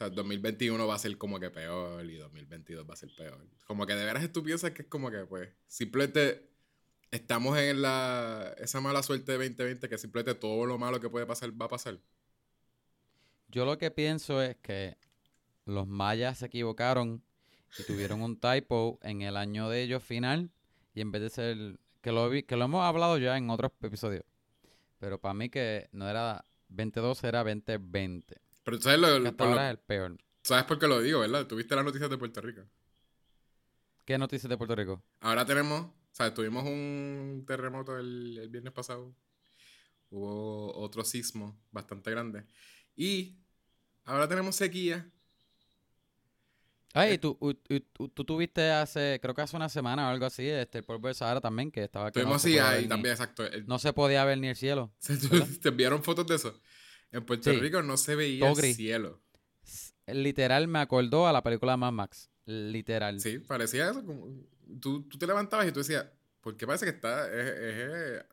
sea, 2021 va a ser como que peor y 2022 va a ser peor. Como que de veras tú piensas que es como que, pues, simplemente estamos en la esa mala suerte de 2020 que simplemente todo lo malo que puede pasar va a pasar. Yo lo que pienso es que los mayas se equivocaron y tuvieron un typo en el año de ellos final y en vez de ser que lo que lo hemos hablado ya en otros episodios. Pero para mí que no era 22 era 2020. Pero tú sabes lo, Hasta ahora es el peor. ¿Sabes por qué lo digo, verdad? Tuviste las noticias de Puerto Rico. ¿Qué noticias de Puerto Rico? Ahora tenemos, o sea, tuvimos un terremoto el, el viernes pasado. Hubo otro sismo bastante grande. Y ahora tenemos sequía. Ay, tú, u- u- tú, tuviste hace, creo que hace una semana o algo así, este, el polvo de Sahara también, que estaba que no Tuvimos se así podía ver ahí ni- también, exacto. El- no se podía ver ni el cielo. se-. ¿Te enviaron fotos de eso? En Puerto Sí. Rico no se veía Todo el gris. cielo. Literal me acordó a la película Mad Max. Literal. Sí, parecía eso. Como, tú, tú te levantabas y tú decías, ¿por qué parece que está es, es,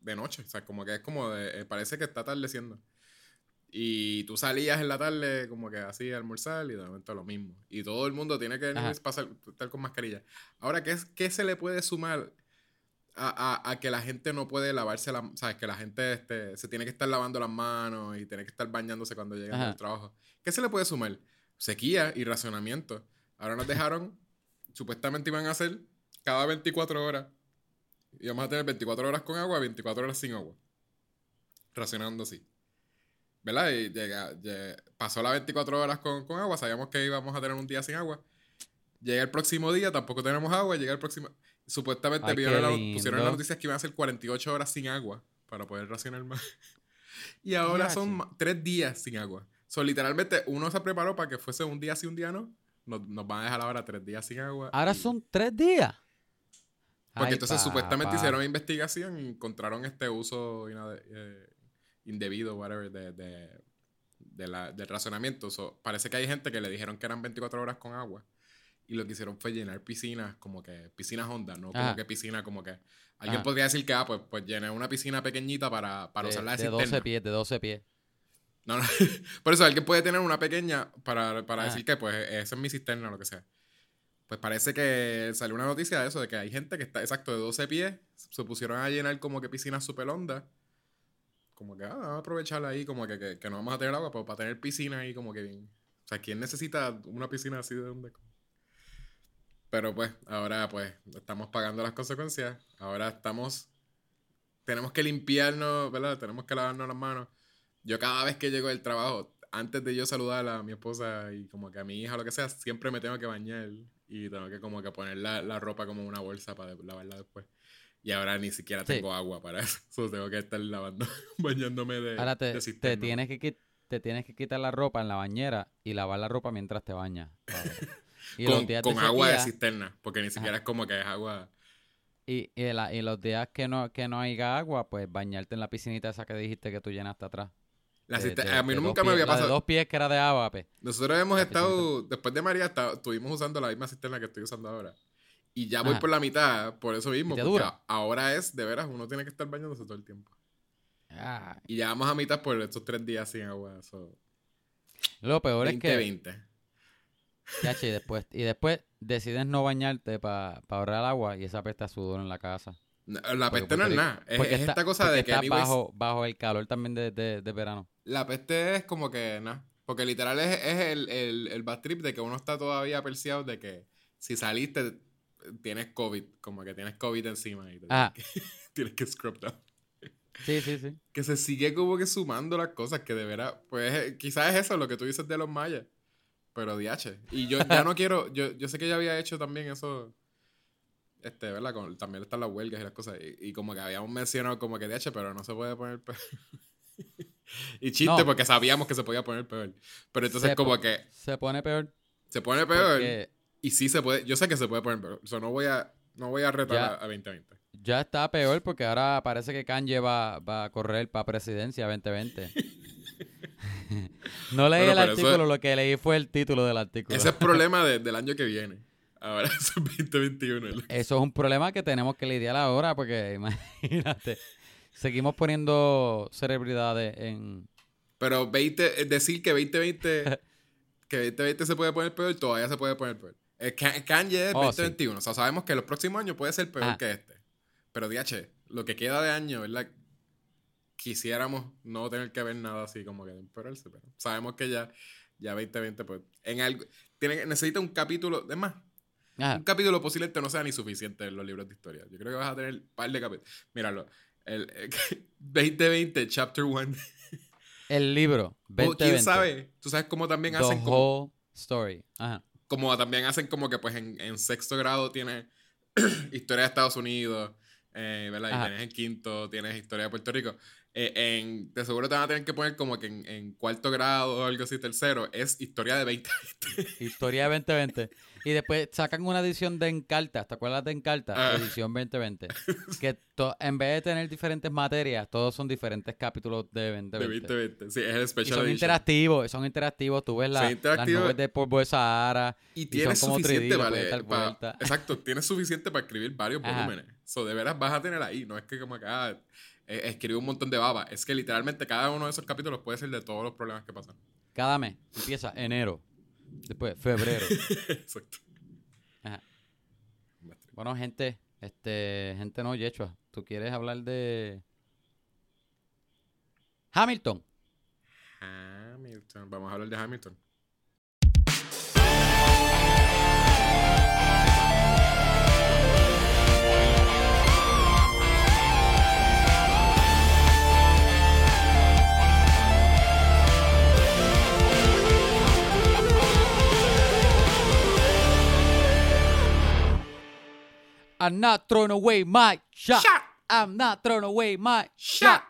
de noche? O sea, como que es como de, eh, parece que está atardeciendo. Y tú salías en la tarde como que así a almorzar y de momento lo mismo. Y todo el mundo tiene que pasar, estar con mascarilla. Ahora, ¿qué, es, ¿qué se le puede sumar a, a- a que la gente no puede lavarse las ¿Sabes? Que la gente este, se tiene que estar lavando las manos y tiene que estar bañándose cuando llegan del trabajo. ¿Qué se le puede sumar? Sequía y racionamiento. Ahora nos dejaron, supuestamente iban a hacer cada 24 horas. Íbamos a tener 24 horas con agua, 24 horas sin agua. Racionando así. ¿Verdad? Y llega, lle- pasó las 24 horas con, con agua, sabíamos que íbamos a tener un día sin agua. Llega el próximo día, tampoco tenemos agua, llega el próximo... Supuestamente Ay, la- pusieron en las noticias que iban a ser 48 horas sin agua para poder racionar más. y ahora son tres días sin agua. So, literalmente, uno se preparó para que fuese un día sí, un día no. Nos, nos van a dejar ahora tres días sin agua. Ahora y- son tres días. Porque Ay, entonces supuestamente papá. hicieron una investigación y encontraron este uso eh, indebido, whatever, de, de, de la- del razonamiento. So, parece que hay gente que le dijeron que eran 24 horas con agua. Y lo que hicieron fue llenar piscinas, como que piscinas hondas, no como Ajá. que piscina, como que. Alguien Ajá. podría decir que, ah, pues, pues llené una piscina pequeñita para, para de, usarla de, de 12 cisterna. pies, de 12 pies. No, no. Por eso alguien puede tener una pequeña para, para decir que, pues, esa es mi cisterna o lo que sea. Pues parece que salió una noticia de eso, de que hay gente que está, exacto, de 12 pies, se pusieron a llenar como que piscinas super hondas. Como que, ah, vamos a aprovecharla ahí, como que, que, que no vamos a tener agua, pero para tener piscina ahí como que bien. O sea, ¿quién necesita una piscina así de honda? Pero pues, ahora pues, estamos pagando las consecuencias. Ahora estamos, tenemos que limpiarnos, ¿verdad? Tenemos que lavarnos las manos. Yo cada vez que llego del trabajo, antes de yo saludar a mi esposa y como que a mi hija o lo que sea, siempre me tengo que bañar y tengo que como que poner la, la ropa como una bolsa para lavarla después. Y ahora ni siquiera Sí. tengo agua para eso. So, tengo que estar lavando, bañándome de, Ahora te, de te tienes que te tienes que quitar la ropa en la bañera y lavar la ropa mientras te bañas. Y con, días con de agua de cisterna, porque ni siquiera es como que es agua. Y, y, la- y los días que no, que no haya agua, pues bañarte en la piscinita esa que dijiste que tú llenaste atrás. La De- cister- de- a mí nunca me había la de pasado. dos pies que era de agua, pe. Nosotros hemos La estado, después de María, está- estuvimos usando la misma cisterna que estoy usando ahora. Y ya voy Ajá. por la mitad, por eso mismo. ¿Y te porque ahora es, de veras, uno tiene que estar bañándose todo el tiempo. Ah, Y ya vamos a mitad por estos tres días sin agua. So, Lo peor es que 2020. Y después, y después decides no bañarte para ahorrar agua y esa pesta sudor en la casa. No, La Porque peste no es nada. Es, está- esta cosa de que está anyways, bajo, bajo el calor también de, de, de verano. la peste es como que nada. Porque literal es, es el, el, el bad trip de que uno está todavía perseado de que si saliste tienes COVID. Como que tienes COVID encima y te Ajá. tienes que, tienes que scrub down. Sí, sí, sí. que se sigue como que sumando las cosas que de veras, pues eh, quizás es eso lo que tú dices de los mayas, pero DH. Y yo ya no quiero, yo, yo sé que ya había hecho también eso, este, ¿verdad? Con- también están las huelgas y las cosas, y, y como que habíamos mencionado como que DH, pero no se puede poner peor. y chiste No. porque sabíamos que se podía poner peor. Pero entonces Se como que Se pone peor. se pone peor Porque y sí se puede, yo sé que se puede poner peor, o sea, no voy a, no voy a retar Ya. a, a 2020. ya está peor porque ahora parece que Kanye va, va a correr para presidencia 2020. no leí Bueno, el eso artículo, lo que leí fue el título del artículo. Ese es problema de- del año que viene. Ahora es 2021. ¿no? Eso es un problema que tenemos que lidiar ahora porque imagínate, seguimos poniendo celebridades en... Pero 20, es decir que 2020 que 2020 se puede poner peor, todavía se puede poner peor. Kanye es Oh, sí. 2021. O sea, sabemos que los próximos años puede ser peor que este. Pero, DH, lo que queda de año, ¿verdad? Quisiéramos no tener que ver nada así como que de empeorarse, pero sabemos que ya, ya 2020, pues, en algo. Tiene, necesita un capítulo. Es más, Ajá. un capítulo posiblemente no sea ni suficiente en los libros de historia. Yo creo que vas a tener un par de capítulos. Míralo. El, el 2020, Chapter 1. El libro. O 2020. quién sabe. Tú sabes cómo también The hacen como, whole story. Ajá. como también hacen como que pues en, en sexto grado tienes historia de Estados Unidos, eh, ¿verdad? Y tienes en quinto, tienes historia de Puerto Rico. Eh, en, de seguro te van a tener que poner como que en, en cuarto grado o algo así, tercero, es historia de 20. Historia 2020. Y después sacan una edición de Encarta. ¿Te acuerdas de Encarta? Ah. Edición 2020. Que en vez de tener diferentes materias, todos son diferentes capítulos de de 2020. 2020. Sí, es el Y special son edition. interactivos, son interactivos. Tú ves la- las nubes de polvo de Sahara. Y Y tienes son como 3D, suficiente para exacto, tienes suficiente para escribir varios Ajá. volúmenes. So, de veras vas a tener ahí. No es que como que ah, eh, escribe un montón de baba. Es que literalmente cada uno de esos capítulos puede ser de todos los problemas que pasan. Cada mes. Empieza enero. Después febrero. exacto. Ajá. Bueno, gente. Este, gente no, Yechua. ¿Tú quieres hablar de Hamilton? Hamilton. Vamos a hablar de Hamilton. I'm not throwing away my shot. Shot. I'm not throwing away my Shot.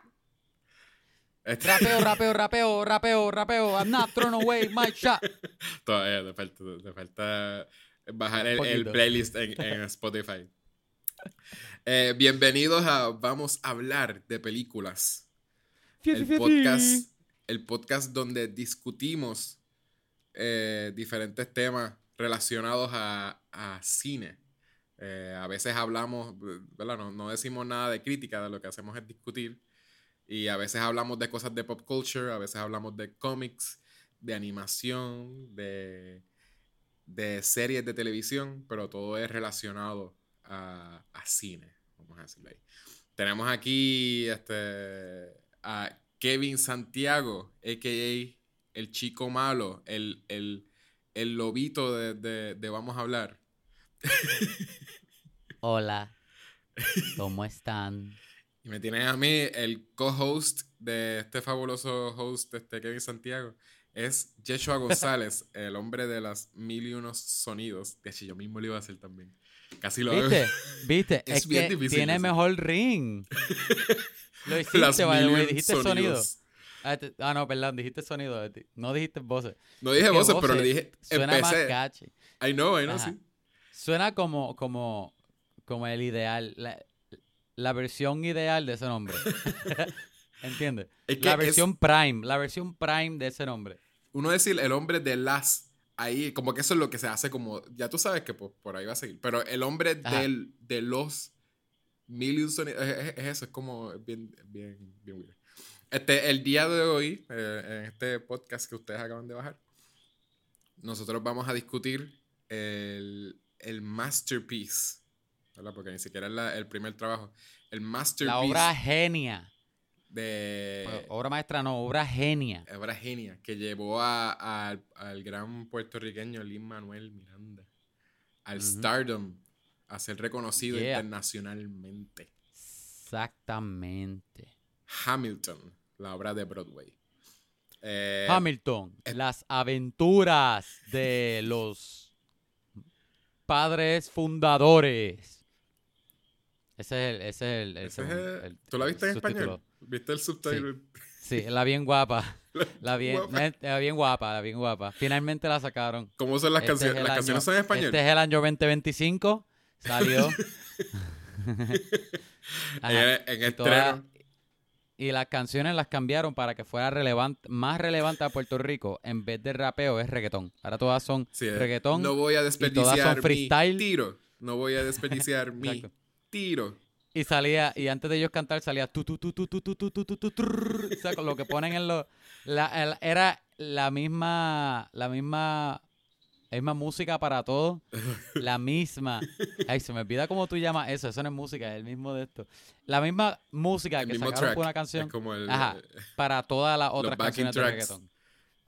Este- Rapeo, rapeo, rapeo, rapeo, rapeo. I'm not throwing away my shot. Todavía te falta, te falta bajar el, playlist en, en Spotify. Eh, bienvenidos a Vamos a hablar de películas. El podcast, el podcast donde discutimos eh, diferentes temas relacionados a, a cine. Eh, a veces hablamos. No, decimos nada de crítica, de lo que hacemos es discutir. Y a veces hablamos de cosas de pop culture, a veces hablamos de cómics, de animación, de, de series de televisión, pero todo es relacionado a, a cine, vamos a decirlo ahí. Tenemos aquí este, a Kevin Santiago, a.k.a. el chico malo, el, el, el lobito de, de- de Vamos a hablar. Hola. ¿Cómo están? Y me tienes a mí, el co-host de este fabuloso host, este Kevin Santiago, es Yeshua González, el hombre de las mil y unos sonidos. De hecho, yo mismo lo iba a hacer también. Casi lo hago. ¿Viste? ¿Viste? Es Es, bien que difícil tiene eso. mejor ring. Lo hiciste, Las by the way. million Dijiste sonido. sonidos. Ah, te- ah, no, perdón. Dijiste sonido. No dijiste voces. No dije voces, pero le dije, Suena más empecé. catchy. I know, I know, Ajá. sí. Suena como, como, como el ideal. La, la versión ideal de ese nombre. ¿Entiendes? Es que La es- versión prime. La versión prime de ese nombre. uno decir el hombre de las ahí como que eso es lo que se hace como ya tú sabes que por, por ahí va a seguir pero el hombre del, de los sonidos es, es- es eso es como es bien bien bien weird. este el día de hoy eh, en este podcast que ustedes acaban de bajar nosotros vamos a discutir el, el masterpiece ¿verdad? porque ni siquiera es la- el primer trabajo el masterpiece La obra genia. de Bueno, obra maestra no, obra genia. obra genia que llevó a, a- al, al gran puertorriqueño Lin Manuel Miranda al stardom, a ser reconocido Yeah. internacionalmente. Exactamente. Hamilton, la obra de Broadway. Eh, Hamilton, eh. las aventuras de los padres fundadores. Ese es el. Ese es el, ese ese es es el- el- el- ¿Tú la viste en español? ¿Viste el subtítulo? Sí, la bien guapa. La bien, Guapa. la bien guapa, la bien guapa. Finalmente la sacaron. ¿Cómo son las Este es canciones? ¿Las año- canciones son en español? Este es el año 2025. Salió. Ajá. en, en toda- estreno. Y las canciones las cambiaron para que fuera relevante, más relevante a Puerto Rico. En vez de rapeo es reggaetón. Ahora todas son Sí, eh, reggaetón. No voy a todas son desperdiciar mi freestyle. tiro. No voy a desperdiciar mi tiro. Y salía, y antes de ellos cantar salía tu tu tu tu tu tu tu tu tu tu trrr. O sea, con lo que ponen en los era la misma, la misma, la misma música para todo, la misma. Ay, se me olvida cómo tú llamas eso, eso no es música, es el mismo de esto. La misma música El que sacaron track. por una Es canción como el. Ajá. eh, para todas las otras canciones de reggaetón.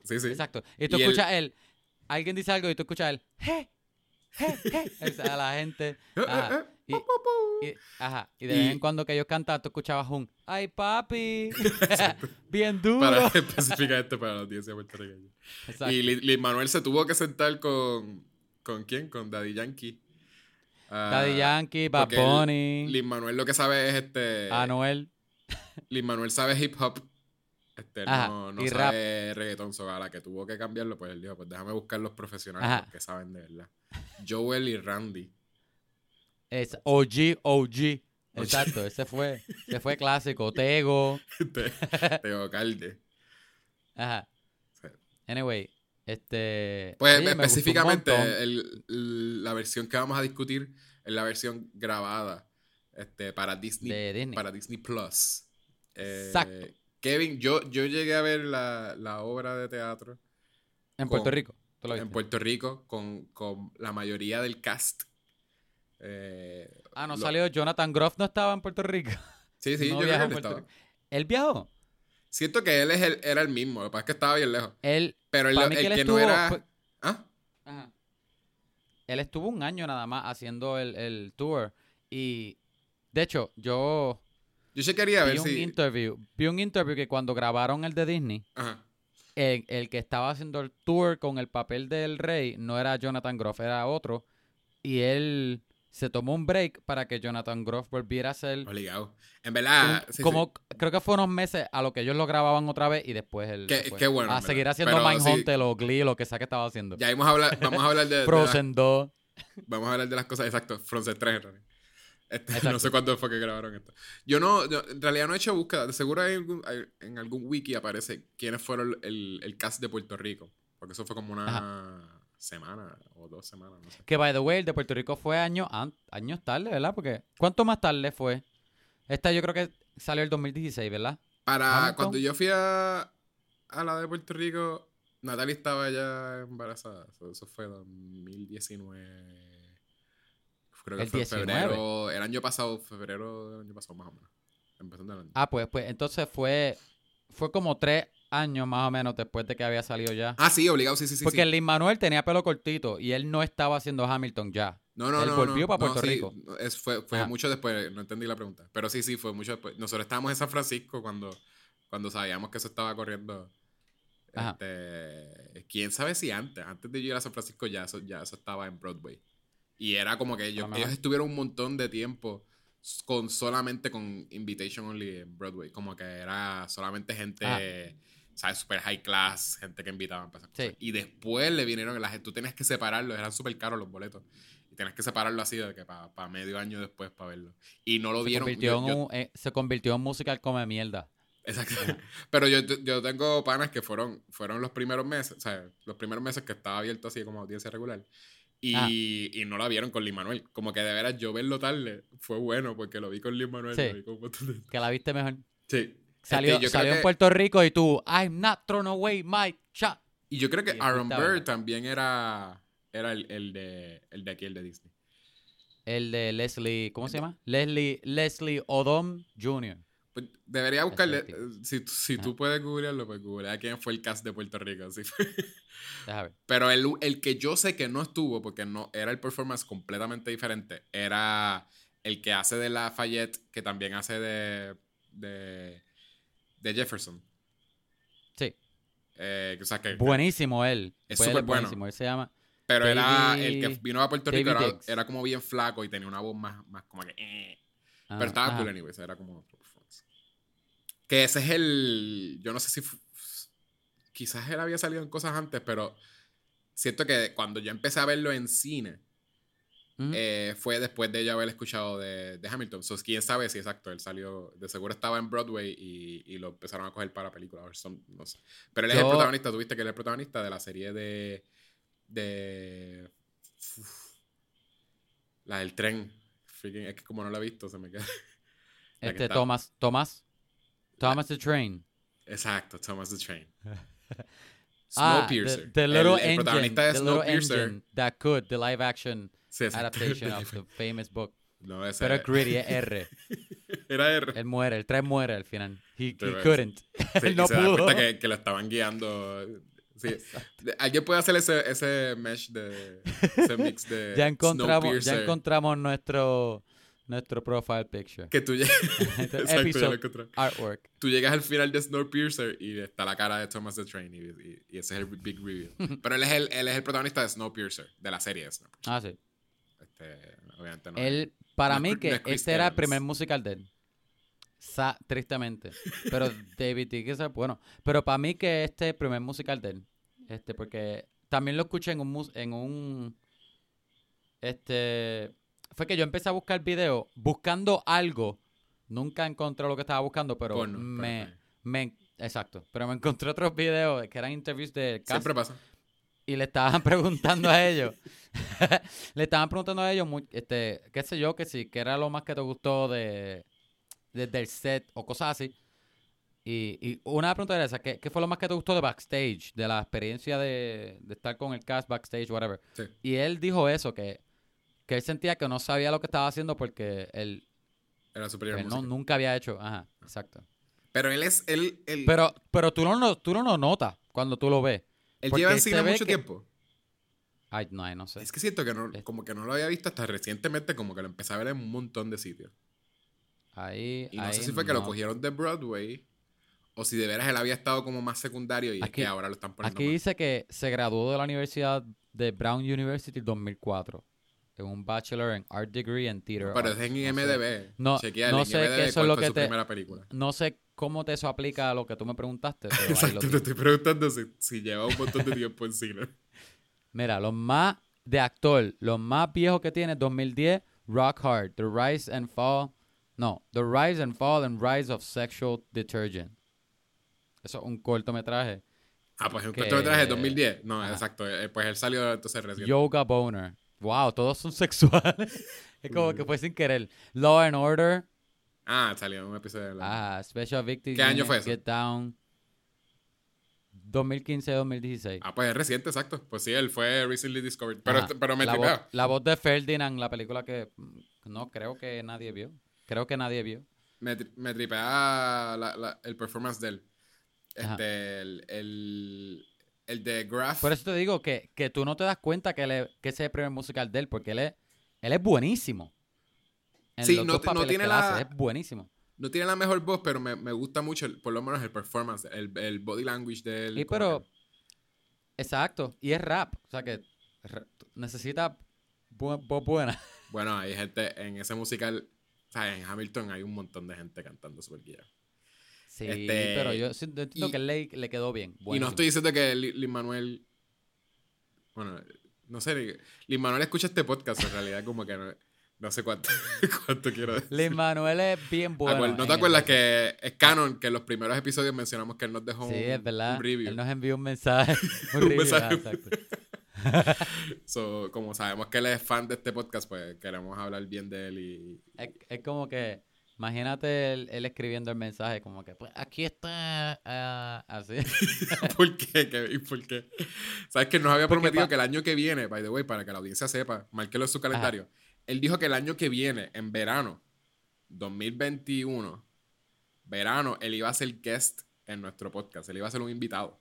Sí, sí. Exacto. Y tú Y escuchas el, alguien dice algo y tú escuchas je, je, o sea, a la gente. Ajá. Y, y- ajá. Y de vez en cuando que ellos cantan, tú escuchabas un, ay papi, bien duro. Para específicamente para la audiencia puertorriqueña. Exacto. Y Li- Lin Manuel se tuvo que sentar con. ¿Con quién? Con Daddy Yankee. Ah, Daddy Yankee, Bad Bunny, Lin Manuel lo que sabe es este. Anuel. Lin Manuel sabe hip hop. Este, Ajá, no, sabe reggaetón. So, a la que tuvo que cambiarlo, pues él dijo: Pues déjame buscar los profesionales que saben de verdad. Joel y Randy. Es OG, OG. Exacto, ese fue, ese fue clásico. Tego. Te- Teo Calde. Ajá. Anyway, este. Pues específicamente, montón. el- el- la versión que vamos a discutir es la versión grabada este, para Disney, Disney. para Disney Plus. Eh, Exacto. Kevin, yo, yo llegué a ver la, la obra de teatro En Puerto Rico. ¿Tú lo en? Puerto Rico con, con la mayoría del cast. Eh, Ah, no lo- salió. Jonathan Groff no estaba en Puerto Rico. Sí, sí, no yo creo que él Puerto estaba. Rico. Él viajó. Siento que él es el- era el mismo, lo que pasa es que estaba bien lejos. Él. Pero el, que que, él no era. fue- ¿Ah? Ajá. Él estuvo un año nada más haciendo el, el tour. Y. De hecho, yo Yo sí quería vi ver un si. interview. Vi un interview que cuando grabaron el de Disney. Ajá. el, el que estaba haciendo el tour con el papel del rey no era Jonathan Groff, era otro. Y él se tomó un break para que Jonathan Groff volviera a ser. Obligado. En verdad. un- sí, sí. como creo que fue unos meses a lo que ellos lo grababan otra vez y después él. Qué- bueno, A seguir haciendo Pero sí- Mindhunter o Glee, lo que sea que estaba haciendo. Ya vamos a hablar, vamos a hablar de, Frozen 2. vamos a hablar de las cosas, exacto, Frozen 3 en realidad. Este, no sé cuándo fue que grabaron esto. Yo no, yo- en realidad no he hecho búsqueda, de seguro hay algún- hay- en algún wiki aparece quiénes fueron el, el cast de Puerto Rico, porque eso fue como una semana o dos semanas, no sé. Que by the way, el de Puerto Rico fue años, an- años tarde, ¿verdad? Porque ¿cuánto más tarde fue? Esta yo creo que salió el 2016, ¿verdad? Para Hamilton. cuando yo fui a, a la de Puerto Rico, Natalie estaba ya embarazada, eso, eso fue 2019. Creo que El fue en 19. febrero, el año pasado, febrero del año pasado más o menos. Empezando el año. Ah, pues, pues entonces fue, fue como tres años más o menos después de que había salido ya. Ah, sí, obligado, sí, sí, sí. Porque sí. el Lin Manuel tenía pelo cortito y él no estaba haciendo Hamilton ya. No, no, él no. volvió no, para no, Puerto sí, Rico. es- fue fue mucho después, no entendí la pregunta. Pero sí, sí, fue mucho después. Nosotros estábamos en San Francisco cuando, cuando sabíamos que eso estaba corriendo. Este, Quién sabe si antes, antes de yo ir a San Francisco ya eso, ya eso estaba en Broadway. Y era como que ellos, estuvieron un montón de tiempo con solamente con Invitation Only en Broadway. Como que era solamente gente, Ah. ¿Sabes? Super high class, gente que invitaban para esas Sí. cosas. Y después le vinieron, la gente, tú tenías que separarlos, eran súper caros los boletos. Y tenías que separarlo así de que para medio año después para verlo. Y no lo Se vieron. convirtió, yo- un- eh, se convirtió en musical come mierda. Exacto. Pero yo, yo tengo panas que fueron, fueron los primeros meses, o sea, los primeros meses que estaba abierto así como audiencia regular. Y, Ah. y no la vieron con Lin Manuel. Como que de veras yo verlo tarde fue bueno porque lo vi con Lin Manuel. Sí. lo vi con Que la viste mejor. Sí. Salió, Este, creo salió en que- Puerto Rico y tú, I'm not throwing away my shot. Y yo creo que Aaron Burr también era, era el, el de, el de aquí, el de Disney. El de Leslie, ¿cómo se llama? Leslie, Leslie Odom Jr. Pues debería buscarle, eh, si, si tú puedes googlearlo, pues googlea quién fue el cast de Puerto Rico. así. Pero el, el que yo sé que no estuvo, porque no era el performance completamente diferente, era el que hace de Lafayette, que también hace de, de, de Jefferson. Sí. Eh, o sea, que, Buenísimo él. Es súper bueno. buenísimo. Él se llama. pero era el que vino a Puerto Rico, era, como bien flaco y tenía una voz más, más como que... eh. ah, Pero estaba ajá. cool anyways, era como. Que ese es el... Yo no sé si... Quizás él había salido en cosas antes, pero siento que cuando yo empecé a verlo en cine, Eh, fue después de ya haber escuchado de, de Hamilton. So, quién sabe si exacto, él salió, de seguro estaba en Broadway y, y lo empezaron a coger para películas. no sé. Pero él es el protagonista, tuviste que él es el protagonista de la serie de... de uf, la del tren. Freaking- es que como no la he visto, se me queda. que Este está- Thomas, Thomas, Thomas the Train. Exacto, Thomas the Train. Ah, Snowpiercer. the, the El- little el, engine, protagonista de the little Snowpiercer. engine that could, the live action Sí, adaptation of the famous book. No, Pero es gritty, es R. era R. Él muere, el 3 muere al final. He, he couldn't. Sí, Él no se da pudo. cuenta que, que lo estaban guiando. Sí. Alguien puede hacer ese, ese mesh de. Ese mix de. Ya encontramos, ya encontramos nuestro, nuestro profile picture. Que tú llegas. Artwork. Tú llegas al final de Snowpiercer y está la cara de Thomas the Train y, y- y ese es el big reveal. Pero él es el, él es el protagonista de Snowpiercer, de la serie de Snowpiercer. Ah, sí. Este, obviamente no. Él, para no mí que no es este era el primer musical de él. Sa- tristemente. Pero David es bueno. Pero para mí que este es el primer musical de él. Este, porque también lo escuché en un mus- en un este fue que yo empecé a buscar video buscando algo. Nunca encontré lo que estaba buscando, pero Porno, me, me exacto, pero me encontré otros videos que eran interviews de cast Siempre pasa. Y le estaban preguntando a ellos. le estaban preguntando a ellos, este, qué sé yo, que sí, que era lo más que te gustó de, de- del set o cosas así. Y, y una pregunta era esa, ¿qué, qué fue lo más que te gustó de backstage? De la experiencia de, de estar con el cast backstage, whatever. Sí. Y él dijo eso, que, que él sentía que no sabía lo que estaba haciendo porque él, Era superior él no, música. nunca había hecho. Ajá, exacto. Pero él es. Él, él, Pero, pero tú, no, tú no lo notas cuando tú lo ves. Él lleva en cine mucho que- tiempo. Ay, no, no sé. Es que siento que no, como que no lo había visto hasta recientemente, como que lo empecé a ver en un montón de sitios. Ahí, Y no ahí sé si fue que lo cogieron de Broadway o si de veras él había estado como más secundario y es que ahora lo están poniendo Aquí más. dice que se graduó de la Universidad de Brown University en 2004. En un Bachelor en Art Degree en Theater Pero Arts. es en No sé. IMDB. No- no sé IMDb eso es lo que te- primera película. No sé cómo te eso aplica a lo que tú me preguntaste. Pero Exacto, te estoy preguntando si, si lleva un montón de tiempo en cine. Mira, los más de actor, los más viejos que tiene 2010, Rock Hard, The Rise and Fall. No, The Rise and Fall and Rise of Sexual Detergent. Eso es un cortometraje. Ah, pues un Que- cortometraje de 2010. No, Ajá. exacto. eh, Pues él salió entonces recién. Yoga Boner. Wow, todos son sexuales. es como que fue sin querer. Law and Order. Ah, salió en un episodio de la... Ah, Special Victims. ¿Qué año fue eso? Get Down. 2015-2016. Ah, pues es reciente, exacto. Pues sí, él fue recently discovered. Pero, Ajá. pero me la, voz, la voz de Ferdinand, la película que mm, no creo que nadie vio. Creo que nadie vio. Me, me tripea la- la- el performance de él. Este, el, el, el de Graph. Por eso te digo que, que tú no te das cuenta que, él es- que ese es el primer musical de él, porque él es, él es buenísimo. En Sí, los no dos no tiene que la- hace, es buenísimo. No tiene la mejor voz, pero me, me gusta mucho, el- por lo menos el performance, el, el body language de él. Y pero, exacto, y es rap, o sea que necesita bu- voz buena. bueno, hay gente en ese musical, o sea, en Hamilton hay un montón de gente cantando super guía. Sí, Este, pero yo sí entiendo y- que le, le quedó bien. Y no estoy diciendo que Lin Manuel. Bueno, no sé. Lin Manuel escucha este podcast en realidad, como que no, no sé cuánto, cuánto quiero decir. Lin Manuel es bien bueno. Acuer- ¿No te el- acuerdas que es canon que en los primeros episodios mencionamos que él nos dejó Sí, un, es verdad. un review? Él nos envió un mensaje. un, Un review, mensaje. ah, exacto. So, como sabemos que él es fan de este podcast, pues queremos hablar bien de él y. Es, es como que, imagínate él, él escribiendo el mensaje, como que, pues aquí está, ah, así. ¿Por qué? Kevin? ¿Por qué? ¿Sabes que nos había Porque prometido que el año que viene, by the way, para que la audiencia sepa, márquelo en su calendario. Él dijo que el año que viene, en verano, 2021, verano, él iba a ser guest en nuestro podcast. Él iba a ser un invitado.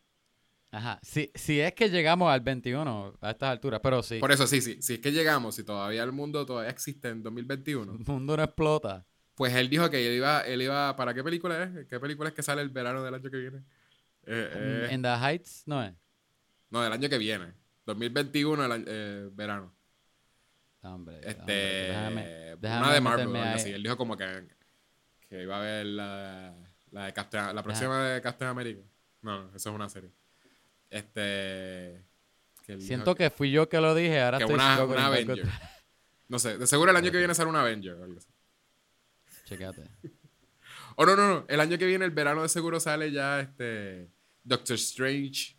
Ajá. Si, si es que llegamos al 21 a estas alturas, pero sí. Por eso, sí, sí. Si es que llegamos, si todavía el mundo todavía existe en 2021, El mundo no explota. Pues él dijo que él iba, él iba. ¿Para qué película es? ¿Qué película es que sale el verano del año que viene? Eh, eh, En The Heights, no es. no, del año que viene. 2021, el eh, verano. No, hombre, Este, hombre, déjame, déjame una de Marvel, así. Él dijo como que, que iba a ver la, la, de Captain- la próxima de Captain America. No, no, eso es una serie. Este. que Siento que fui yo que lo dije, ahora que estoy una, una Avenger. No sé, de seguro el año que viene será un Avenger o algo así. Chécate. Oh, no, no, no. El año que viene, el verano de seguro sale ya este. Doctor Strange.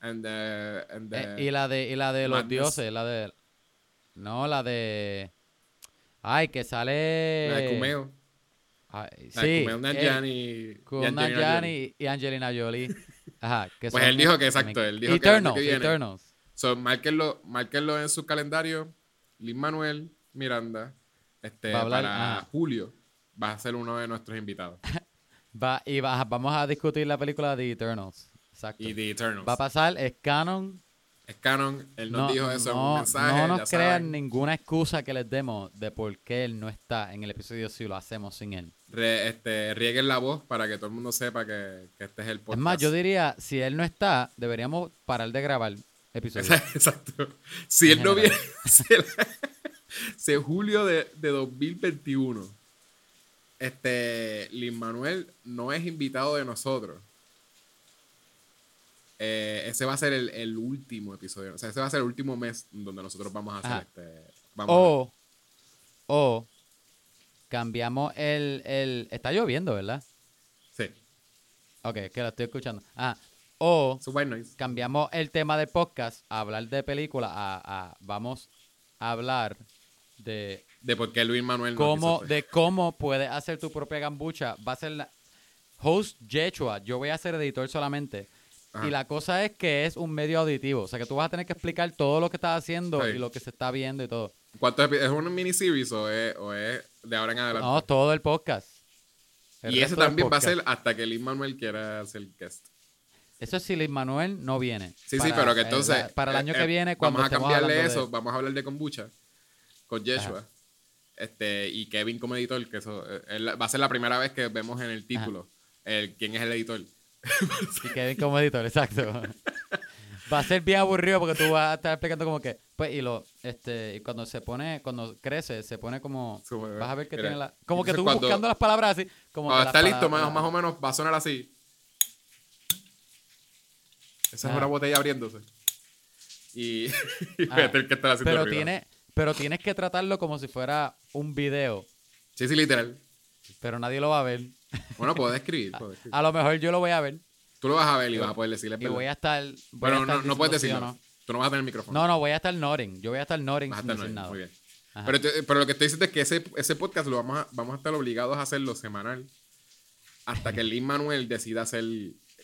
And the, and the- Eh, y la de, y la de los dioses, la de... No, la de... Ay, que sale... la de Kumeo. Ay, La de sí, Kumail eh, Nanjiani y Jolie. y Angelina Jolie. Ajá, que Pues son- él dijo que exacto, él dijo que el año Eternals, que viene. Eternals. So, márquenlo, márquenlo en su calendario. Lin Manuel Miranda, este, hablar- para julio, va a ser uno de nuestros invitados. Va, y va- vamos a discutir la película de Eternals. Exacto. Y The Eternals. Va a pasar, es canon. Es canon, él nos dijo eso en un no- mensaje. no nos crean ninguna excusa que les demos de por qué él no está en el episodio si lo hacemos sin él. Re- este, rieguen la voz para que todo el mundo sepa que, que este es el podcast. Es más, yo diría, si él no está, deberíamos parar de grabar episodios. Exacto. Si él En no viene, general. si, él- si en julio de, de 2021, este, Lin Manuel no es invitado de nosotros, eh, ese va a ser el, el último episodio. O sea, ese va a ser el último mes donde nosotros vamos a hacer Ajá. este. Vamos O, o cambiamos el, el... Está lloviendo, ¿verdad? sí, Ok, es que lo estoy escuchando. Ah, o cambiamos el tema del podcast a hablar de película a, a- vamos a hablar de De por qué Luis Manuel no cómo quiso- de cómo puedes hacer tu propia gambucha. Va a ser la host Yechua, yo voy a ser editor solamente. Ajá. Y la cosa es que es un medio auditivo, o sea que tú vas a tener que explicar todo lo que estás haciendo Sí. y lo que se está viendo y todo. ¿Cuántos epi- ¿Es una miniseries o es, o es de ahora en adelante? No, todo el podcast. El y ese también va a ser hasta que Lin Manuel quiera ser guest. Eso es si Luis Manuel no viene. Sí, sí, Para pero que entonces. para el eh, año eh, que viene, cuando Vamos a cambiarle de- eso. Vamos a hablar de kombucha con Yeshua. Este, y Kevin como editor, que eso eh, él- va a ser la primera vez que vemos en el título el, quién es el editor. Y Kevin como editor, exacto. Va a ser bien aburrido porque tú vas a estar explicando como que, pues, y lo, este, y cuando se pone, cuando crece, se pone como, vas a ver que tiene la, como que tú cuando- buscando las palabras así, como Cuando está listo, más, palabras- más o menos va a sonar así. Esa es una botella abriéndose. Y, y voy Ah, a tener que estar haciendo Pero ruido. tiene, pero tienes que tratarlo como si fuera un video, Sí, sí, literal. pero nadie lo va a ver. Bueno, puedo escribir. puedo escribir. A lo mejor yo lo voy a ver Tú lo vas a ver y vas a poder decirle. y voy a estar, voy a Bueno, estar no, no puedes diciendo decirlo. sí o Tú no vas a tener el micrófono. No, no, voy a estar nodding. Yo voy a estar nodding Vas sin estar decir nada. Muy bien. Pero, te- pero lo que estoy diciendo es que ese, ese podcast lo vamos a, vamos a estar obligados a hacerlo semanal hasta que Lin Manuel decida ser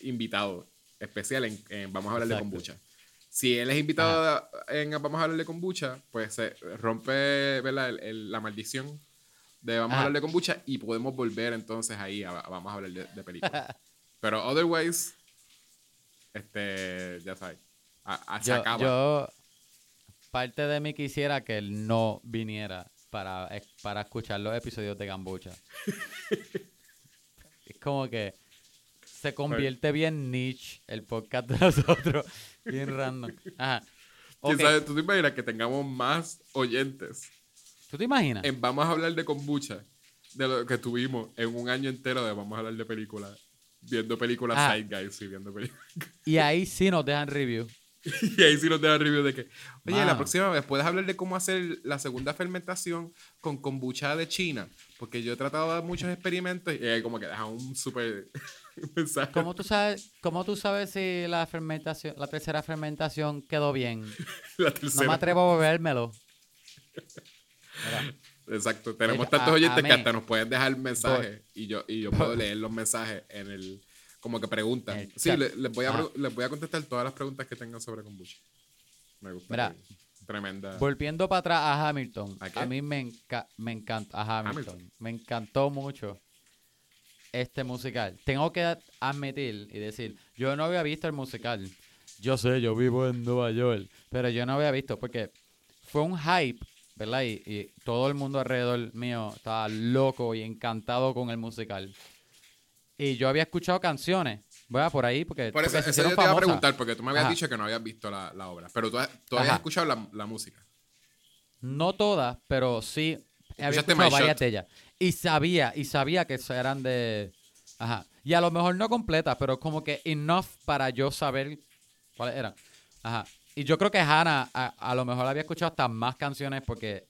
invitado especial en, en Vamos a hablar de kombucha. Si él es invitado en Vamos a hablar de kombucha, pues se rompe ¿verdad? El- el- la maldición de Vamos a hablar de kombucha y podemos volver entonces ahí a, a Vamos a hablar de, de películas. pero otherwise, este, ya sabes, a- a- se yo, acaba. yo- parte de mí quisiera que él no viniera para, eh, para escuchar los episodios de Gambucha. es como que se convierte bien niche el podcast de nosotros. Bien random. Ajá. ¿Quién Ok, sabe? ¿Tú te imaginas que tengamos más oyentes ¿Tú te imaginas? en Vamos a hablar de kombucha de lo que tuvimos en un año entero de Vamos a hablar de películas? Viendo películas Ah. side guys y viendo películas. Y ahí sí nos dejan review. y ahí sí nos dejan review de que, oye, la próxima vez puedes hablar de cómo hacer la segunda fermentación con kombucha de China. Porque yo he tratado de muchos experimentos y ahí como que deja un súper mensaje. ¿Cómo tú sabes, cómo tú sabes si la fermentación, la tercera fermentación quedó bien? La No me atrevo a bebérmelo. Exacto. Tenemos tantos a- oyentes a que hasta nos pueden dejar mensajes y yo, y yo puedo leer los mensajes en el... Como que preguntan. Eh, Sí, le- les voy, a, Ah. les voy a contestar todas las preguntas que tengan sobre kombucha. Me gusta. Mira. Tremenda. Volviendo para atrás a Hamilton, ¿A qué? a, mí me, enca- me encanta a Hamilton, Hamilton. me encantó mucho este musical. Tengo que admitir y decir, yo no había visto el musical. Yo sé, yo vivo en Nueva York, pero yo no había visto porque fue un hype, ¿verdad? Y, y todo el mundo alrededor mío estaba loco y encantado con el musical. Y yo había escuchado canciones, ¿verdad? Por ahí, porque, Por eso, porque se eso yo hicieron te iba a preguntar, porque tú me habías Ajá. dicho que no habías visto la, la obra. Pero tú, has- tú habías Ajá. escuchado la, la música. No todas, pero sí había escuchado varias Shot. de ellas. Y sabía, y sabía que eran de. Ajá. Y a lo mejor no completas, pero como que enough para yo saber cuáles eran. Ajá. Y yo creo que Hannah a, a lo mejor había escuchado hasta más canciones porque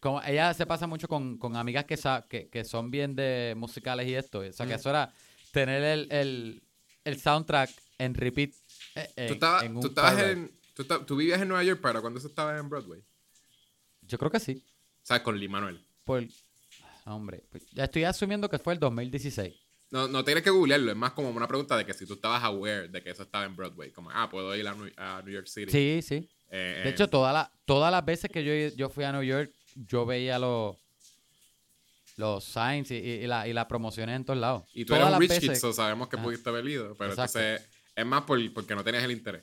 como ella se pasa mucho con, con amigas que, sa- que, que son bien de musicales y esto. O sea, que eso era tener el, el, el soundtrack en repeat. eh, En, tú, en un tú, estabas en, tú vivías en Nueva York para cuando eso estaba en Broadway. Yo creo que sí. O sea, con Lee Manuel. Por... Hombre, pues, ya estoy asumiendo que fue el 2016. No, no tienes que googlearlo, es más como una pregunta de que si tú estabas aware de que eso estaba en Broadway. Como, ah, puedo ir a New, a New York City. Sí, sí. Eh, De eh, hecho, toda la, todas las veces que yo, yo fui a New York, yo veía los los signs y, y, y la- y las promociones en todos lados. y tú eres un rich veces- kid, so sabemos que Ajá. pudiste haber ido. Pero Exacto. entonces es más por, porque no tenías el interés.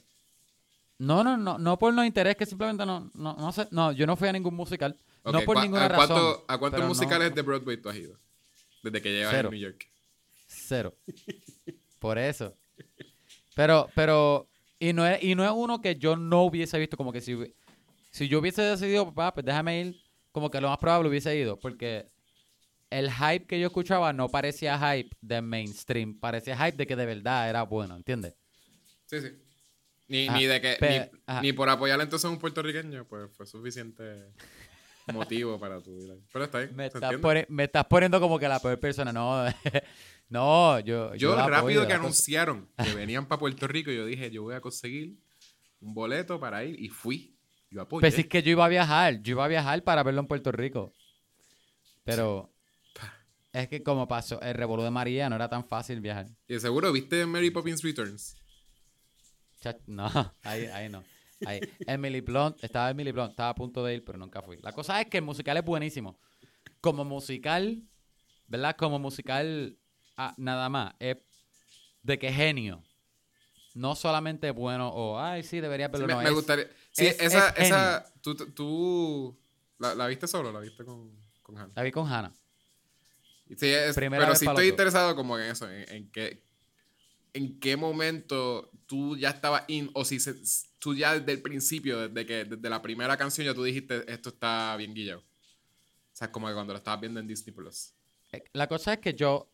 No, no, no, no por no interés, que simplemente no, no, no sé, no, yo no fui a ningún musical. No por ¿cuá- ninguna ¿A cuánto- razón. ¿A cuántos no- musicales de Broadway tú has ido? Desde que llegas a New York. Cero. Por eso. Pero, pero, y no es, y no es uno que yo no hubiese visto, como que si, si yo hubiese decidido, papá, pues déjame ir, como que lo más probable hubiese ido, porque el hype que yo escuchaba no parecía hype de mainstream, parecía hype de que de verdad era bueno, ¿entiendes? Sí, sí. Ni, Ajá, ni de que ni, ni por apoyar entonces a un puertorriqueño, pues fue suficiente motivo para tu vida. Pero está bien. Me ¿se estás, me poniendo como que la peor persona, no, no, yo... Yo, apoyo, rápido que anunciaron que venían para Puerto Rico, yo dije, yo voy a conseguir un boleto para ir y fui. Yo apoyé. Pues sí es que yo iba a viajar, yo iba a viajar para verlo en Puerto Rico. Pero es que como pasó el revolú de María, no era tan fácil viajar. Y seguro, ¿viste Mary Poppins Returns? No, ahí, ahí no. Ahí. Emily Blunt, estaba Emily Blunt, estaba a punto de ir, pero nunca fui. La cosa es que el musical es buenísimo. Como musical, ¿verdad? Como musical, ah, nada más, es de que genio. No solamente bueno o, ay, sí, debería Sí, verlo. me, no, me es- gustaría. Sí, es- esa, es esa, tú, tú ¿la, la viste solo? ¿La viste con, con Hannah? La vi con Hannah. Sí, es- pero sí estoy interesado como en eso, en, en qué, en qué momento tú ya estabas in, o si se- tú ya desde el principio, desde que desde la primera canción ya tú dijiste esto está bien guillado. O sea, como que cuando lo estabas viendo en Disney Plus. Eh, La cosa es que yo.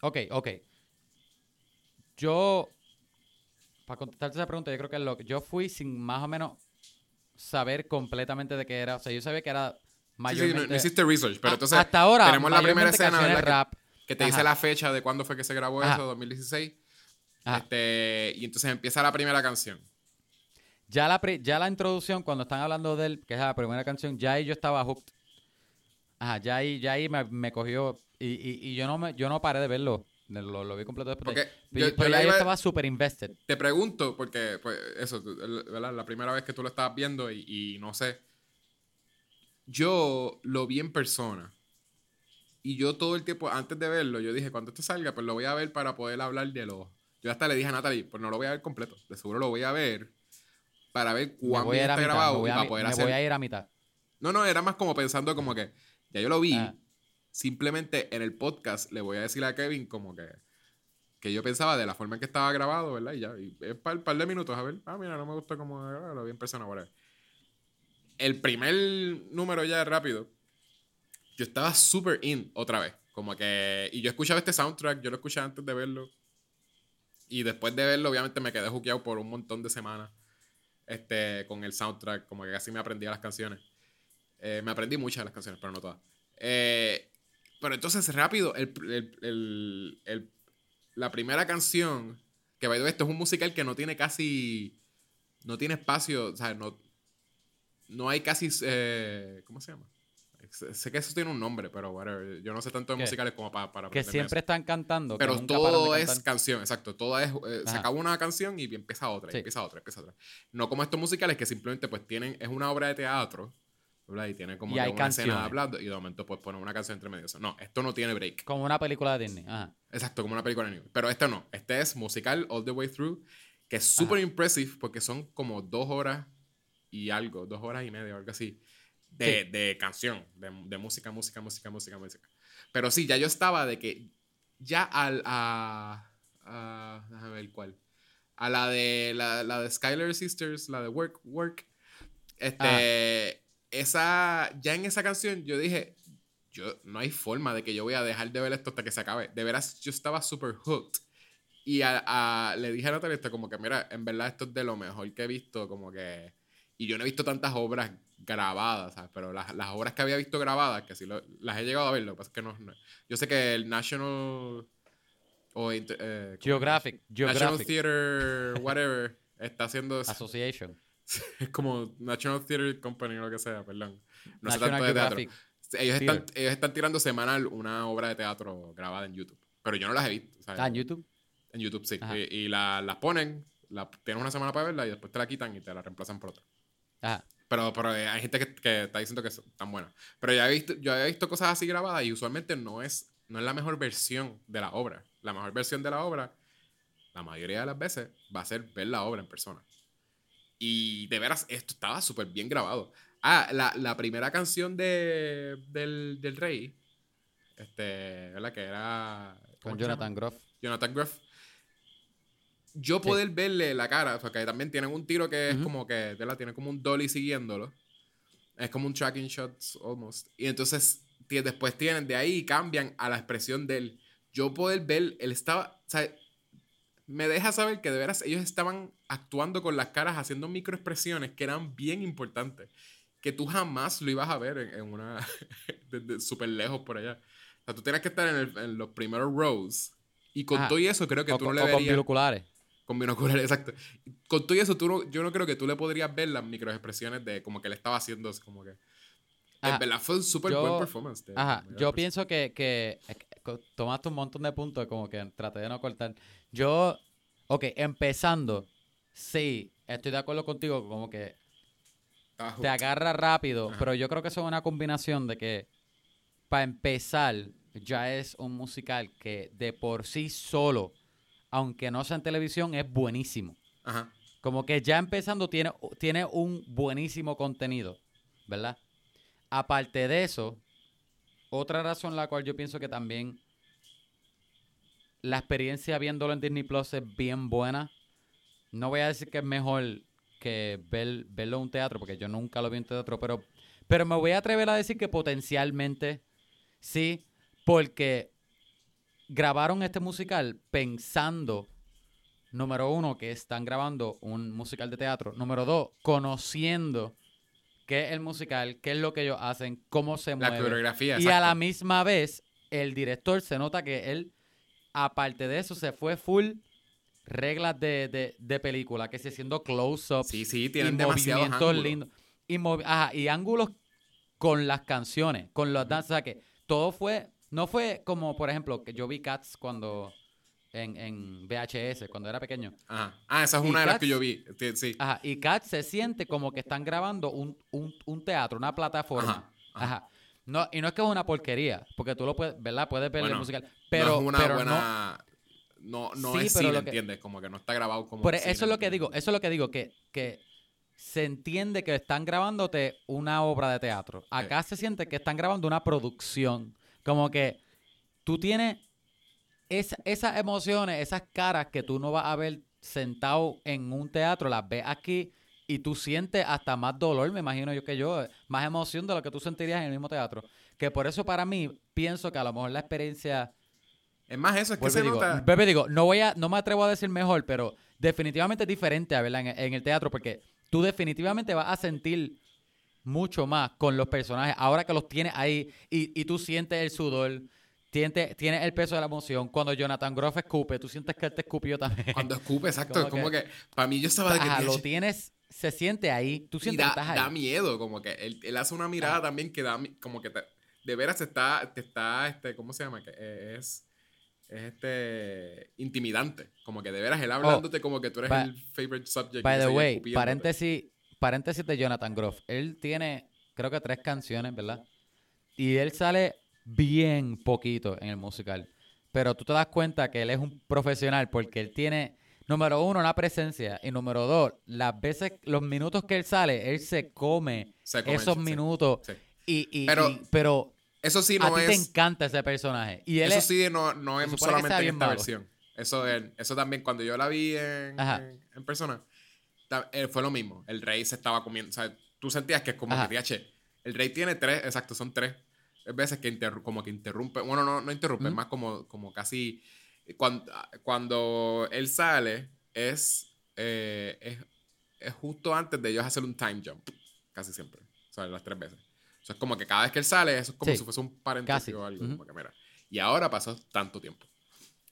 Ok, ok. Yo. Para contestarte esa pregunta, yo creo que es lo que. Yo fui sin más o menos saber completamente de qué era. O sea, yo sabía que era Sí, sí, mayormente. no, no hiciste research, pero entonces hasta ahora, tenemos la primera escena, ¿verdad? Rap. que te dice la fecha de cuándo fue que se grabó Ajá. eso, 2016. Ajá. Este, y entonces empieza la primera canción. Ya la, pri- ya la introducción, cuando están hablando de él, que es la primera canción, ya ahí yo estaba hooked. Ajá, ya ahí, ya ahí me, me cogió. Y, y, y yo no me, yo no paré de verlo. Lo, lo vi completo después. de- yo- pero yo ya le yo iba- estaba súper invested. Te pregunto, porque, pues, eso, ¿verdad? La primera vez que tú lo estabas viendo y, y no sé. Yo lo vi en persona. Y yo todo el tiempo, antes de verlo, yo dije, cuando esto salga, pues lo voy a ver para poder hablar de los... Yo hasta le dije a Natalie, pues no lo voy a ver completo. De seguro lo voy a ver para ver Me cuán voy a está mitad. grabado y para poder me hacer... voy a ir a mitad. No, no, era más como pensando como que ya yo lo vi. Ah. Simplemente en el podcast le voy a decir a Kevin como que que yo pensaba de la forma en que estaba grabado, ¿verdad? Y ya, y es par, par de minutos, a ver, ah, mira, no me gustó como ah, lo vi en persona, whatever. El primer número ya rápido, yo estaba super in otra vez, como que, y yo escuchaba este soundtrack, yo lo escuché antes de verlo, y después de verlo, obviamente me quedé juqueado por un montón de semanas, este, con el soundtrack, como que casi me aprendía las canciones. Eh, me aprendí muchas de las canciones, pero no todas. Eh, pero entonces, rápido, el, el- el- la primera canción, que by the way, esto es un musical que no tiene casi. No tiene espacio, o sea, no, no hay casi. eh, ¿Cómo se llama? Sé, que eso tiene un nombre, pero whatever. Yo no sé tanto de ¿Qué? musicales como para. para Que siempre eso. están cantando. que Pero nunca paran de todo es cantar. canción, exacto. Todo es. eh, se acaba una canción y empieza otra, y Sí. empieza otra, empieza otra. No como estos musicales que simplemente pues tienen. Es una obra de teatro. ¿verdad? Y tiene como Y que hay una escena canciones. hablando y de momento pues ponen una canción entre medio. No, esto no tiene break. Como una película de Disney. Ajá. Exacto, como una película de anime. Pero este no. Este es musical all the way through. Que es súper impressive porque son como dos horas y algo, dos horas y media o algo así. De, Sí. de canción, de, de música, música, música, música, música. Pero sí, ya yo estaba de que ya al. A, a- déjame ver cuál. A la de la, la de Skylar Sisters, la de Work, Work. Este. Esa. Ya en esa canción yo dije. Yo, no hay forma de que yo voy a dejar de ver esto hasta que se acabe. De veras, yo estaba super hooked. Y a, a- le dije a Natalia esto como que, mira, en verdad esto es de lo mejor que he visto, como que... Y yo no he visto tantas obras grabadas, ¿sabes? Pero las, las obras que había visto grabadas, que sí lo- las he llegado a ver, lo que pasa es que no... no- yo sé que el National... O, inter- eh. Geographic. National Theater, whatever, está haciendo... Association. Es como National Theater Company o lo que sea, perdón. No sé tanto de teatro. Ellos están, ellos están tirando semanal una obra de teatro grabada en YouTube. Pero yo no las he visto. Ah, en YouTube. En YouTube, sí. Y, las ponen, la, tienes una semana para verla y después te la quitan y te la reemplazan por otra. Ajá. Pero, pero hay gente que, que, está diciendo que están buenas. Pero ya he visto, yo había visto cosas así grabadas y usualmente no es, no es la mejor versión de la obra. La mejor versión de la obra, la mayoría de las veces, va a ser ver la obra en persona. Y de veras, esto estaba súper bien grabado. Ah, la, la primera canción de, del, del rey, este, ¿verdad? Que era... Con Jonathan Groff. Jonathan Groff yo poder verle la cara, porque también tienen un tiro que es como que, ¿verdad? Tiene como un dolly siguiéndolo. Es como un tracking shot almost. Y entonces después tienen de ahí y cambian a la expresión de él. Yo poder ver, él estaba, o sea, me deja saber que de veras ellos estaban actuando con las caras, haciendo microexpresiones que eran bien importantes, que tú jamás lo ibas a ver en, una, desde súper lejos por allá. O sea, tú tienes que estar en, los primeros rows. Y con todo eso creo que tú no le verías... con binoculares. Con binoculares, exacto. Con todo eso, tú yo no creo que tú le podrías ver las microexpresiones de como que le estaba haciendo, como que... en verdad fue un súper buen performance. ajá, yo pienso que, que, tomaste un montón de puntos, como que traté de no cortar. Yo, ok, empezando, sí, estoy de acuerdo contigo, como que te agarra rápido, pero yo creo que eso es una combinación de que, para empezar, ya es un musical que de por sí solo aunque no sea en televisión, es buenísimo. Ajá. Como que ya empezando tiene, tiene un buenísimo contenido, ¿verdad? Aparte de eso, otra razón la cual yo pienso que también la experiencia viéndolo en Disney Plus es bien buena. No voy a decir que es mejor que verlo en un teatro, porque yo nunca lo vi en teatro, pero, pero me voy a atrever a decir que potencialmente sí, porque grabaron este musical pensando, número uno, que están grabando un musical de teatro. Número dos, conociendo qué es el musical, qué es lo que ellos hacen, cómo se mueve. La coreografía. Y a la misma vez, el director se nota que él, aparte de eso, se fue full reglas de, de, película, que se haciendo close-ups. Sí, sí, tienen demasiados ángulos. lindos. Y, y ángulos con las canciones, con los danzas. O sea, que todo fue no fue como, por ejemplo, que yo vi Cats cuando. En, en VHS, cuando era pequeño. Ajá. Ah, esa es una de las que yo vi. Sí. Ajá. Y Cats se siente como que están grabando un, teatro, una plataforma. Ajá. No, y no es que es una porquería, porque tú lo puedes, ¿verdad? Puedes ver el musical. Pero, no es una buena. No, no, es cine, ¿entiendes? Como que no está grabado como. Pero eso es lo que digo, eso es lo que digo, que, que se entiende que están grabándote una obra de teatro. Acá se siente que están grabando una producción. Como que tú tienes esas emociones, esas caras que tú no vas a ver sentado en un teatro, las ves aquí y tú sientes hasta más dolor, me imagino yo que yo, más emoción de lo que tú sentirías en el mismo teatro. Que por eso para mí pienso que a lo mejor la experiencia... Es más eso, es que se digo, nota... Bebé, digo, no, voy a, no me atrevo a decir mejor, pero definitivamente es diferente a verla en, el teatro porque tú definitivamente vas a sentir mucho más con los personajes. Ahora que los tienes ahí y, y tú sientes el sudor, tienes, tienes el peso de la emoción. Cuando Jonathan Groff escupe, tú sientes que él te escupió también. Cuando escupe, exacto. Como, como que, para mí yo estaba de que... lo tienes, se siente ahí. Tú sientes da, que estás ahí. Da miedo, como que él, él hace una mirada también que da, como que de veras te está, te está, este, ¿cómo se llama? Que es es este intimidante. Como que de veras él oh, hablándote como que tú eres el favorite subject. By the way, paréntesis, paréntesis de Jonathan Groff. Él tiene, creo que tres canciones, ¿verdad? Y él sale bien poquito en el musical. Pero tú te das cuenta que él es un profesional porque él tiene, número uno, una presencia. Y número dos, las veces, los minutos que él sale, él se come, esos minutos. Y, y, pero, pero eso sí no a ti te encanta ese personaje. Y él eso sí no, no es solamente en esta versión. Eso, eso también, cuando yo la vi en, en persona, fue lo mismo. El rey se estaba comiendo. O sea, tú sentías que es como que, che, el rey tiene tres, exacto, son tres veces que como que interrumpe. Bueno, no, no interrumpe, es más como, como casi. Cuando, cuando él sale, es, eh, es, es, justo antes de ellos hacer un time jump. Casi siempre. O sea, las tres veces. O sea, es como que cada vez que él sale, eso es como si fuese un paréntesis o algo. como que, mira. Y ahora pasó tanto tiempo.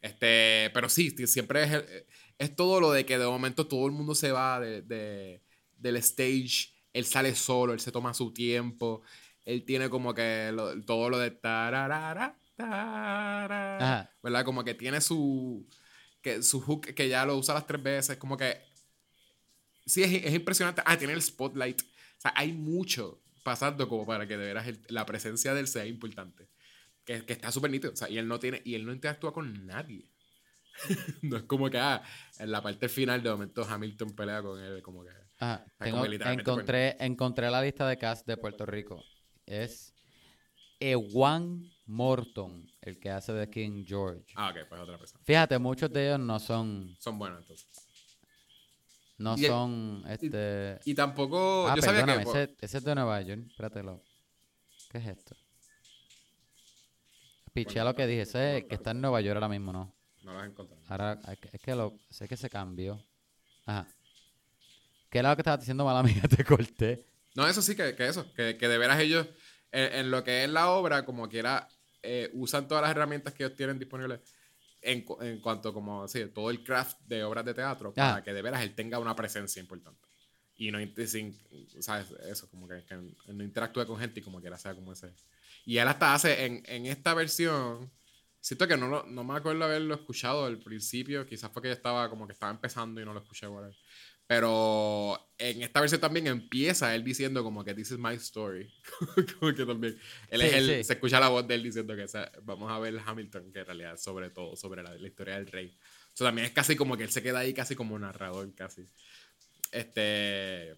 Este, pero sí, siempre es, es todo lo de que de momento todo el mundo se va de, del stage, él sale solo, él se toma su tiempo. él tiene como que lo- todo lo de tararara, tarara, Ajá. ¿verdad? Como que tiene su, que, su hook que ya lo usa las tres veces, como que sí es, es impresionante. Ah, tiene el spotlight. O sea, hay mucho pasando como para que de veras el- la presencia de él sea importante. Que, que está súper nítido. O sea, y él no tiene, y él no interactúa con nadie. no es como que, ah, en la parte final de momento Hamilton pelea con él, como que. Sea, tengo- encontré, encontré la lista de cast de Puerto Rico. Es Ewan Morton, el que hace de King George. Ah, ok, pues otra persona. Fíjate, muchos de ellos no son, Son buenos entonces. no Y el- son, este... Y tampoco. ah, yo sabía que. ese, ese es de Nueva York. Espératelo. ¿Qué es esto? Piché lo que dije, ese es que está en Nueva York ahora mismo, ¿no? No los encontré. Ahora, es que- lo, sé que se cambió. Ajá. ¿Qué era lo que estabas diciendo, mala mía? Te corté. No, eso sí, que, que eso, que, que de veras ellos, en, en lo que es la obra, como quiera, eh, usan todas las herramientas que ellos tienen disponibles en, en cuanto como, sí, todo el craft de obras de teatro, para que de veras él tenga una presencia importante. Y no, sin, ¿sabes? Eso, como que, que no interactúe con gente y como quiera sea como ese. Y él hasta hace, en, en esta versión, siento que no, lo- no me acuerdo haberlo escuchado al principio, quizás fue que yo estaba como que estaba empezando y no lo escuché, whatever. Pero en esta versión también empieza él diciendo como que this is my story. como que también. Él es Sí, el, sí. se escucha la voz de él diciendo que vamos a ver Hamilton, que en realidad es sobre todo, sobre la, la historia del rey. O sea, también es casi como que él se queda ahí casi como narrador, casi. Este.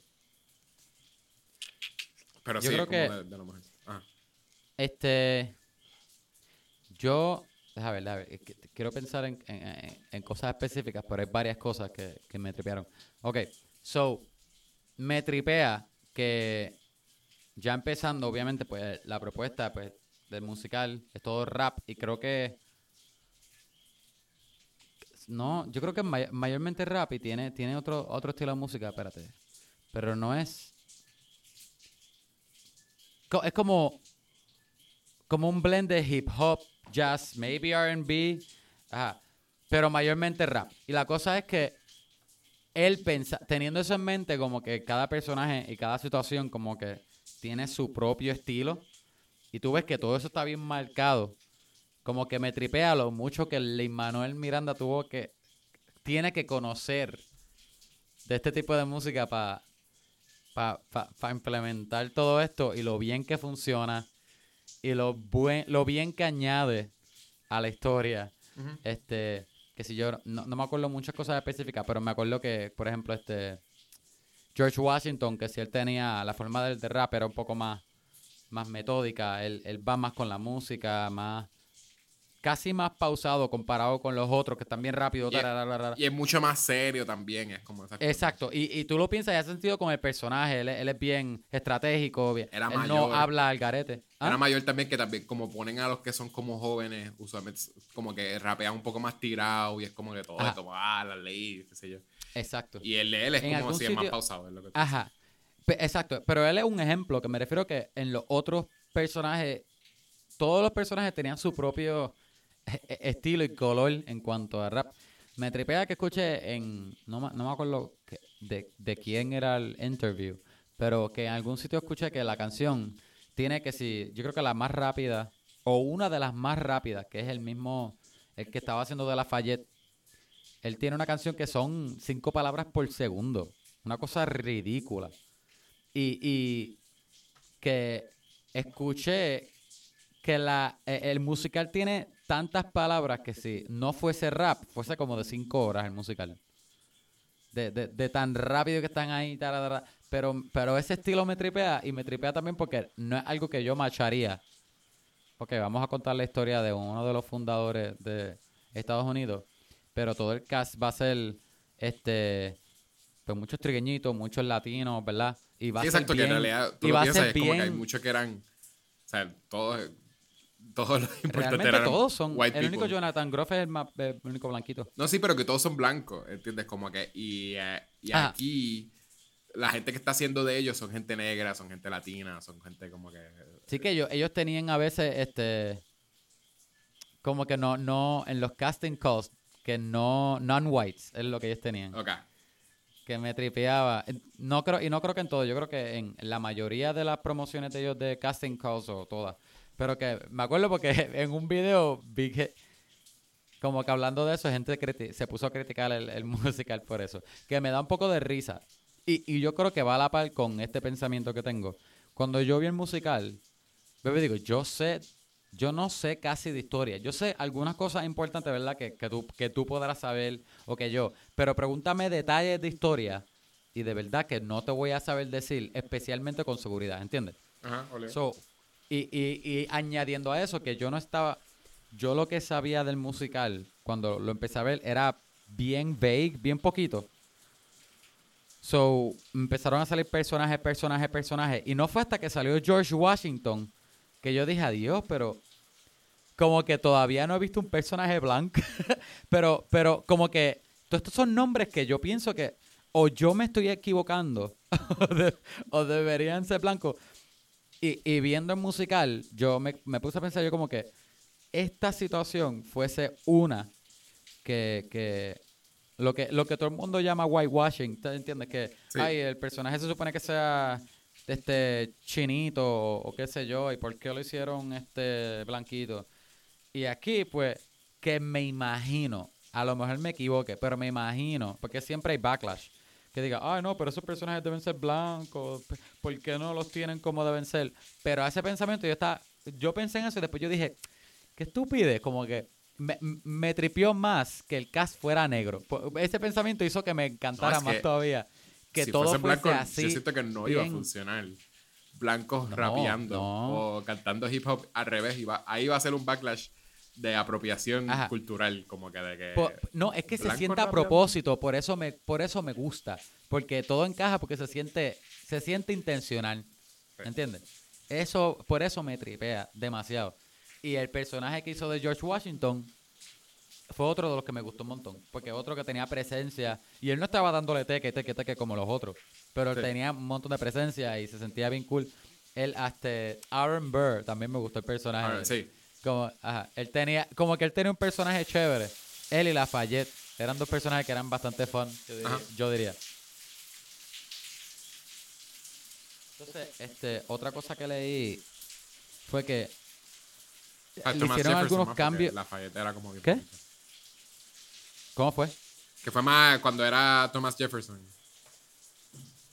Pero Yo sí, creo es como que- de, de. Ajá. Este. Yo. Déjame ver, Quiero pensar en, cosas específicas, pero hay varias cosas que, me tripearon. Ok, so. Me tripea que. Ya empezando, obviamente, pues la propuesta pues, del musical es todo rap y creo que. No, yo creo que may- mayormente rap y tiene, tiene otro, otro estilo de música, espérate. Pero no es. Es como como un blend de hip hop, jazz, maybe R&B, pero mayormente rap. Y la cosa es que él pensa, teniendo eso en mente, como que cada personaje y cada situación como que tiene su propio estilo, y tú ves que todo eso está bien marcado, como que me tripea lo mucho que Lin Manuel Miranda tuvo que, tiene que conocer de este tipo de música para para implementar todo esto y lo bien que funciona y lo buen lo bien que añade a la historia este que si yo no, no me acuerdo muchas cosas específicas pero me acuerdo que por ejemplo este George Washington que si él tenía la forma del de rap era un poco más más metódica él, él va más con la música más casi más pausado comparado con los otros que están bien rápido Y- es mucho más serio también, es como. Exacto, y, y tú lo piensas y hace sentido con el personaje, él, es- él es bien estratégico, bien, Era él mayor. no habla al garete. ¿Ah? Era mayor también que también como ponen a los que son como jóvenes, usualmente como que rapean un poco más tirado y es como que todo Ajá. es como, ah, la ley, qué sé yo. Exacto. Y el de él es En como algún si es más sitio- pausado. Es lo que Ajá. Exacto, pero él es un ejemplo que me refiero que en los otros personajes, todos los personajes tenían su propio estilo y color en cuanto a rap. Me tripea que escuché en, no, no me acuerdo de, de quién era el interview, pero que en algún sitio escuché que la canción tiene que si, yo creo que la más rápida, o una de las más rápidas, que es el mismo, el que estaba haciendo de Lafayette, él tiene una canción que son cinco palabras por segundo, una cosa ridícula. Y, y que escuché que la, eh, el musical tiene tantas palabras que si no fuese rap, fuese como de cinco horas el musical. De, de, de tan rápido que están ahí, tararara. pero, pero ese estilo me tripea y me tripea también porque no es algo que yo macharía. Ok, vamos a contar la historia de uno de los fundadores de Estados Unidos, pero todo el cast va a ser este pues muchos trigueñitos, muchos latinos, ¿verdad? Y va Sí, a ser exacto, que en bien- realidad tú y lo va piensas ser es como que hay bien- muchos que eran, o sea, todos, todos los importantes Realmente eran todos son. white el único. Jonathan Groff es el, más, el único blanquito. No, sí, pero que todos son blancos, ¿entiendes? Como que, y, eh, y Ajá. aquí, la gente que está haciendo de ellos son gente negra, son gente latina, son gente como que... Sí que ellos, ellos tenían a veces, este, como que no, no, en los casting calls, que no, non-whites, es lo que ellos tenían. Ok. que me tripeaba. No creo, y no creo que en todo, yo creo que en la mayoría de las promociones de ellos de casting calls o todas. Pero que me acuerdo porque en un video vi que como que hablando de eso, gente se puso a criticar el, el musical por eso. Que me da un poco de risa. Y, y yo creo que va a la par con este pensamiento que tengo. Cuando yo vi el musical, bebé, digo, yo sé, yo no sé casi de historia. Yo sé algunas cosas importantes, ¿verdad? Que, que, tú, que tú podrás saber o que yo. Pero pregúntame detalles de historia y de verdad que no te voy a saber decir, especialmente con seguridad, ¿entiendes? Ajá, ole. So, y, añadiendo a eso, que yo no estaba. Yo lo que sabía del musical cuando lo empecé a ver era bien vague, bien poquito. So, empezaron a salir personajes, personajes, personajes. Y no fue hasta que salió George Washington que yo dije adiós, pero como que todavía no he visto un personaje blanco. pero, pero como que todos estos son nombres que yo pienso que o yo me estoy equivocando o deberían ser blancos. Y, y viendo el musical, yo me, me puse a pensar yo como que esta situación fuese una que, que lo que lo que todo el mundo llama whitewashing, ¿te entiendes? Que Sí. ay, el personaje se supone que sea este chinito o, o qué sé yo, y por qué lo hicieron este blanquito. Y aquí, pues, que me imagino, a lo mejor me equivoque, pero me imagino, porque siempre hay backlash, que diga, ay, no, pero esos personajes deben ser blancos, ¿por qué no los tienen como deben ser? Pero a ese pensamiento yo estaba, yo pensé en eso y después yo dije, qué estupidez, como que me, me tripió más que el cast fuera negro. Ese pensamiento hizo que me encantara No, más que todavía. Que si todo fuese fuese blanco, así. yo siento que no iba a funcionar. Blancos No, rapeando no. o cantando hip hop al revés. Iba, ahí va a ser un backlash de apropiación Ajá. cultural, como que de que... Po- no, es que se siente a propósito, por eso me, por eso me gusta, porque todo encaja, porque se siente, se siente intencional, Sí. ¿entiendes? Eso, por eso me tripea demasiado. Y el personaje que hizo de George Washington fue otro de los que me gustó un montón, porque otro que tenía presencia y él no estaba dándole teque, teque, teque como los otros, pero él Sí. tenía un montón de presencia y se sentía bien cool. Él, hasta Aaron Burr, también me gustó el personaje. Ahora, sí. Como, ajá, él tenía, como que él tenía un personaje chévere. Él y Lafayette eran dos personajes que eran bastante fun, yo diría. Ajá. yo diría. Entonces, este, otra cosa que leí fue que Ah, le Thomas hicieron Jefferson algunos cambios. Lafayette era como ¿Qué? ¿Cómo fue? Que fue más cuando era Thomas Jefferson.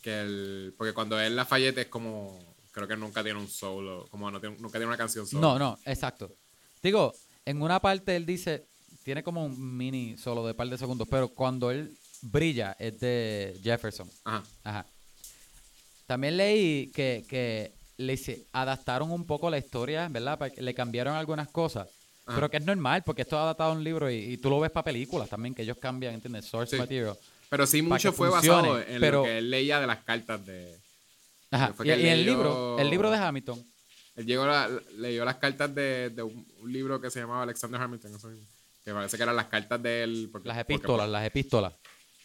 Que el, porque cuando es Lafayette es como... Creo que nunca tiene un solo. Como no tiene, nunca tiene una canción solo. No, no, exacto. Digo, en una parte él dice, tiene como un mini solo de par de segundos, pero cuando él brilla es de Jefferson. Ajá. Ajá. También leí que, que le hice- adaptaron un poco la historia, ¿verdad? Le cambiaron algunas cosas. Ajá. Pero que es normal, porque esto es adaptado a un libro y, y tú lo ves para películas también, que ellos cambian, ¿entiendes? Source Sí. material. Pero sí mucho fue funcione, basado en pero- lo que él leía de las cartas de... Ajá. Y, el libro, el libro de Hamilton. Él llegó la- leyó las cartas de, de un, libro que se llamaba Alexander Hamilton, eso mismo. Que parece que eran las cartas de él. porque- Las epístolas, las epístolas.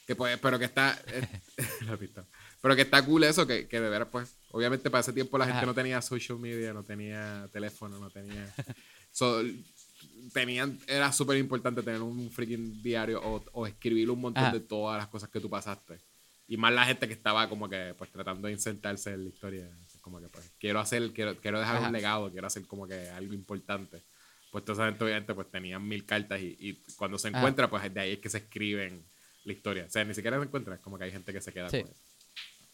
que pues, pero que está. eh, la epístola. pero que está cool eso, que, que de veras, pues. Obviamente para ese tiempo la gente Ajá. no tenía social media, no tenía teléfono, no tenía. so, tenían, era súper importante tener un freaking diario o, o escribir un montón Ajá. de todas las cosas que tú pasaste. Y más la gente que estaba como que pues tratando de insertarse en la historia. Como que pues quiero hacer, quiero, quiero dejar Ajá. un legado, quiero hacer como que algo importante. Pues toda esa gente obviamente pues tenían mil cartas y, y cuando se Ajá. encuentra pues de ahí es que se escriben la historia. O sea, ni siquiera se encuentra, como que hay gente que se queda Sí. con eso.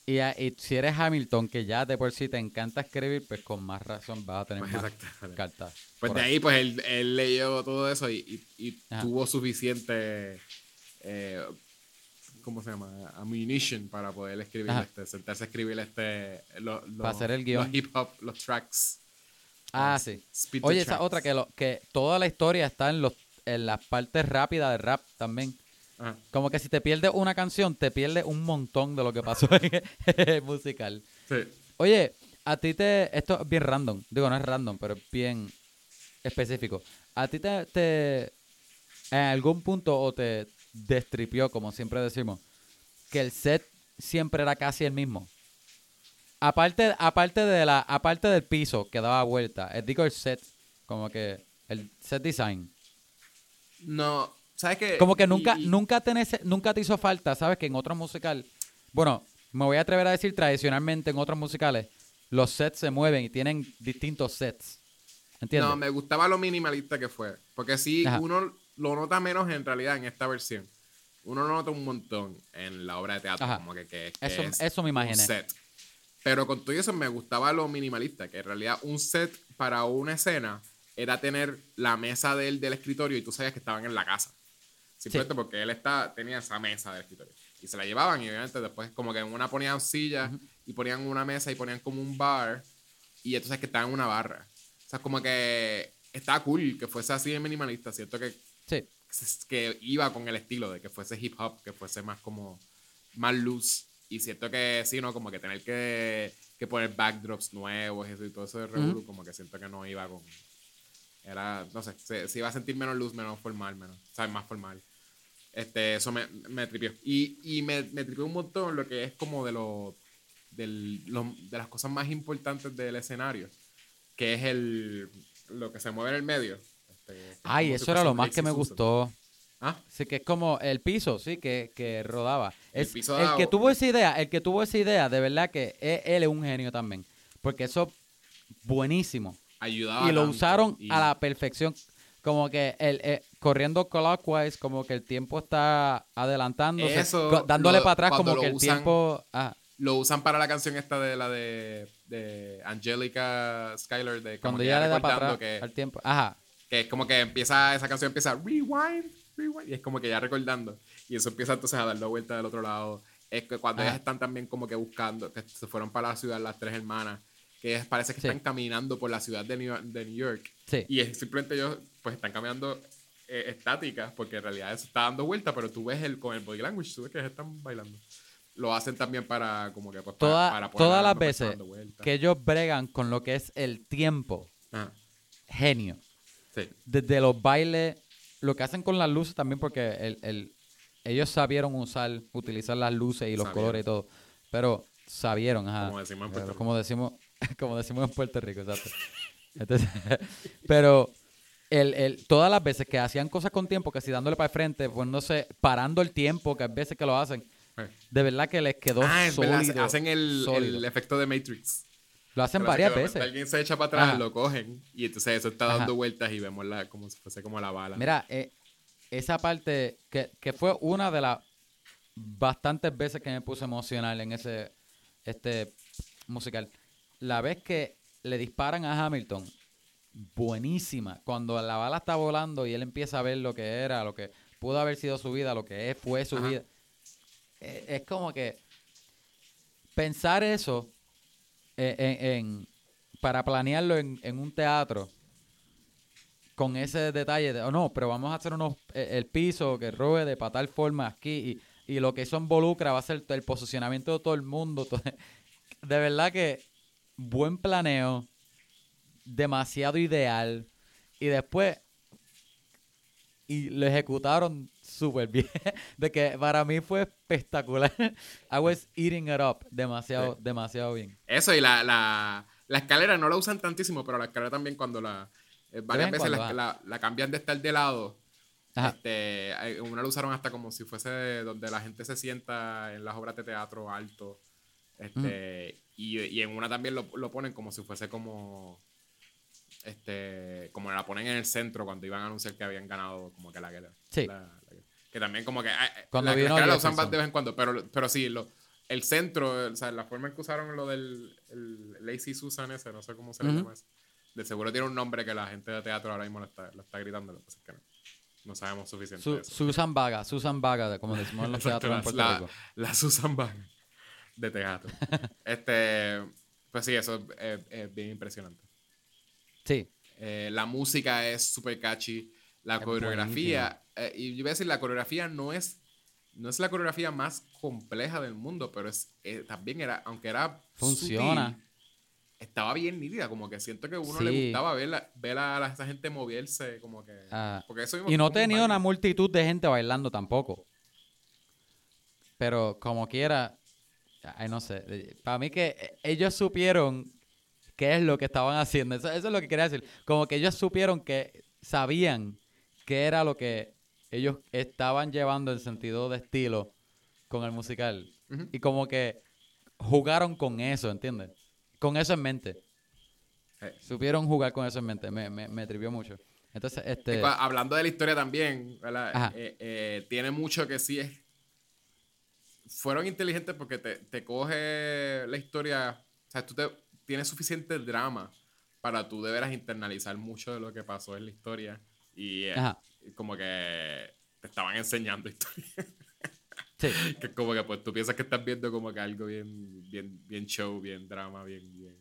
Y, a- y si eres Hamilton, que ya de por sí te encanta escribir, pues con más razón vas a tener Pues, más cartas. Pues de ahí. ahí pues él, él leyó todo eso y, y- y Ajá. tuvo suficiente, eh, ¿cómo se llama? Ammunition para poder escribir Ajá. este, sentarse a escribir este, lo- lo- Para hacer el guion. Los hip hop, los tracks. Ah, los sí. Oye, esa tracks. otra que, lo, que toda la historia está en, los, en las partes rápidas de rap también. Ajá. Como que si te pierdes una canción, te pierdes un montón de lo que pasó en el musical. Sí. Oye, a ti te... Esto es bien random. Digo, no es random, pero es bien específico. A ti te... te en algún punto o te destripió, como siempre decimos, que el set siempre era casi el mismo. Aparte, aparte, de la, aparte del piso que daba vuelta, eh, digo el set, como que el set design. No, ¿sabes qué? Como que nunca, y- nunca, te nece- nunca te hizo falta, ¿sabes? Que en otro musical Bueno, me voy a atrever a decir tradicionalmente en otros musicales, los sets se mueven y tienen distintos sets. ¿Entiendes? No, me gustaba lo minimalista que fue. Porque sí, Ajá. uno lo nota menos en realidad en esta versión. Uno lo nota un montón en la obra de teatro. Ajá. Como que, que- que Eso- es eso me un imaginé. set. Pero con todo eso me gustaba lo minimalista. Que en realidad un set para una escena era tener la mesa del, del escritorio y tú sabías que estaban en la casa. Simplemente porque él está, tenía esa mesa del escritorio. Y se la llevaban y obviamente después como que en una ponían silla y ponían una mesa y ponían como un bar y entonces que estaban en una barra. O sea, como que estaba cool que fuese así de minimalista. Siento que, Sí. que iba con el estilo de que fuese hip hop, que fuese más como más loose. Y siento que sí, ¿no? Como que tener que, que poner backdrops nuevos eso y todo eso de revolú, como que siento que no iba con... Era, no sé, se, se iba a sentir menos luz, menos formal, menos, ¿sabes? Más formal. Este, eso me, me tripió. Y, y me, me tripió un montón lo que es como de lo, del, lo- de las cosas más importantes del escenario, que es el, lo que se mueve en el medio. Este, Ay, eso era lo más que me gustó. ¿Ah? Sí, que es como el piso, sí, que, que rodaba. El Es- piso el daba- que tuvo esa idea, el que tuvo esa idea, de verdad que e- él es un genio también. Porque eso, buenísimo. Ayudaba y lo tanto, usaron y- a la perfección. Como que el, eh, corriendo clockwise, como que el tiempo está adelantándose, Eso, dándole lo- para atrás, como que el usan- tiempo. ah, Lo usan para la canción esta de la de, de Angelica Skyler, de como cuando que ya le da para atrás que, al tiempo. Ajá. Que es como que empieza, esa canción empieza rewind, rewind, y es como que ya recordando. Y eso empieza entonces a dar la vuelta del otro lado. Es que cuando ellas están también como que buscando, que se fueron para la ciudad las tres hermanas, que es- parece que Sí. están caminando por la ciudad de New, de New York. Sí. Y es simplemente ellos pues están caminando eh, estáticas, porque en realidad eso está dando vuelta, pero tú ves el, con el body language, tú ves que ellos están bailando. Lo hacen también para como que pues, para- Toda- para poner a todas las veces que ellos bregan con lo que es el tiempo, Ajá, genio. Sí. Desde los bailes, lo que hacen con las luces también, porque el, el- ellos sabieron usar, utilizar las luces y los Sabieron. colores y todo. Pero sabieron, ajá. Como decimos en Puerto Rico. como decimos, como decimos en Puerto Rico, exacto. Entonces, pero el, el, todas las veces que hacían cosas con tiempo, que si dándole para el frente, poniéndose, parando el tiempo, que hay veces que lo hacen, Eh. de verdad que les quedó Ah, verdad, sólido. hacen el, sólido. el efecto de Matrix. Lo hacen varias veces. Alguien se echa para atrás, Ajá. lo cogen y entonces eso está dando Ajá. vueltas y vemos la, como si fuese como la bala. Mira, eh, esa parte que, que fue una de las bastantes veces que me puse emocional en ese este musical. La vez que le disparan a Hamilton, buenísima. Cuando la bala está volando y él empieza a ver lo que era, lo que pudo haber sido su vida, lo que fue su Ajá. vida. Eh, es como que pensar eso en, en- para planearlo en, en un teatro con ese detalle de, oh no, pero vamos a hacer unos, eh, el piso que ruede de para tal forma aquí y, lo que eso involucra va a ser el posicionamiento de todo el mundo. De verdad que buen planeo, demasiado ideal y después y lo ejecutaron súper bien. De que para mí fue espectacular. I was eating it up demasiado, Sí. demasiado bien. Eso y la, la, la escalera no la usan tantísimo, pero la escalera también cuando la... eh, varias veces cuando, la, la- cambian de estar de lado. Ajá. Este, una la usaron hasta como si fuese donde la gente se sienta en las obras de teatro alto. Este, y, y en una también lo, lo ponen como si fuese como este como la ponen en el centro cuando iban a anunciar que habían ganado como que la guerra. Sí. La- que también como que Cuando la, la vino escalera la usan de vez en cuando, pero, pero sí, lo, el centro, o sea, la forma en que usaron lo del el Lazy Susan ese, no sé cómo se le llama eso. De seguro tiene un nombre que la gente de teatro ahora mismo lo está, lo está gritando, lo que es que no, no sabemos suficiente Su- de eso. Susan Vaga, Susan Vaga, como decimos en los teatros en la- Puerto la, Rico. la Susan Bang de teatro. este, pues sí, eso es, es bien impresionante. Sí, Eh, la música es súper catchy. La Es coreografía, eh, y yo voy a decir, la coreografía no es, no es la coreografía más compleja del mundo, pero es eh, también era, aunque era Funciona. sutil, estaba bien nítida, como que siento que a uno Sí. le gustaba ver, la- ver a, la- esa gente moverse, como que... Ah, porque eso mismo y no un tenía una multitud de gente bailando tampoco. Pero como quiera, ay, no sé. Para mí que eh, ellos supieron qué es lo que estaban haciendo. Eso, eso es lo que quería decir. Como que ellos supieron que sabían qué era lo que ellos estaban llevando en sentido de estilo con el musical. Ujú. Y como que jugaron con eso, ¿entiendes? Con eso en mente. Sí. Supieron jugar con eso en mente. Me, me, me trivió mucho. Entonces, este... Hablando de la historia también, ¿verdad? Eh, eh, tiene mucho que sí es. Fueron inteligentes porque te, te coge la historia. O sea, tú te, tienes suficiente drama para tú de veras internalizar mucho de lo que pasó en la historia. Y eh, Ajá. Como que te estaban enseñando historia. Sí. que como que pues tú piensas que estás viendo como que algo bien, bien, bien show, bien drama, bien, bien,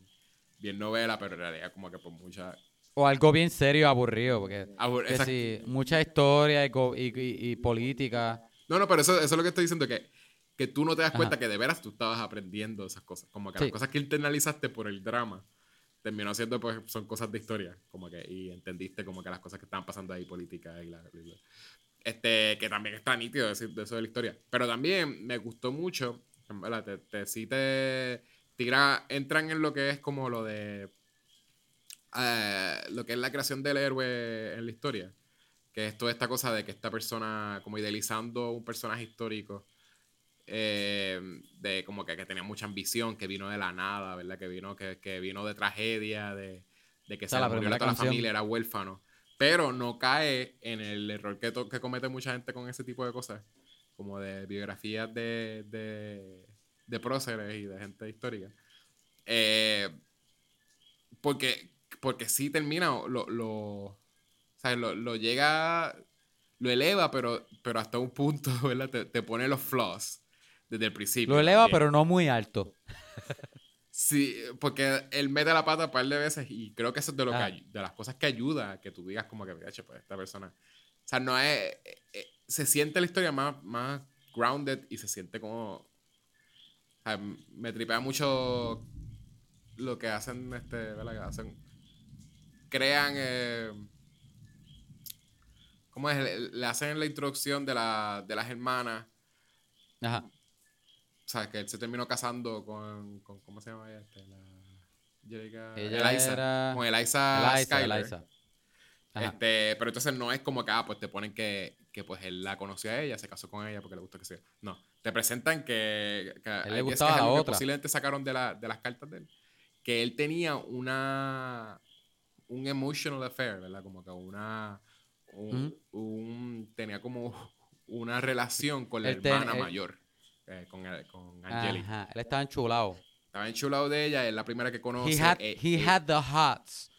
bien novela, pero en realidad como que por mucha. O algo bien serio, aburrido, porque... Abur- que sí, mucha historia y, y- y política. No, no, pero eso, eso es lo que estoy diciendo, que, que tú no te das cuenta Ajá. que de veras tú estabas aprendiendo esas cosas. Como que Sí. las cosas que internalizaste por el drama terminó siendo, pues, son cosas de historia. Como que, y entendiste como que las cosas que estaban pasando ahí, políticas y la... y la- Este, que también está nítido decir de eso de la historia. Pero también me gustó mucho, ¿verdad? Te, te, sí te tira, entran en lo que es como lo de... eh, lo que es la creación del héroe en la historia. Que es toda esta cosa de que esta persona, como idealizando un personaje histórico, eh, de como que, que tenía mucha ambición, que vino de la nada, ¿verdad? Que vino, que, que vino de tragedia, de, de que sea, se la murió toda la canción. familia, era huérfano. Pero no cae en el error que, que comete mucha gente con ese tipo de cosas, como de biografías de, de, de próceres y de gente histórica. Eh, porque, porque sí termina, lo, lo, o sea, lo, lo llega, lo eleva, pero, pero hasta un punto, ¿verdad? Te, te pone los flaws desde el principio. Lo eleva, también. pero no muy alto. Sí, porque él mete la pata un par de veces y creo que eso es de, lo que, Ah. de las cosas que ayuda a que tú digas como que, "Gacho, pues esta persona... O sea, no es... eh, eh, se siente la historia más, más grounded y se siente como... o sea, me tripea mucho lo que hacen, este, ¿verdad? Que hacen... Crean... eh, ¿Cómo es? Le, le hacen la introducción de, la, de las hermanas. Ajá. O sea, que él se terminó casando con, con ¿cómo se llama ella? Este, la Jerica- Ella Eliza. era- Con Eliza, Eliza, Skyler. Eliza. Ajá. Este, pero entonces no es como que, ah, pues te ponen que, que pues él la conoció a ella, se casó con ella porque le gustó que sea. No, te presentan que, que Él le gustaba que es la algo que otra. posiblemente sacaron de, la, de las cartas de él. Que él tenía una un emotional affair, ¿verdad? Como que una un, un- tenía como una relación con la Él ten- hermana él- mayor, eh, con, con Angelica. Ajá. Él estaba enchulado. Estaba enchulado de ella, es la primera que conoce. He had, eh, he eh, had the hots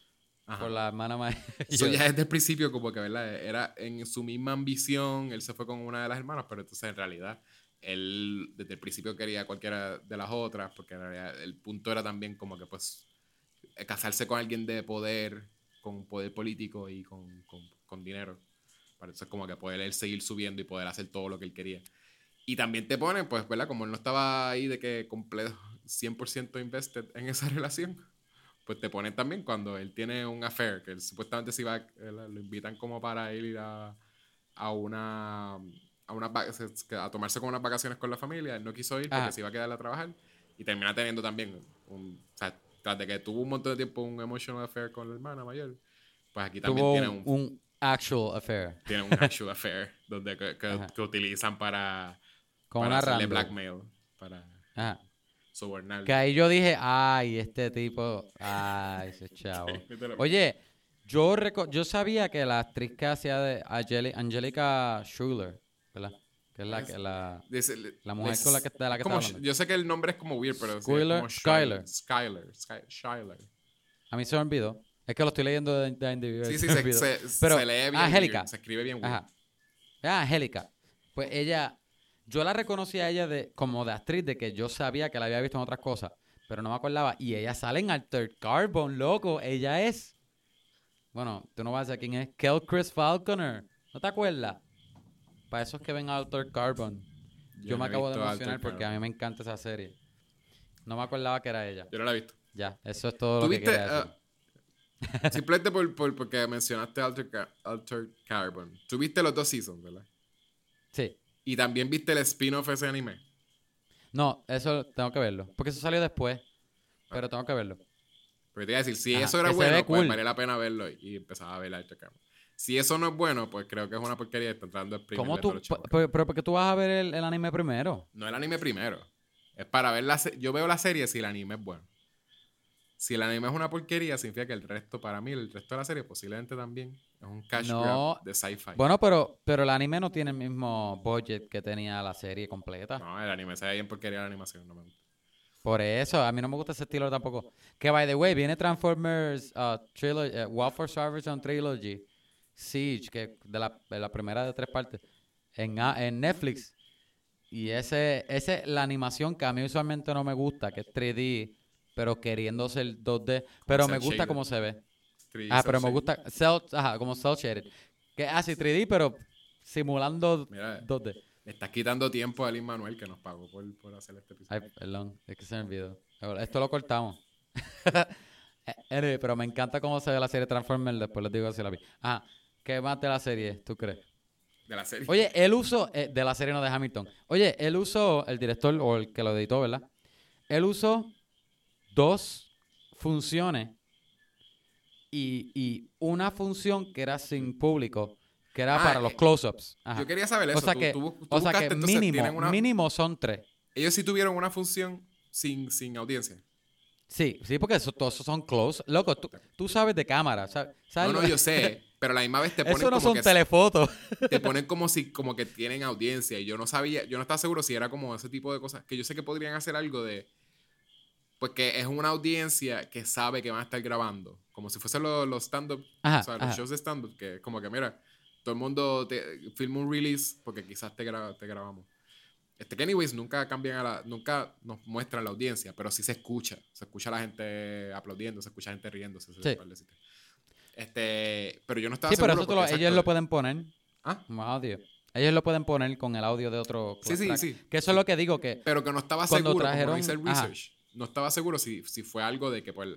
ajá. por la hermana mayor. Eso ya desde el principio, como que, ¿verdad? Era en su misma ambición, él se fue con una de las hermanas, pero entonces en realidad él desde el principio quería cualquiera de las otras, porque en realidad el punto era también como que, pues, eh, casarse con alguien de poder, con poder político y con, con, con dinero. Para eso es como que poder él seguir subiendo y poder hacer todo lo que él quería. Y también te ponen, pues, ¿verdad? Como él no estaba ahí de que completo 100% invested en esa relación, pues te ponen también cuando él tiene un affair, que él supuestamente si va, lo invitan como para ir a, a una a, se- a tomarse como unas vacaciones con la familia, él no quiso ir porque se iba a quedar a trabajar y termina teniendo también un, o sea, tras de que tuvo un montón de tiempo un emotional affair con la hermana mayor, pues aquí también Tuvo tiene un, un, actual affair. tiene un actual affair donde que, que- que utilizan para, Con para una hacerle random. blackmail, para Ajá. sobornarle. Que ahí yo dije, ay, este tipo, ay, ese chavo. Oye, yo yo sabía que la actriz que hacía de Angeli- Angelica Schuler, ¿verdad? Que es la, que, la, la mujer les- con la que, de la que como está hablando. yo sé que el nombre es como weird, pero sí, es Skyler- Skyler. Skyler. Sky- Skyler. A mí se me olvidó. Es que lo estoy leyendo de, de individual. Sí, sí, se, Pero, se lee bien. Angélica. weird, Se escribe bien. weird. Ajá. Ah, Angélica. Pues ella, yo la reconocí a ella de, como de actriz, de que yo sabía que la había visto en otras cosas, pero no me acordaba. Y ella sale en Altered Carbon, loco. Ella es. Bueno, tú no vas a saber quién es. Kel Chris Falconer. ¿No te acuerdas? Para esos que ven Altered Carbon. Yo, me acabo de emocionar porque a mí me encanta esa serie. No me acordaba que era ella. Yo no la he visto. Ya, eso es todo ¿Tú lo que quería decir. ah, simplemente por, por- porque mencionaste Altered, Altered Carbon. Tú viste los dos seasons, ¿verdad? Sí. Y también viste el spin-off ese anime. No, eso tengo que verlo. Porque eso salió después. Pero tengo que verlo. Porque te iba a decir, si Ajá, eso era bueno, pues cool. valía la pena verlo y empezaba a ver Carbon. Si eso no es bueno, pues creo que es una porquería y está entrando el ¿Cómo tú? Pero, pero porque tú vas a ver el, el anime primero. No el anime primero. Es para ver la Yo veo la serie si el anime es bueno. Si el anime es una porquería, significa que el resto, para mí, el resto de la serie posiblemente también es un cash No. grab de sci-fi. Bueno, pero, pero el anime no tiene el mismo budget que tenía la serie completa. No, el anime se ve bien porquería la animación, no me gusta. Por eso, a mí no me gusta ese estilo tampoco. Que, by the way, viene Transformers uh, Trilogy, uh, War for Salvation Trilogy, Siege, que de la, de la primera de tres partes, en, a- en Netflix. Y ese, ese, la animación que a mí usualmente no me gusta, que es 3D, pero queriendo ser 2D, pero me gusta cómo se ve. 3D Ah, pero me gusta, ajá, como cel shaded. Que es así 3D, pero simulando Mira, 2D. le estás quitando tiempo a Lin Manuel que nos pagó por, por hacer este episodio. Ay, perdón, es que se me olvidó. Esto lo cortamos. Pero me encanta cómo se ve la serie Transformers. Después les digo si la vi. Ah, ¿qué más de la serie tú crees? De la serie. Oye, él usó, eh, de la serie no de Hamilton. Oye, él usó, el director o el que lo editó, ¿verdad? Él usó dos funciones y, y una función que era sin público, que era Ah, para los eh, close-ups. Yo quería saber eso. O sea que, tú- tú o sea buscaste, que entonces, mínimo, tienen una- mínimo son tres. Ellos sí tuvieron una función sin, sin audiencia. Sí, sí, porque eso, todos esos son close. Loco, tú, tú sabes de cámara, ¿sabes? No, no, yo sé. Pero a la misma vez te ponen Eso no como son que telefotos. te ponen como si como que tienen audiencia y yo no sabía, yo no estaba seguro si era como ese tipo de cosas, que yo sé que podrían hacer algo de pues que es una audiencia que sabe que van a estar grabando, como si fuesen los, los stand-up, o sea, los ajá. shows de stand-up, que como que mira, todo el mundo te filma un release porque quizás te, gra- te grabamos. Este que anyways nunca cambian a la, nunca nos muestran la audiencia, pero sí se escucha, se escucha a la gente aplaudiendo, se escucha a gente riéndose, se Sí. Este, pero yo no estaba Sí, pero seguro eso tú lo- porque, ellos lo pueden poner ¿Ah? como audio. Ellos lo pueden poner con el audio de otro Sí, sí, track. sí. Que eso es lo que digo, que Pero que no estaba seguro, como trajeron- hice el ajá. No estaba seguro si, si fue algo de que pues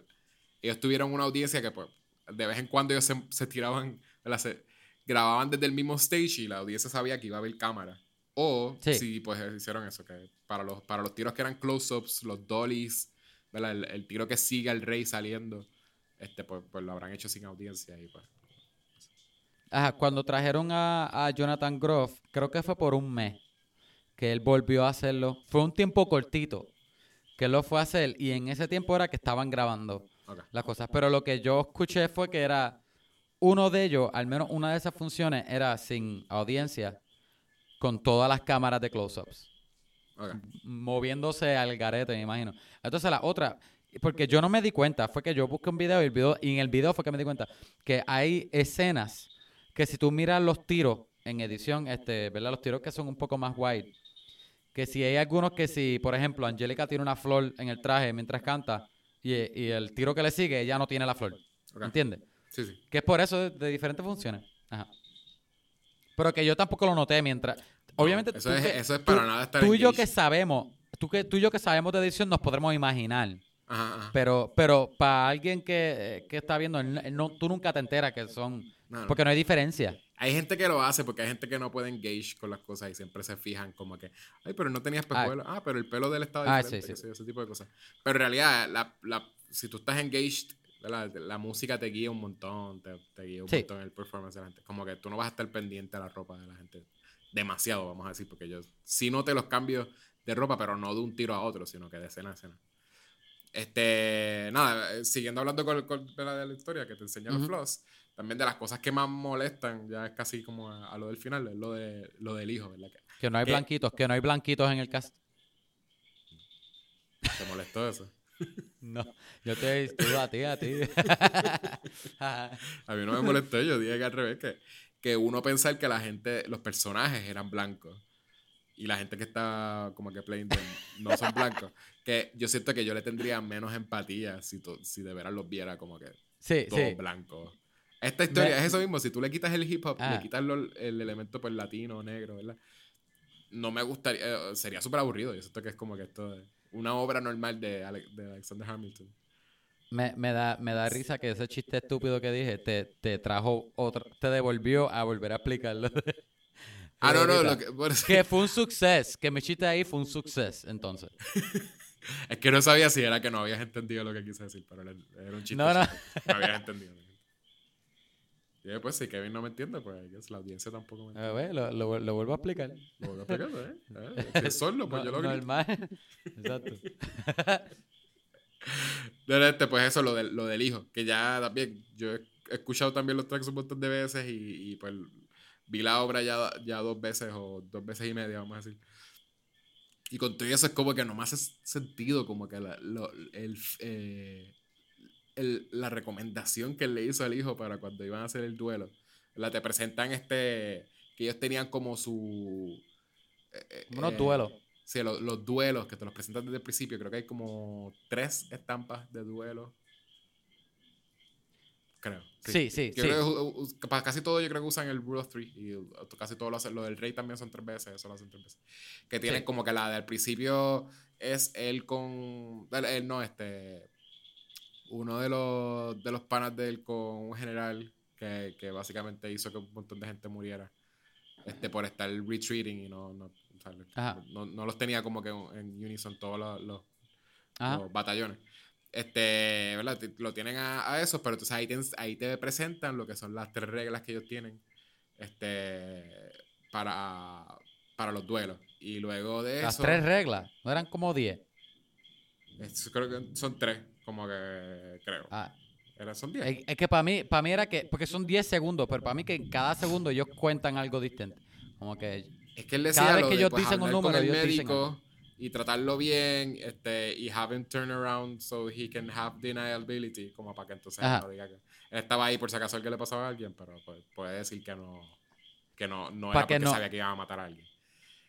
ellos tuvieron una audiencia que pues de vez en cuando ellos se, se tiraban, grababan desde el mismo stage y la audiencia sabía que iba a haber cámara. O Sí. si pues hicieron eso, que para los, para los tiros que eran close-ups, los dollies. El, el tiro que sigue al rey saliendo, este pues, pues lo habrán hecho sin audiencia y pues. ajá, cuando trajeron a, a Jonathan Groff, creo que fue por un mes que él volvió a hacerlo. Fue un tiempo cortito que lo fue a hacer y en ese tiempo era que estaban grabando las cosas. Pero lo que yo escuché fue que era uno de ellos, al menos una de esas funciones, era sin audiencia, con todas las cámaras de close-ups. moviéndose al garete, me imagino. Entonces la otra, porque yo no me di cuenta, fue que yo busqué un video y, el video, y en el video fue que me di cuenta que hay escenas que si tú miras los tiros en edición, este, ¿verdad? Los tiros que son un poco más wide, que si hay algunos que si, por ejemplo, Angélica tiene una flor en el traje mientras canta y, y el tiro que le sigue, ella no tiene la flor. Ok. ¿Entiendes? Sí, sí. Que es por eso de, de diferentes funciones. Ajá. Pero que yo tampoco lo noté mientras... Obviamente, eso tú es- que- eso es tú- para nada estar Tú y yo que sabemos, tú, que, tú y yo que sabemos de edición nos podremos imaginar. Ajá, ajá. Pero, pero para alguien que, que está viendo, no, tú nunca te enteras que son... No, no. Porque no hay diferencia. Hay gente que lo hace porque hay gente que no puede engage con las cosas y siempre se fijan como que, ay, pero no tenía espejuelos. Ah, pero el pelo de él estaba Ah, diferente. sí, sí. ese tipo de cosas. Pero en realidad, la, la- si tú estás engaged, la, la música te guía un montón, te, te guía un Sí. montón el performance de la gente. Como que tú no vas a estar pendiente a la ropa de la gente. Demasiado, vamos a decir, porque yo sí noté los cambios de ropa, pero no de un tiro a otro, sino que de escena a escena. Este, nada, eh, siguiendo hablando con, con- de, la, de la historia que te enseña los Ujú. También de las cosas que más molestan, ya es casi como a, a lo del final, es lo, de, lo del hijo, ¿verdad? Que Que no hay blanquitos, que no hay blanquitos en el cast. te molestó eso. No, yo te estuve a ti, a ti. A mí no me molestó, yo dije que al revés, que, que uno pensar que la gente, los personajes eran blancos y la gente que está como que playing them no son blancos, que yo siento que yo le tendría menos empatía si, to- si de veras los viera como que sí, todos sí. blancos. Esta historia es eso mismo, si tú le quitas el hip hop, Ah. le quitas lo- el elemento pues latino, negro, ¿verdad? No me gustaría, eh, sería súper aburrido, yo siento que es como que esto es una obra normal de, Ale- de Alexander Hamilton. Me, me da, me da risa que ese chiste estúpido que dije te, te trajo otro, te devolvió a volver a explicarlo. Ah, no, no, lo que, bueno, Que fue un suceso, que mi chiste ahí fue un suceso, entonces. Es que no sabía si era que no habías entendido lo que quise decir, pero era, un chiste. No, no. No habías entendido. Y después, si Kevin no me entiende, pues la audiencia tampoco me entiende. A ver, lo, lo, lo vuelvo a explicar. Lo vuelvo a explicar, ¿eh? Si es solo, pues yo lo grito. Normal. Exacto. De este, pues eso, lo del, lo del hijo, que ya también, yo he escuchado también los tracks un montón de veces y, y pues vi la obra ya, ya dos veces o dos veces y media, vamos a decir. Y con todo eso es como que no me hace sentido como que la, lo- el, eh, el- la recomendación que él le hizo al hijo para cuando iban a hacer el duelo. La te presentan este, que ellos tenían como su... eh, unos eh, duelos. Sí, lo- los duelos que te los presentan desde el principio. Creo que hay como tres estampas de duelos. Creo. Sí, sí, Yo sí. creo que para casi todo yo creo que usan el Rule of Three. Y casi todo lo hacen. Lo del rey también son tres veces. Eso lo hacen tres veces. Que tienen Sí. como que la del principio es él con. Él, él no, este. Uno de los, de los panas de él con un general que, que básicamente hizo que un montón de gente muriera. Este, por estar retreating y no, no, o sea, no, no los tenía como que en unison todos los, los, batallones. Este, ¿verdad? Te- Lo tienen a, a esos, pero entonces ahí, tienes- ahí te presentan lo que son las tres reglas que ellos tienen este, para, para los duelos. Y luego de Las eso. tres reglas. No eran como diez. es- creo que son tres, como que creo. Ah, Era- son diez. es, es que para mí, para mí era que, porque son 10 segundos, pero para mí que en cada segundo ellos cuentan algo distinto. Como que Es que él decía Cada vez lo que de, ellos pues, dicen un número, el ellos dicen médico y tratarlo bien, este, y have him turn around so he can have deniability, como para que entonces Ajá. no diga que él estaba ahí por si acaso alguien le pasaba a alguien, pero pues, puede decir que no, que no, no era que porque no. sabía que iba a matar a alguien.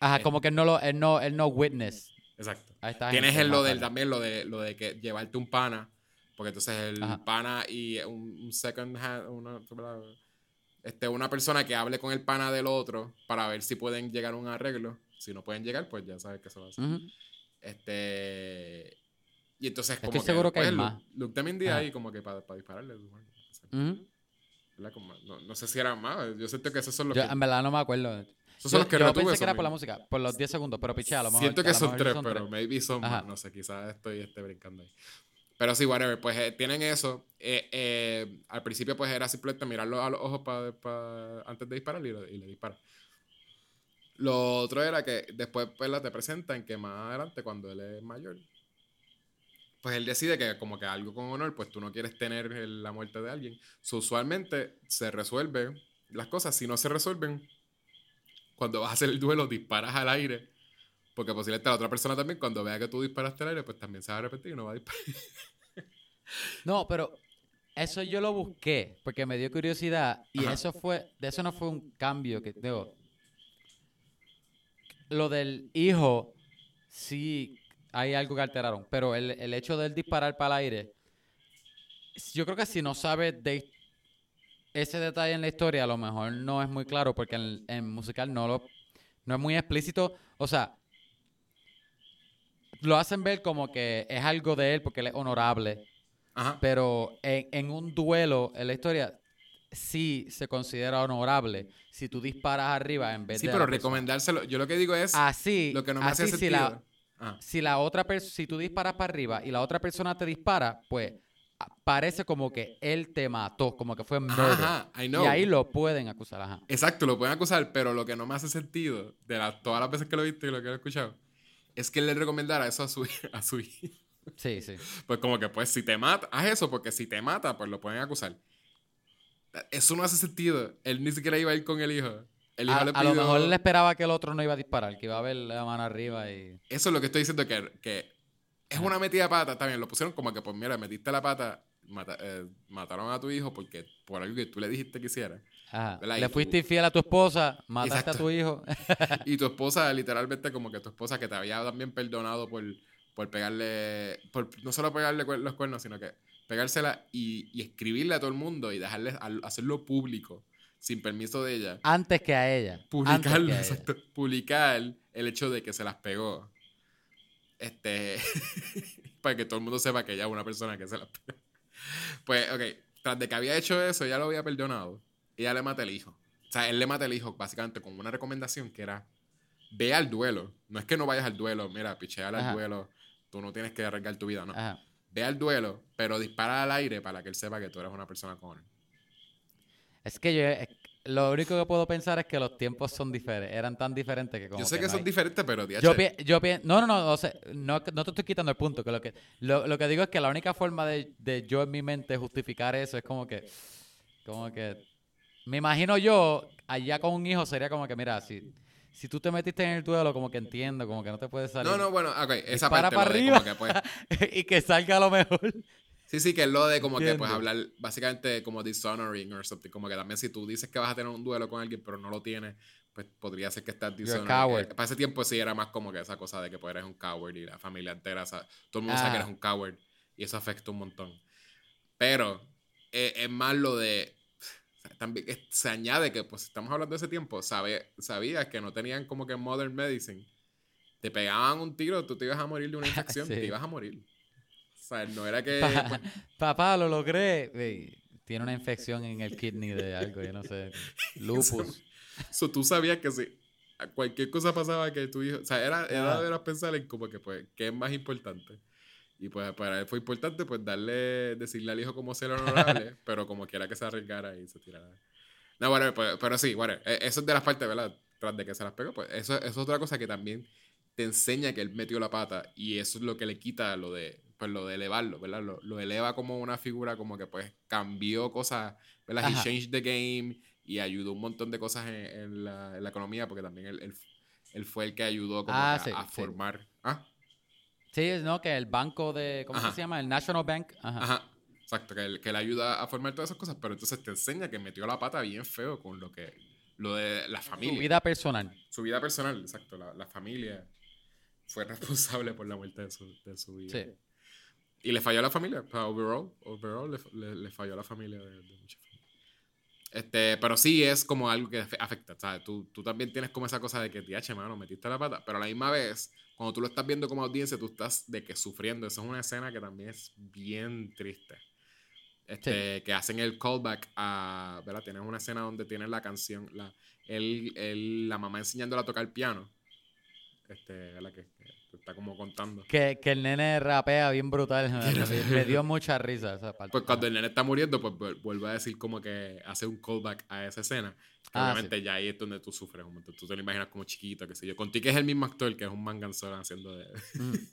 Ajá, Eh. como que él no lo, él no, él no witness. Exacto. Tienes el, lo del, también lo de, lo de que llevarte un pana, porque entonces el Ajá. pana y un, un second hand, una, este, una persona que hable con el pana del otro para ver si pueden llegar a un arreglo. Si no pueden llegar, pues ya sabes que se va a hacer. Ujú. Este. Y entonces, Estoy como seguro que hay pues, más. Luke, también di Ajá. ahí, como que para dispararle. supongo. Ujú. ¿Verdad? Como- no, no sé si eran más. Yo siento que esos son los Yo, que. en verdad no me acuerdo. Esos son Yo, los que yo retuve, pensé que era por la música, por los 10 segundos, pero piché, a lo mejor. Siento que son tres, son pero tres. maybe son Ajá. más. No sé, quizás estoy este, brincando ahí. Pero sí, whatever. Pues eh, tienen eso. Eh, eh, al principio, pues era simplemente mirarlo a los ojos pa- pa- antes de disparar y, lo- y le dispara. Lo otro era que después pues, la te presentan que más adelante, cuando él es mayor, pues él decide que como que algo con honor, pues tú no quieres tener la muerte de alguien. So, usualmente se resuelven las cosas. Si no se resuelven, cuando vas a hacer el duelo, disparas al aire. Porque posiblemente la otra persona también, cuando vea que tú disparaste al aire, pues también se va a arrepentir y no va a disparar. No, pero eso yo lo busqué porque me dio curiosidad y Ajá. eso fue, de eso no fue un cambio que digo. Lo del hijo, sí hay algo que alteraron, pero el, el hecho del disparar para el aire, yo creo que si no sabes de ese detalle en la historia, a lo mejor no es muy claro porque en, en musical no lo no es muy explícito, o sea, lo hacen ver como que es algo de él porque él es honorable. Ajá. Pero en, en un duelo, en la historia, sí se considera honorable si tú disparas arriba en vez Sí, de. a pero recomendárselo. Yo lo que digo es Así, lo que no me hace si sentido. la, Ajá. si la otra persona, si tú disparas para arriba y la otra persona te dispara, pues parece como que él te mató, como que fue murder. Ajá, I Y know. ahí lo pueden acusar, ajá. Exacto, lo pueden acusar, pero lo que no me hace sentido de la- todas las veces que lo he visto y lo que he escuchado es que él le recomendara eso a su, a su hijo. Sí, sí. Pues como que, pues, si te mata, haz eso, porque si te mata, pues lo pueden acusar. Eso no hace sentido. Él ni siquiera iba a ir con el hijo. El hijo A, le a lo pidió- mejor él esperaba que el otro no iba a disparar, que iba a ver la mano arriba y. Eso es lo que estoy diciendo, que, que es una metida de pata. También lo pusieron como que, pues mira, metiste la pata, mata- eh, mataron a tu hijo porque por algo que tú le dijiste que hiciera. Ajá. Le fuiste infiel a tu esposa, mataste Exacto. a tu hijo. Y tu esposa, literalmente, como que tu esposa que te había también perdonado por, por pegarle, por no solo pegarle los cuernos, sino que pegársela y, y escribirle a todo el mundo y dejarle hacerlo público, sin permiso de ella. Antes que a ella. antes Publicar, que a ella. exacto, publicar el hecho de que se las pegó. Este, para que todo el mundo sepa que ella es una persona que se pegó. Pues, ok, tras de que había hecho eso, ya lo había perdonado. Ella le mata el hijo. O sea, él le mata el hijo, básicamente, con una recomendación que era: ve al duelo. No es que no vayas al duelo, mira, picheale al duelo. Tú no tienes que arriesgar tu vida, no. Ajá. Ve al duelo, pero dispara al aire para que él sepa que tú eres una persona con honor. Es que yo, lo único que puedo pensar es que los tiempos son diferentes, eran tan diferentes que como Yo sé que, no son hay- diferentes, pero DH, Yo, pi- yo pi- no, no, no, o sea, no, no te estoy quitando el punto, que lo que lo, lo que digo es que la única forma de, de yo en mi mente justificar eso es como que, como que, me imagino yo allá con un hijo sería como que, mira, si, si tú te metiste en el duelo, como que entiendo, como que no te puedes salir. No, no, bueno, ok, esa Dispara parte para lo de arriba. como que pues... y que salga lo mejor. Sí, sí, que es lo de como que pues hablar básicamente como dishonoring or something, como que también si tú dices que vas a tener un duelo con alguien pero no lo tienes, pues podría ser que estás dishonoring. coward. Eh, Para ese tiempo sí era más como que esa cosa de que pues eres un coward y la familia entera, o sea, todo el mundo sabe que Ah. eres un coward y eso afecta un montón. Pero eh, es más lo de también se añade que pues estamos hablando de ese tiempo, sabe, sabías que no tenían como que modern medicine. Te pegaban un tiro, tú te ibas a morir de una infección, Sí. te ibas a morir. O sea, no era que Pa- pues, Papá, lo logré. Tiene una infección en el kidney de algo, yo no sé. Lupus. So, tú sabías que si cualquier cosa pasaba que tu hijo. O sea, era, era Ah. de veras pensar en como que, pues, ¿qué es más importante? Y pues para él fue importante, pues, darle, decirle al hijo cómo ser honorable, pero como quiera que se arriesgara y se tirara. No, bueno, pues, pero sí, bueno, eh, eso es de las partes, ¿verdad? Tras de que se las pegó, pues, eso, eso es otra cosa que también te enseña que él metió la pata y eso es lo que le quita lo de, pues, lo de elevarlo, ¿verdad? Lo, lo eleva como una figura como que, pues, cambió cosas, ¿verdad? He Ajá. changed the game y ayudó un montón de cosas en, en la, en la economía porque también él, él- él fue el que ayudó como Ah, a, sí, a sí. formar. Ah, Sí, no, que el banco de. ¿Cómo Ajá. se llama? El National Bank. Ajá. Ajá, exacto, que él, que ayuda a formar todas esas cosas, pero entonces te enseña que metió la pata bien feo con lo que lo de la familia. Su vida personal. Su vida personal, exacto, la, la familia fue responsable por la muerte de su, de su vida. Sí. Y le falló a la familia, o sea, overall, overall le, le- le falló a la familia de, de. Este, pero sí es como algo que afe- afecta, ¿sabes? Tú, tú también tienes como esa cosa de que, TH, mano, metiste la pata, pero a la misma vez, cuando tú lo estás viendo como audiencia, tú estás de que sufriendo. Esa es una escena que también es bien triste. Este, que hacen el callback a, ¿verdad? Tienes una escena donde tienen la canción, la, él, él- la mamá enseñándola a tocar piano. Este, ¿verdad? Que, que está como contando. Que, que el nene rapea bien brutal. me, me dio mucha risa esa parte. Pues cuando el nene está muriendo, pues vuel- vuelve a decir como que hace un callback a esa escena. Que Ah, obviamente ya ahí es donde tú sufres. un montón. Tú te lo imaginas como chiquito, qué sé yo. Contigo que es el mismo actor que es un manganzón haciendo de... Mm. un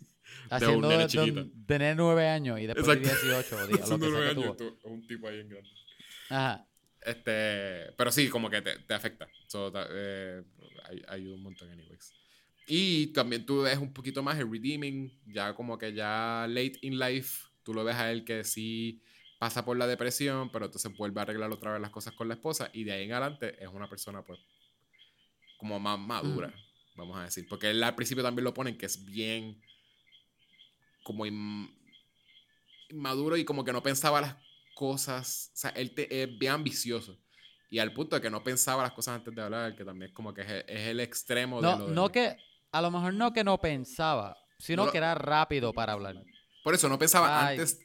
Haciendo nene de, chiquito. de, de nene nueve años y después de Exacto. 18 o 10, lo haciendo que sea años, tú- es un tipo ahí en grande. Ajá. Este, pero sí, como que te, te afecta. So, eh, ay- ayuda un montón, anyways. Y también tú ves un poquito más el redeeming, ya como que ya late in life, tú lo ves a él que sí pasa por la depresión, pero entonces vuelve a arreglar otra vez las cosas con la esposa y de ahí en adelante es una persona pues como más madura, vamos a decir. Porque él al principio también lo ponen que es bien como in- inmaduro y como que no pensaba las cosas, o sea, él te- es bien ambicioso. Y al punto de que no pensaba las cosas antes de hablar, que también es como que es el, es el extremo de No, lo de- no que, a lo mejor no que no pensaba, sino No que era rápido para hablar. Por eso no pensaba Ay, antes,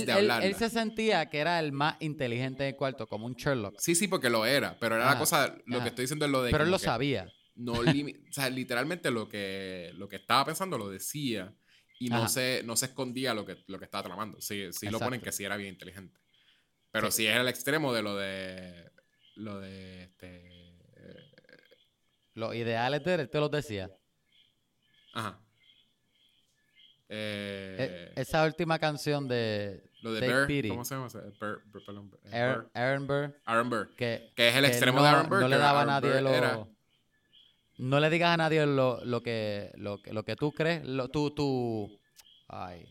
él- de hablar. él se sentía que era el más inteligente del cuarto, como un Sherlock. Sí, sí, porque lo era, pero era la Ajá, cosa, lo ajá. que estoy diciendo es lo de... Pero él lo sabía. No o sea, literalmente lo que, lo que estaba pensando lo decía y no Ajá. se, no se escondía lo que, lo que estaba tramando. Sí, sí lo ponen que sí era bien inteligente. Pero sí, Sí. es el extremo de lo de... Lo de... Este, eh, Los ideales de él te los decía. Ajá. Eh, E- esa última canción de lo de Bear, Pity. ¿cómo se llama? Bear- Bear- perdón, eh, Aaron, Aaron Burr, Aaron Burr. que, Que es el que extremo no, de Aaron Burr. no le daba a nadie Burr lo... era- No le digas a nadie lo, lo que, lo, que- lo que tú crees, lo, tú, tú... Ay,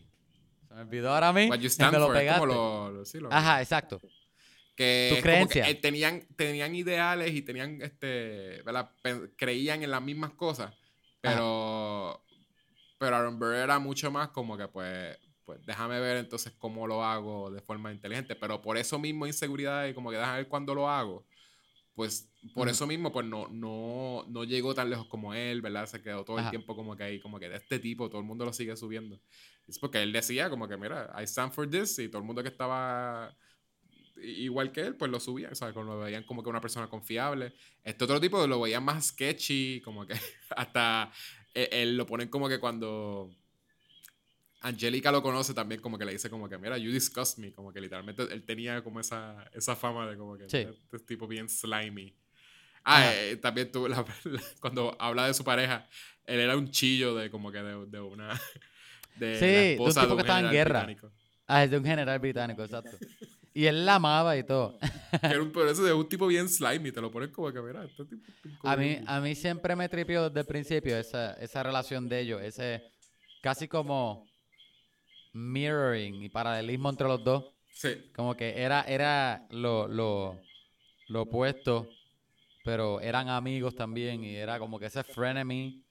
se me olvidó ahora a mí. What you y stand me lo for, pegaste. como lo, sí, Ajá, exacto. que Tu como que, creencia. eh, tenían, tenían ideales y tenían, este, ¿verdad? Creían en las mismas cosas, pero, pero Aaron Burr era mucho más como que, pues, pues, déjame ver entonces cómo lo hago de forma inteligente, pero por eso mismo inseguridad y como que déjame ver cuándo lo hago, pues, por eso mismo, pues, no, no, no llegó tan lejos como él, ¿verdad? Se quedó todo el Ajá. tiempo como que ahí, como que de este tipo, todo el mundo lo sigue subiendo. Es porque él decía como que, mira, I stand for this, y todo el mundo que estaba igual que él, pues lo subían, o sea, lo veían como que una persona confiable. Este otro tipo lo veían más sketchy, como que hasta eh, él, lo ponen como que cuando Angélica lo conoce también, como que le dice como que, mira, you disgust me, como que literalmente él tenía como esa, esa fama de como que Sí. este tipo bien slimy. Ah, eh, también tú, la- la- cuando habla de su pareja, él era un chillo de como que de, de una... De Sí, la de un esposa tipo que estaba en general guerra. británico. Ah, es de un general británico, exacto. Y él la amaba y todo. Un, pero eso de un tipo bien slimy, te lo ponen como que, mira, este tipo... A mí, a mí siempre me tripió desde el principio esa, esa relación de ellos, ese casi como mirroring y paralelismo entre los dos. Sí, Como que era, era lo, lo, lo opuesto, pero eran amigos también y era como que ese frenemy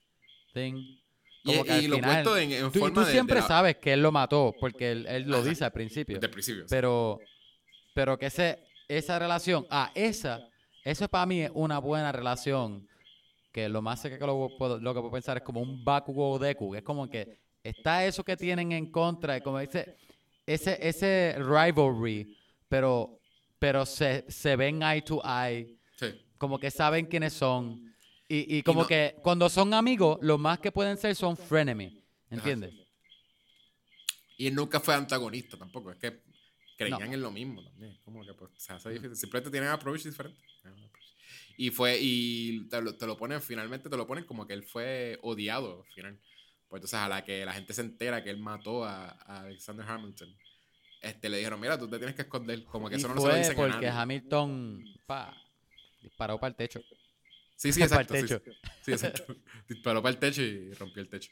thing. y, Como que al y lo final- puesto en, en Tú, forma tú de- de siempre la- sabes que él lo mató, porque él, él lo Ajá. dice al principio. Desde el principio. sí. Pero, que ese, esa relación, ah, esa, eso para mí es una buena relación. Que lo más que lo, puedo- lo que puedo pensar es como un Bakugo Deku. que Es como que está eso que tienen en contra, como ese, ese, ese rivalry, pero, pero se, se ven eye to eye, Sí. como que saben quiénes son. Y, y como no- que cuando son amigos, lo más que pueden ser son frenemy. ¿Entiendes? Y él nunca fue antagonista tampoco. Es que creían No. en lo mismo también. Como que pues, se hace difícil. Simplemente tienen approach diferente. Y fue, y te lo, te lo ponen, finalmente te lo ponen como que él fue odiado al final. Pues entonces a la que la gente se entera que él mató a, a Alexander Hamilton, este, le dijeron, mira, tú te tienes que esconder. Como que Y eso no se lo fue dicen a porque nadie. Hamilton pa, disparó para el techo. Sí, sí, exacto. sí. Sí, exacto. Disparó para el techo y rompió el techo.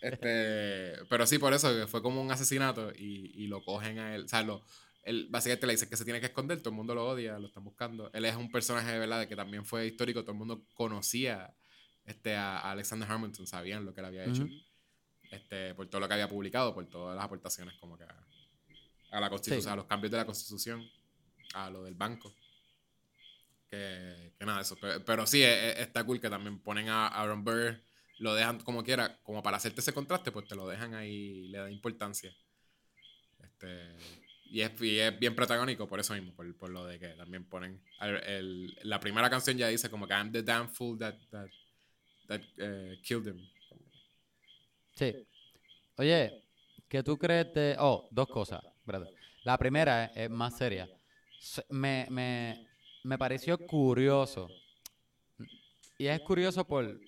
Este, pero sí, por eso fue como un asesinato y, y lo cogen a él. O sea, lo, él básicamente le dice que se tiene que esconder, todo el mundo lo odia, lo están buscando. Él es un personaje de verdad que también fue histórico, todo el mundo conocía este, a, Alexander Hamilton, sabían lo que él había hecho. Este, por todo lo que había publicado, por todas las aportaciones como que a, a la constitución, Sí. a los cambios de la constitución, a lo del banco. Que, que nada, eso. Pero, pero sí, e- e- está cool que también ponen a Aaron Burr, lo dejan como quiera, como para hacerte ese contraste, pues te lo dejan ahí, le da importancia. Este, y, es, y es bien protagónico por eso mismo, por, por lo de que también ponen. el- la primera canción ya dice como que I'm the damn fool that, that, that eh, killed him. Sí. Oye, ¿qué tú crees de...? Oh, dos cosas, brother. La primera es, es más seria. Se- Me, me, me pareció curioso. Y es curioso por,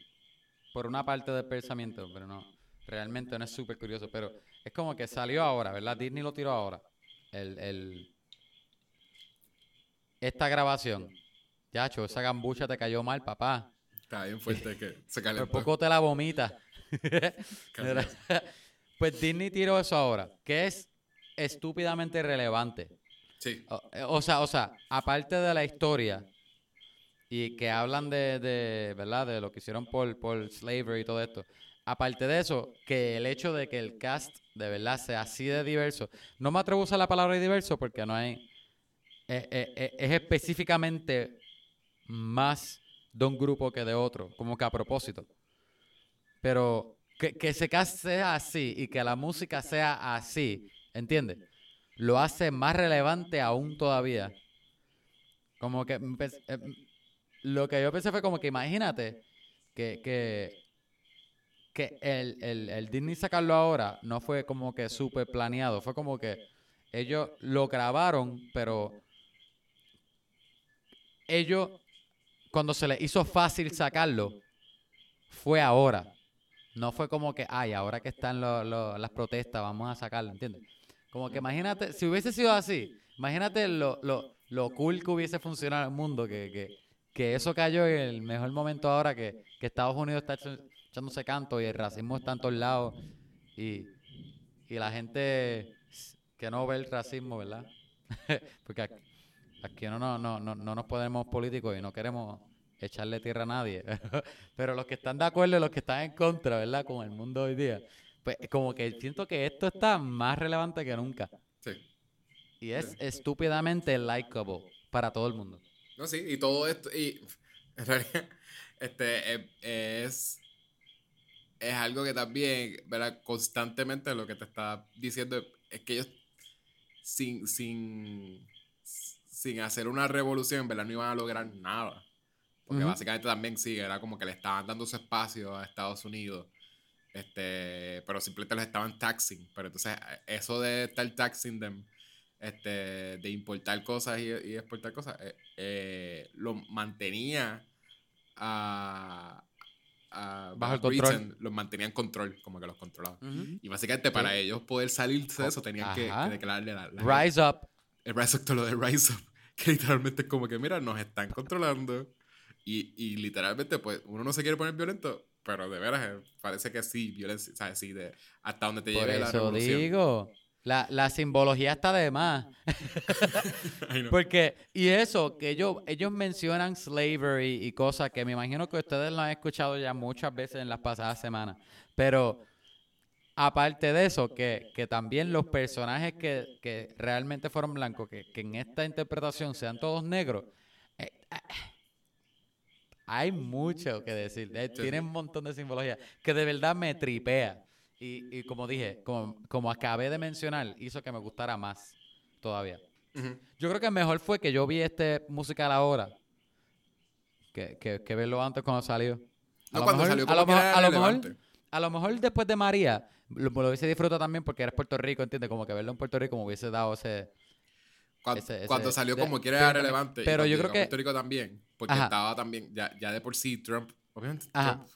por una parte del pensamiento, pero no, realmente no es súper curioso. Pero es como que salió ahora, ¿verdad? Disney lo tiró ahora. El, el, esta grabación. Yacho, esa gambucha te cayó mal, papá. Está bien fuerte que se Por calentó. poco te la vomita. Pues Disney tiró eso ahora, que es estúpidamente relevante. Sí, O, eh, o sea, o sea, aparte de la historia y que hablan de, de, ¿verdad? De lo que hicieron por, slavery y todo esto. Aparte de eso, que el hecho de que el cast de verdad sea así de diverso. No me atrevo a usar la palabra diverso porque no hay... eh, eh, eh, es específicamente más de un grupo que de otro, como que a propósito. Pero que, que ese cast sea así y que la música sea así, ¿entiendes? Lo hace más relevante aún todavía. Como que empe- eh, lo que yo pensé fue como que imagínate que, que, que el, el, el Disney sacarlo ahora no fue como que súper planeado, fue como que ellos lo grabaron, pero ellos, cuando se les hizo fácil sacarlo, fue ahora. No fue como que, ay, ahora que están lo- lo- las protestas, vamos a sacarlo, ¿entiendes? Como que imagínate, si hubiese sido así, imagínate lo, lo, lo cool que hubiese funcionado el mundo, que, que, que eso cayó en el mejor momento ahora que, que Estados Unidos está echándose canto y el racismo está en todos lados y, y la gente que no ve el racismo, ¿verdad? Porque aquí, aquí no, no, no, no, no nos podemos políticos y no queremos echarle tierra a nadie. Pero los que están de acuerdo y los que están en contra, ¿verdad? Con el mundo hoy día. Pues como que siento que esto está más relevante que nunca. sí. Y es estúpidamente likable para todo el mundo. No, sí, y todo esto, y en realidad, este, eh, es, es algo que también, ¿verdad? Constantemente lo que te está diciendo es que ellos, sin, sin, sin hacer una revolución, ¿verdad? No iban a lograr nada. Porque básicamente también sí, era como que le estaban dando su espacio a Estados Unidos. Este, pero simplemente los estaban taxing. Pero entonces, eso de estar taxing them, este, de importar cosas y, y exportar cosas, eh, eh, lo mantenía a, a Bajo el control. los mantenía en control, como que los controlaba. Ujú. Y básicamente para ellos poder salirse de eso tenían que, que declararle la, la Rise up. el Rise Up, todo lo de Rise Up, que literalmente es como que, mira, nos están controlando. Y, y literalmente, pues, uno no se quiere poner violento, pero de veras, eh, parece que sí, violencia, ¿sabes? Sí, de hasta donde te Por lleve la eso revolución. digo. La, la simbología está de más. Porque, y eso, que ellos, ellos mencionan slavery y cosas que me imagino que ustedes lo han escuchado ya muchas veces en las pasadas semanas. Pero, aparte de eso, que, que también los personajes que, que realmente fueron blancos, que, que en esta interpretación sean todos negros, eh, eh, hay mucho que decir. Eh, Sí, Tiene sí. un montón de simbología que de verdad me tripea. Y, y como dije, como, como acabé de mencionar, hizo que me gustara más todavía. Ujú. Yo creo que mejor fue que yo vi este musical ahora que, que, que verlo antes cuando salió. A No, lo mejor- salió a lo mejor- a lo mejor-. A lo mejor después de María lo, lo hubiese disfrutado también porque eres Puerto Rico, ¿entiendes? Como que verlo en Puerto Rico me hubiese dado ese... Cuando, ese- ese- cuando salió de- como que era relevante. pero yo creo que- Puerto Rico también, porque Ajá. estaba también, ya, ya de por sí Trump, obviamente Ajá. Trump,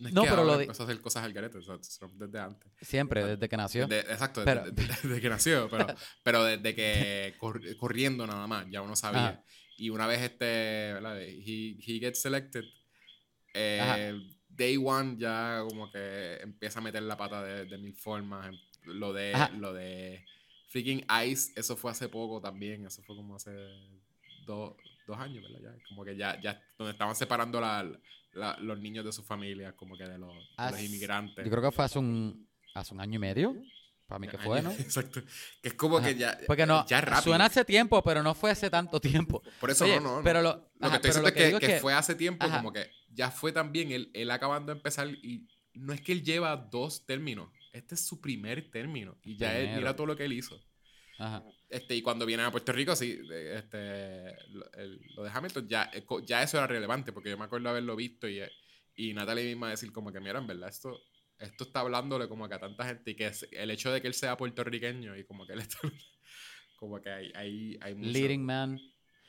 no es No, que pero ahora lo empezó a hacer cosas al garete, o sea, Trump desde antes. Siempre, desde que nació. Desde- exacto, Pero- desde, desde- desde que nació, pero, pero desde que cor- corriendo nada más, ya uno sabía. Ajá. Y una vez este, ¿verdad? He, he gets selected, eh, day one ya como que empieza a meter la pata de, de mil formas. Lo de, Ajá. lo de freaking Ice, eso fue hace poco también, eso fue como hace dos, dos años, ¿verdad? Ya, como que ya, ya donde estaban separando la, la- los niños de sus familias, como que de los, de los Hace- inmigrantes. Yo creo que fue hace un, hace un año y medio. Para mí que fue, ¿no? Exacto. Que es como Ajá. que ya. Porque no, ya rápido. suena hace tiempo, pero no fue hace tanto tiempo. Por eso Oye, no, no, pero lo, que estoy diciendo es que, fue hace tiempo, Ajá. como que ya fue también él, él acabando de empezar y no es que él lleva dos términos. Este es su primer término. Y ya él, mira todo lo que él hizo. Ajá. Este, y cuando viene a Puerto Rico, sí, este, lo, el- lo de Hamilton, ya, eh, ya eso era relevante, porque yo me acuerdo haberlo visto y, y Natalie misma decir como que, mira, en verdad, esto, esto está hablándole como que a tanta gente y que el hecho de que él sea puertorriqueño y como que él está, como que hay, hay, hay mucho- Leading man.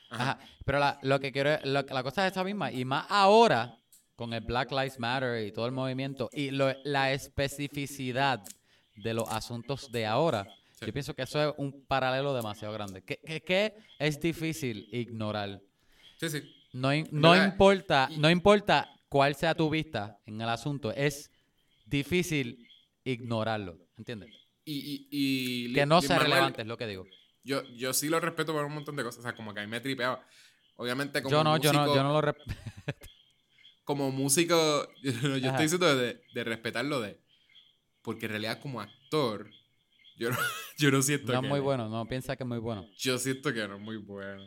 Ajá. Ajá. Pero la, lo que quiero, lo- la cosa es esa misma. Y más ahora, con el Black Lives Matter y todo el movimiento, y lo- la especificidad de los asuntos de ahora, Sí. yo pienso que eso es un paralelo demasiado grande. Que, que, que es difícil ignorar. Sí, sí. No, no importa, Y- no importa cuál sea tu vista en el asunto, es difícil ignorarlo, ¿entiendes? Y, y, y Que no sea Manuel, relevante, es lo que digo. Yo, yo sí lo respeto por un montón de cosas. O sea, como que a mí me tripeaba. Obviamente, como Yo no, músico, yo no, yo no lo rep- como músico, yo, estoy diciendo de, de respetarlo de. Porque en realidad, como actor, yo no, yo no siento no que. es muy bueno, no piensa que es muy bueno. Yo siento que no es muy bueno.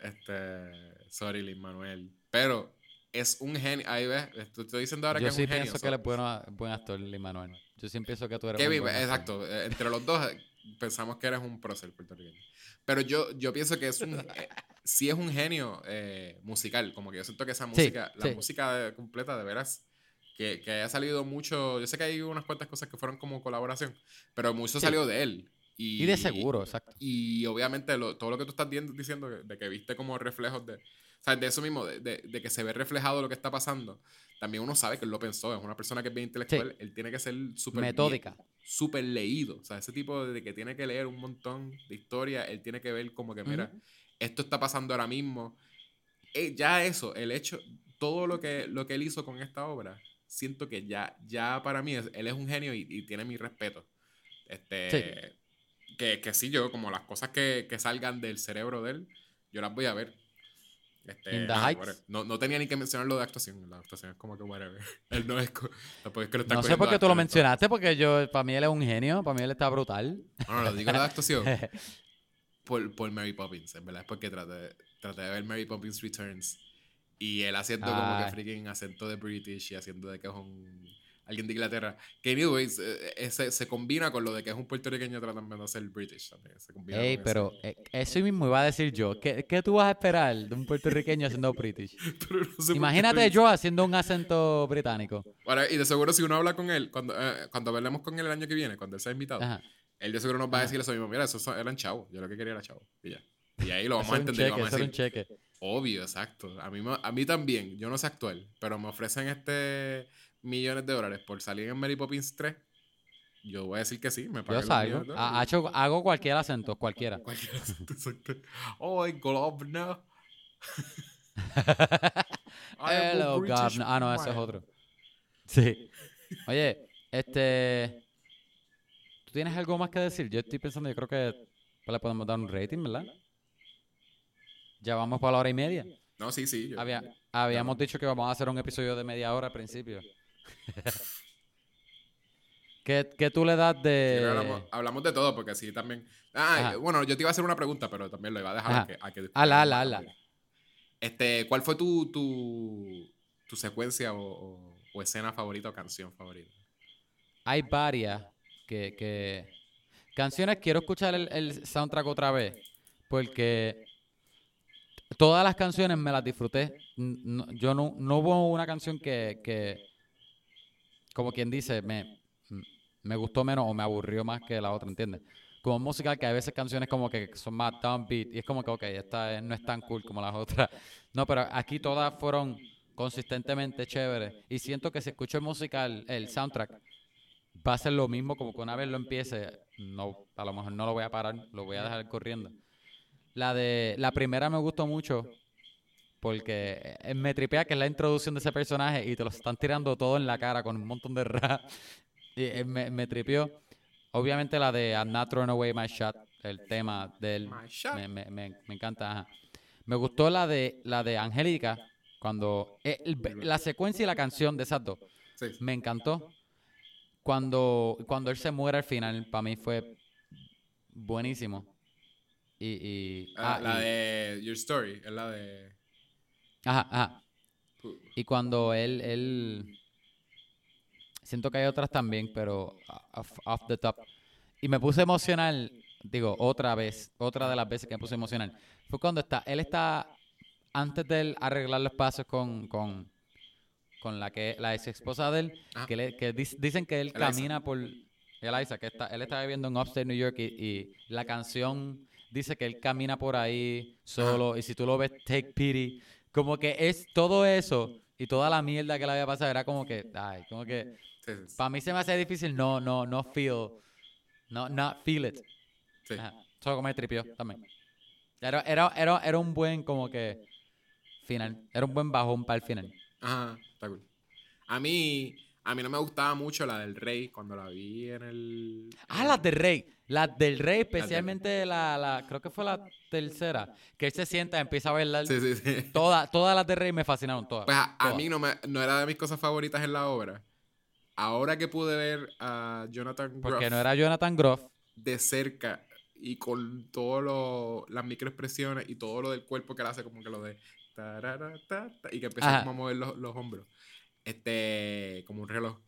Este. Sorry, Lin Manuel. Pero es un genio. Ahí ves, esto estoy diciendo ahora Yo que es sí un genio. pienso so- que él es bueno, buen actor, Lin Manuel. Yo sí pienso que tú eres Kevin, buen actor. exacto. eh, Entre los dos eh, pensamos que eres un prócer puertorriqueño. Pero yo, yo pienso que es un. eh, sí es un genio eh, musical. Como que yo siento que esa música, la sí. música completa, de veras, que, que haya salido mucho. Yo sé que hay unas cuantas cosas que fueron como colaboración, pero mucho Sí. salió de él. Y, Y de seguro, exacto. Y obviamente lo- todo lo que tú estás di- diciendo, de que viste como reflejos de. O sea, de eso mismo, de, de- de que se ve reflejado lo que está pasando. También uno sabe que él lo pensó. Es una persona que es bien intelectual. Él tiene que ser súper. Metódica. súper leído. O sea, ese tipo de que tiene que leer un montón de historia, él tiene que ver como que, mira, Ujú. esto está pasando ahora mismo. Eh, ya eso, el hecho, todo lo que, lo que él hizo con esta obra, siento que ya, ya para mí, es- él es un genio y, y tiene mi respeto. Este, Que, que sí, yo, como las cosas que, que salgan del cerebro de él, yo las voy a ver. Este, ah, no, no tenía ni que mencionar lo de actuación. La actuación es como que whatever. Él no es. tampoco es que lo está No sé por qué de tú lo mencionaste, porque yo, para mí él es un genio, para mí él está brutal. No, no, lo digo la actuación por, por Mary Poppins, en verdad es porque traté, traté de ver Mary Poppins Returns y él haciendo como Ah. que freaking acento de British y haciendo de que es un alguien de Inglaterra. Que, anyways, eh, eh, se, se combina con lo de que es un puertorriqueño tratando de ser British también. Se combina Ey, con pero eso. eh, eso mismo iba a decir yo. ¿Qué, qué tú vas a esperar de un puertorriqueño haciendo British? No sé Imagínate yo haciendo un acento británico. Ahora, y de seguro si uno habla con él, cuando, eh, cuando hablemos con él el año que viene, cuando él sea invitado, Ajá. él de seguro nos va a Ajá. decir eso mismo. Mira, esos eran chavos. Yo lo que quería era chavos. Y ya. Y ahí lo vamos a entender. y cheque, vamos a era un decir, cheque. Obvio, exacto. A mí, a mí también. Yo no sé actuar, pero me ofrecen este millones de dólares por salir en Mary Poppins 3. Yo voy a decir que sí. Me Yo pagan los salgo. Ha- hecho- hago cualquier acento, cualquiera. Cualquier acento, exacto. Oh, governor. I am a Hello, governor. Ah, no, ese es otro. Sí. Oye, este. ¿Tú tienes algo más que decir? Yo estoy pensando, yo creo que le podemos dar un rating, ¿verdad? Ya vamos para la hora y media. No, sí, sí. yo- Había, habíamos dicho que vamos a hacer un episodio de media hora al principio. ¿Qué, qué tú le das Sí, de...? hablamos, hablamos de todo, porque así también. Ah, bueno, yo te iba a hacer una pregunta, pero también lo iba a dejar a que, a que Ala, ala, ala. Este, ¿cuál fue tu, tu, tu secuencia o, o- o escena favorita o canción favorita? Hay varias que, que... Canciones, quiero escuchar el, el soundtrack otra vez, porque todas las canciones me las disfruté. No- yo no, no hubo una canción que, como quien dice, me, me gustó menos o me aburrió más que la otra, ¿entiendes? Como musical, que hay veces canciones como que son más downbeat y es como que, ok, esta es- no es tan cool como las otras. No, pero aquí todas fueron consistentemente chéveres y siento que si escucho el musical, el soundtrack, va a ser lo mismo, como que una vez lo empiece, no, a lo mejor no lo voy a parar, lo voy a dejar corriendo. La de la primera me gustó mucho porque eh, me tripea que es la introducción de ese personaje y te lo están tirando todo en la cara con un montón de rap. Y eh, me, me tripió. Obviamente la de I'm not throwing away my shot, el tema del me, me, me, me encanta. ajá. Me gustó la de la de Angélica cuando eh, el- la secuencia y la canción de esas dos Sí. me encantó. Cuando, cuando él se muere al final, para mí fue buenísimo. Y, y, Ah, ah, la y- de Your Story, es la de. ajá, ajá. Y cuando él, él, siento que hay otras también, pero off, off the top. Y me puse emocional, digo, otra vez, otra de las veces que me puse emocional, fue cuando está, él está, antes de él arreglar los pasos con, con, con la que la ex esposa de él, Ajá. que, le- que dis- dicen que él camina por, Eliza, que está, él está viviendo en Upstate New York y, y la canción dice que él camina por ahí solo y si tú lo ves, take pity. Como que es todo eso y toda la mierda que le había pasado era como que, ay, como que Sí, sí, sí. para mí se me hace difícil no, no, no feel, no, not feel it. Sí. Ajá. Eso como me tripió también. Era, era, era, era un buen como que final, era un buen bajón para el final. Ajá, está cool. A mí, a mí no me gustaba mucho la del Rey cuando la vi en el. Ah, las del Rey. Las del Rey, especialmente la, la, creo que fue la tercera, que él se sienta, empieza a bailar. Sí, sí, sí. Todas, todas las del Rey me fascinaron, todas. Pues a, a todas. mí no, me, no era de mis cosas favoritas en la obra. Ahora que pude ver a Jonathan Porque Groff no era Jonathan Groff. de cerca y con todas las microexpresiones y todo lo del cuerpo que él hace, como que lo de. tarara, ta, ta, y que empieza como a mover los, los hombros. Este. Como un reloj.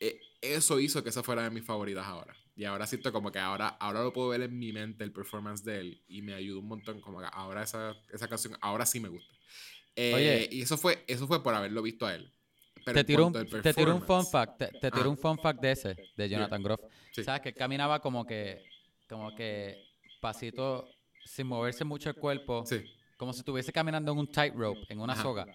Eh, eso hizo que esa fuera de mis favoritas ahora. Y ahora siento como que ahora, ahora lo puedo ver en mi mente, el performance de él. Y me ayuda un montón. Como que ahora esa, esa canción, ahora sí me gusta. Eh, Oye. y eso fue, eso fue por haberlo visto a él. Pero te tiro un, te tiro un fun fact, te, te tiro Ah. un fun fact de ese, de Jonathan Groff. Sí. ¿Sabes? Que él caminaba como que, como que pasito, sin moverse mucho el cuerpo, Sí. como si estuviese caminando en un tightrope, en una Ajá. soga.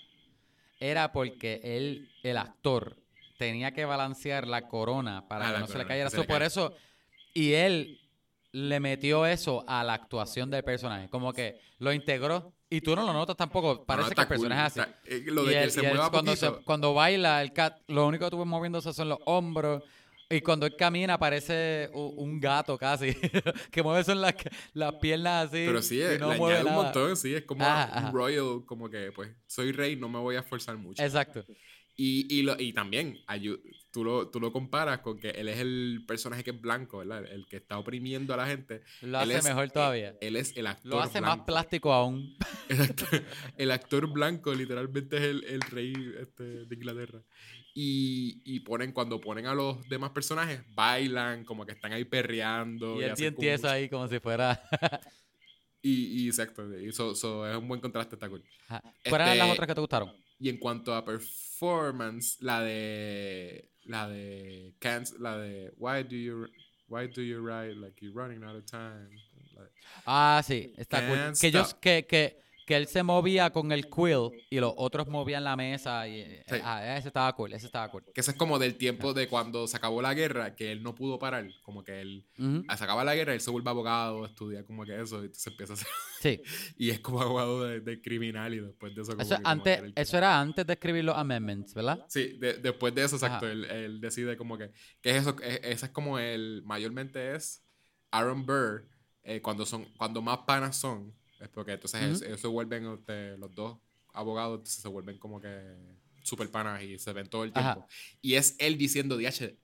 Era porque él, el actor, tenía que balancear la corona para Ah, que no se le cayera. se le por eso, y él le metió eso a la actuación del personaje, como que lo integró y tú no lo notas tampoco, parece No, que el personaje es cool. así. Está- eh, lo Y de que él- se y él mueva cuando, se- cuando baila, el cat, lo único que tuve moviéndose son los hombros. Y cuando él camina parece un gato casi, que mueve son las, las piernas así Pero sí, y eh, no le mueve añade un nada. montón, sí, es como Ajá, un ajá. royal, como que, pues, soy rey, no me voy a esforzar mucho. Exacto. Y, y, lo, y también, ayu- tú lo, tú lo comparas con que él es el personaje que es blanco, ¿verdad? El que está oprimiendo a la gente. Lo Él hace es- mejor todavía. Él, él es el actor Lo hace más plástico aún. El actor, el actor blanco literalmente es el, el rey este, de Inglaterra. Y, y ponen, cuando ponen a los demás personajes, bailan, como que están ahí perreando. Y él tieso mucho- ahí como si fuera... Y, y exacto, eso, eso es un buen contraste, está cool. ¿Cuáles eran las Este, otras que te gustaron? Y en cuanto a performance, la de. La de. Can't, la de. Why do you. Why do you ride like you're running out of time? La- Ah, sí, está cool. Que, ellos, que, que, que él se movía con el quill y los otros movían la mesa. Y, Sí. Ah, ese estaba cool, ese estaba cool. Que eso es como del tiempo de cuando se acabó la guerra, que él no pudo parar. Como que él. Ujú, Se acaba la guerra, él se vuelve abogado, estudia como que eso, y entonces empieza a hacer. Sí. Y es como abogado de, de criminal, y después de eso. Como Eso, que como antes, que él- eso era antes de escribir los amendments, ¿verdad? Sí, de- después de eso, exacto, él, él decide como que, que es eso, e- ese es como el, mayormente es Aaron Burr, eh, cuando son, cuando más panas son, es porque entonces Ujú. es- ellos se vuelven este, los dos abogados, entonces se vuelven como que super panas y se ven todo el Ajá. tiempo. Y es él diciendo, DH,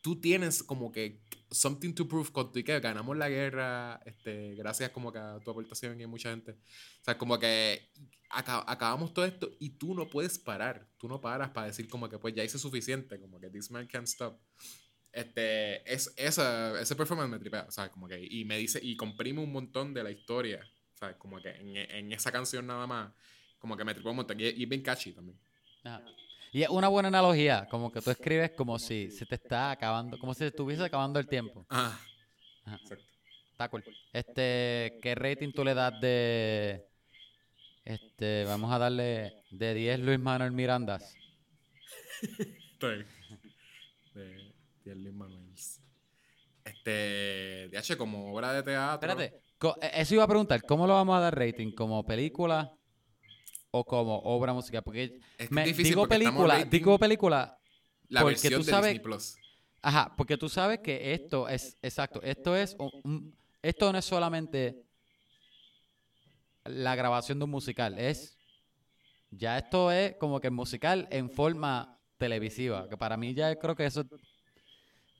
tú tienes como que something to prove con tu y que ganamos la guerra, este, gracias como que a tu aportación y a mucha gente. O sea, como que aca- acabamos todo esto y tú no puedes parar. Tú no paras para decir como que pues ya hice suficiente, como que this man can't stop. Este, es, esa, ese performance me tripea, o sea, como que, y me dice, y comprime un montón de la historia, como que en, en esa canción nada más, como que me tripea un montón, y, y es bien catchy también. Y es una buena analogía, como que tú escribes como si se te está acabando, como si estuviese acabando el tiempo. Ah, Ajá. exacto. Está cool. Este, ¿qué rating tú le das de. Este, vamos a darle de 10 Luis Manuel Mirandas? Bien. De, de Lin Manuel. Este, DH, como obra de teatro. Espérate, eso iba a preguntar, ¿cómo lo vamos a dar rating? ¿Como película o como obra musical? Porque Es que me- es difícil digo porque película, digo película, la porque versión tú de sabes- Disney Plus. ajá, porque tú sabes que esto es, exacto, esto es, un- esto no es solamente la grabación de un musical, es, ya esto es como que musical en forma televisiva, que para mí ya creo que eso,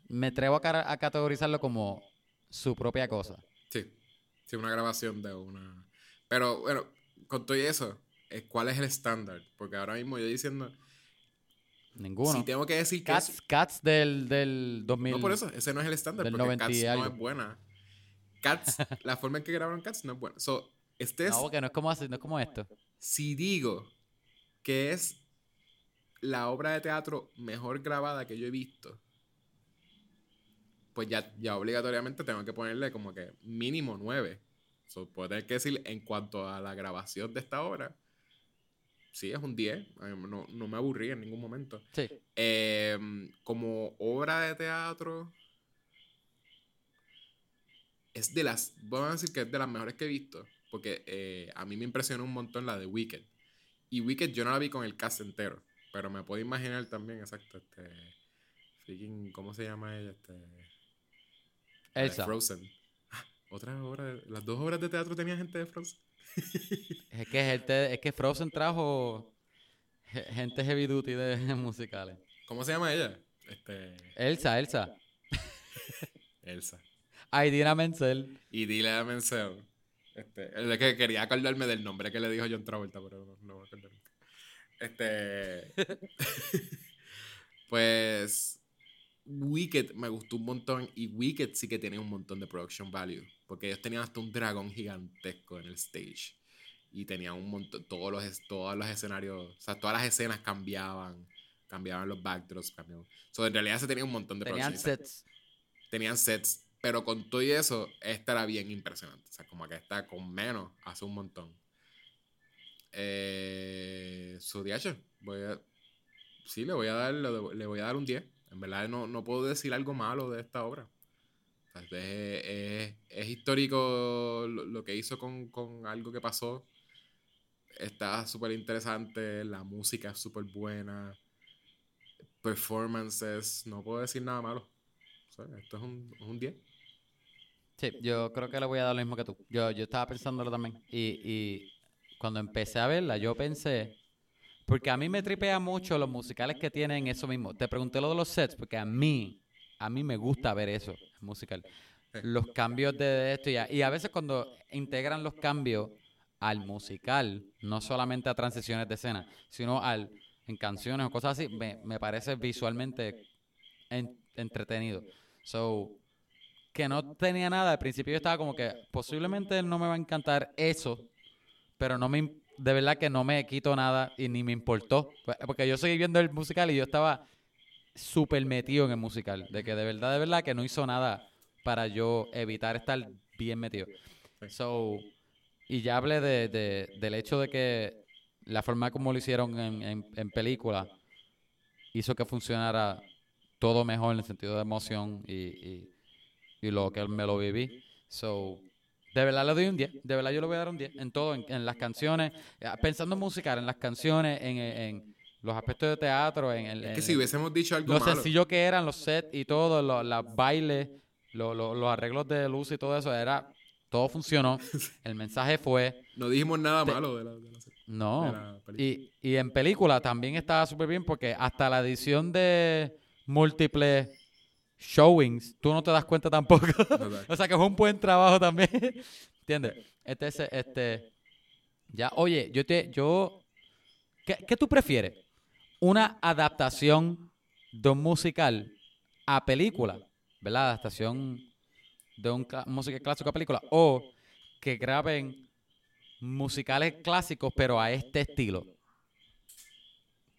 me atrevo a categorizarlo como su propia cosa. Sí. Una grabación de una. Pero bueno, con todo eso, eh, ¿cuál es el estándar? Porque ahora mismo yo diciendo. Ninguno. Si tengo que decir que. Cats, es- Cats del, del 2000. no por eso, ese no es el estándar. Porque 90 y Cats no es buena. Cats, la forma en que grabaron Cats no es buena. So, este es. No, porque no es como así, no es como esto. Si digo que es la obra de teatro mejor grabada que yo he visto, pues ya, ya obligatoriamente tengo que ponerle como que mínimo 9. So, puedo tener que decir en cuanto a la grabación de esta obra, sí es un 10. eh, No, no me aburrí en ningún momento. Sí. Eh, como obra de teatro, es de las, vamos a decir que es de las mejores que he visto, porque eh, a mí me impresionó un montón la de Wicked. Y Wicked yo no la vi con el cast entero, pero me puedo imaginar también, exacto, este, freaking, ¿cómo se llama ella? Este, Elsa. Frozen. Ah, Otra obra, las dos obras de teatro tenía gente de Frozen. Es que, gente- es que Frozen trajo ge- gente heavy duty de musicales. ¿Cómo se llama ella? Este, Elsa, Elsa. Elsa. Aidina Menzel. Y dile a Menzel. Este, es que quería acordarme del nombre que le dijo John Travolta, pero no, no me acuerdo nunca. Este. pues. Wicked me gustó un montón. Y Wicked sí que tenía un montón de production value. Porque ellos tenían hasta un dragón gigantesco en el stage. Y tenían un montón. Todos los, todos los escenarios. O sea, todas las escenas cambiaban. Cambiaban los backdrops. Cambiaban. So, en realidad se tenía un montón de Tenían sets. tenían sets, pero con todo y eso, esta era bien impresionante. O sea, como que esta con menos hace un montón. Eh, su DH, voy a. Sí, le voy a dar, le, le voy a dar un 10. En verdad, no, no puedo decir algo malo de esta obra. Es, es- histórico lo, lo que hizo con, con algo que pasó. Está súper interesante. La música es súper buena. Performances. No puedo decir nada malo. Esto es un, es un 10. Sí, yo creo que le voy a dar lo mismo que tú. Yo, yo estaba pensándolo también. Y, y cuando empecé a verla, yo pensé. Porque a mí me tripea mucho los musicales que tienen eso mismo. Te pregunté lo de los sets, porque a mí, a mí me gusta ver eso, musical. Los cambios de esto y a, y a veces cuando integran los cambios al musical, no solamente a transiciones de escena, sino al en canciones o cosas así, me, me parece visualmente en- entretenido. So, que no tenía nada, al principio yo estaba como que posiblemente no me va a encantar eso, pero no me de verdad que no me quito nada y ni me importó, porque yo seguí viendo el musical y yo estaba súper metido en el musical, de que de verdad, de verdad que no hizo nada para yo evitar estar bien metido. So, y ya hablé de, de- del hecho de que la forma como lo hicieron en, en, en película hizo que funcionara todo mejor en el sentido de emoción y, y, y lo que me lo viví. So, de verdad le doy un 10. De verdad yo le voy a dar un 10 en todo, en, en las canciones, eh, pensando en musical, en las canciones, en, en los aspectos de teatro, en, el- Es en- que si hubiésemos dicho algo lo malo. sencillo que eran los sets y todo, lo- los bailes, lo- lo- los arreglos de luz y todo eso, era todo funcionó. El mensaje fue, No dijimos nada Te- malo de la, de la- no. de la película. Y, y en película también estaba súper bien porque hasta la edición de múltiples showings, tú no te das cuenta tampoco. O sea que fue un buen trabajo también. ¿Entiendes? Este, ese- este, ya, oye, yo te, yo, ¿qué, qué tú prefieres? ¿Una adaptación de un musical a película? ¿Verdad? Adaptación de un música clásico a película. O que graben musicales clásicos, pero a este estilo.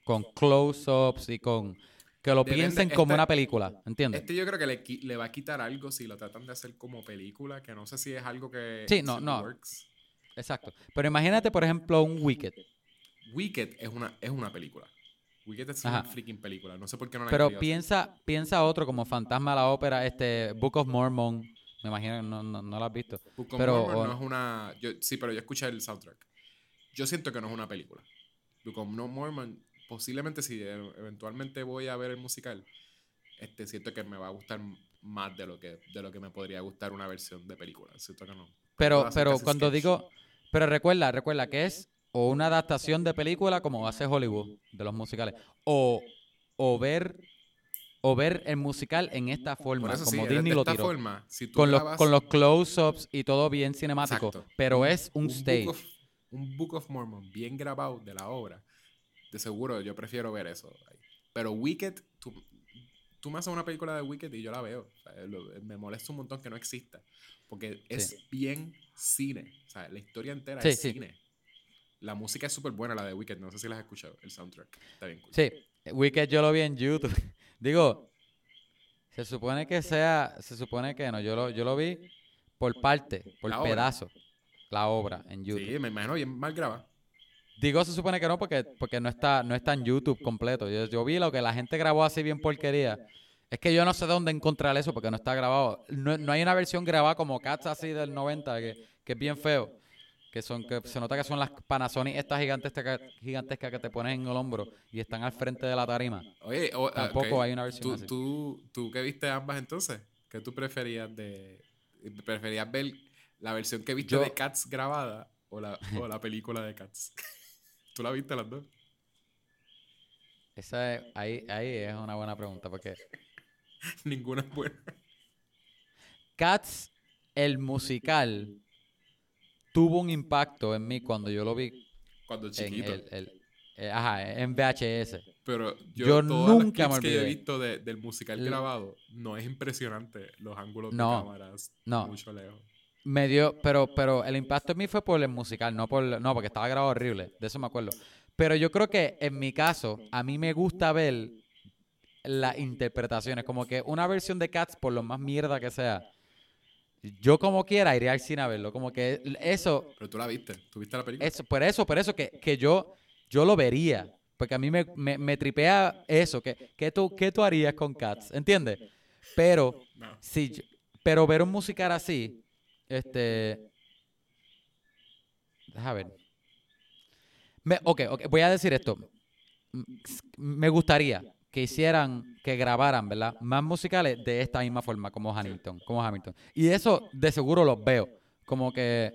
Con close-ups y con... Que lo piensen como este- una película, ¿entiendes? Este yo creo que le, va a quitar algo si lo tratan de hacer como película, que no sé si es algo que... Sí, no, no. works. Exacto. Pero imagínate, por ejemplo, un Wicked. Wicked es una, es una película. Wicked es Ajá. una freaking película. No sé por qué no la Pero piensa, piensa otro como Fantasma de la Ópera, este Book of Mormon. Me imagino que no, no, no lo has visto. Book of pero, Mormon o- no es una... yo- sí, pero yo escuché el soundtrack. Yo siento que no es una película. Book of Mormon, posiblemente si e- eventualmente voy a ver el musical, este, siento que me va a gustar más de lo que, de lo que me podría gustar una versión de película. Siento que no. Pero, pero cuando sketch. digo, pero recuerda, recuerda que es o una adaptación de película como hace Hollywood de los musicales, o, o ver o ver el musical en esta forma, eso sí, como de- Disney lo tiró, forma, si tú con los con los close-ups y todo bien cinemático, Exacto. pero es un, stage. of- un Book of Mormon bien grabado de la obra, de seguro yo prefiero ver eso. Pero Wicked, tú, tú me haces una película de Wicked y yo la veo. O sea, lo- me molesta un montón que no exista. Porque es Sí. bien cine. O sea, la historia entera Sí, es sí. cine. La música es súper buena, la de Wicked. No sé si la has escuchado, el soundtrack. Está bien cool. Sí, Wicked yo lo vi en YouTube. Digo, se supone que sea, se supone que no, yo lo, yo lo vi por parte, por La obra. pedazo, la obra en YouTube. Sí, me imagino bien mal grabada. Digo, se supone que no, porque, porque no está, no está en YouTube completo. Yo, yo vi lo que la gente grabó así bien porquería. Es que yo no sé dónde encontrar eso porque no está grabado. No, no hay una versión grabada como Cats así del 90, que, que es bien feo. Que son, que se nota que son las Panasonic estas gigantescas, gigantescas que te pones en el hombro y están al frente de la tarima. Oye, o- ah, Tampoco hay una versión ¿Tú, así. tú, tú qué viste ambas entonces? ¿Qué tú preferías de... ¿Preferías ver la versión que viste Yo- de Cats grabada o la, o la película de Cats? ¿Tú la viste las dos? Esa es- ahí, ahí es una buena pregunta porque Ninguna es buena. Cats, el musical, tuvo un impacto en mí cuando yo lo vi Cuando en chiquito. el, el- eh, ajá, en VHS. Pero yo, Yo todas las nunca me clips que yo he olvidé. visto de- del musical grabado, no es impresionante los ángulos No, de cámaras no. mucho lejos. Me dio, pero, pero el impacto en mí fue por el musical, no por, no, porque estaba grabado horrible, de eso me acuerdo. Pero yo creo que en mi caso, a mí me gusta ver las interpretaciones, como que una versión de Cats, por lo más mierda que sea, yo como quiera iría al cine a verlo, como que eso, Pero tú la viste, tú viste la película. eso por eso, por eso que, que yo, yo lo vería, porque a mí me, me, me tripea eso, que, que tú, ¿qué tú harías con Cats? ¿Entiendes? Pero No. Yo- pero ver un musical así, este... Deja ver. Me, ok, ok, voy a decir esto. Me gustaría que hicieran, que grabaran, ¿verdad? Más musicales de esta misma forma, como Hamilton, como Hamilton. Y eso de seguro los veo. Como que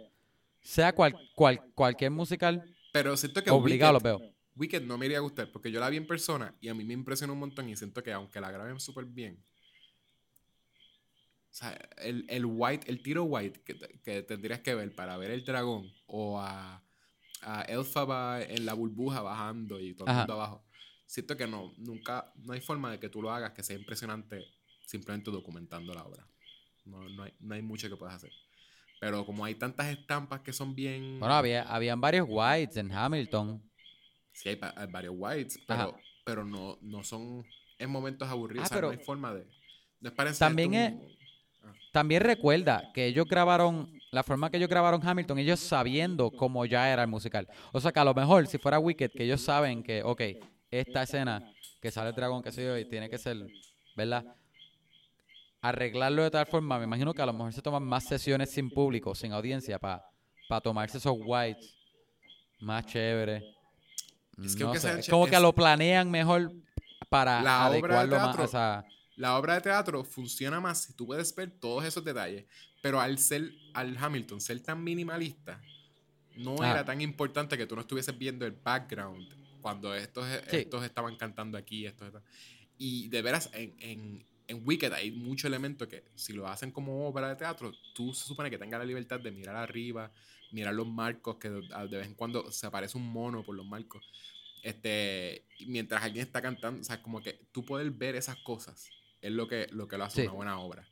sea cual, cual, cualquier musical, Pero siento que obligado los veo. Wicked no me iría a gustar porque yo la vi en persona y a mí me impresionó un montón y siento que aunque la graben súper bien, sea, el, el white, el tiro white que, que tendrías que ver para ver el dragón o a, a Elphaba en la burbuja bajando y todo el Ajá. mundo abajo. Siento que no, nunca, no hay forma de que tú lo hagas que sea impresionante simplemente documentando la obra. No, no, hay, no hay mucho que puedas hacer. Pero como hay tantas estampas que son bien... Bueno, había, habían varios whites en Hamilton. Sí, hay, varios whites, pero, Ajá. pero no, no son en momentos aburridos. Ah, o sea, pero- no hay forma de... No es para También un- También recuerda que ellos grabaron, la forma que ellos grabaron Hamilton, ellos sabiendo cómo ya era el musical. O sea que a lo mejor si fuera Wicked, que ellos saben que, ok, esta escena que sale el dragón, que sé yo, y tiene que ser, ¿verdad? Arreglarlo de tal forma, me imagino que a lo mejor se toman más sesiones sin público, sin audiencia, para tomarse esos whites más chéveres. Es que No sé, es como que lo planean mejor para La obra de adecuarlo más teatro- a esa... La obra de teatro funciona más si tú puedes ver todos esos detalles, pero al ser, al Hamilton ser tan minimalista, no Ah. era tan importante que tú no estuvieses viendo el background cuando estos, Sí. estos estaban cantando aquí, estos estaban- Y de veras, en, en, en Wicked hay mucho elemento que si lo hacen como obra de teatro, tú se supone que tengas la libertad de mirar arriba, mirar los marcos, que de, vez en cuando se aparece un mono por los marcos. Este, mientras alguien está cantando, o sea, como que tú poder ver esas cosas es lo que, lo que lo hace Sí. una buena obra.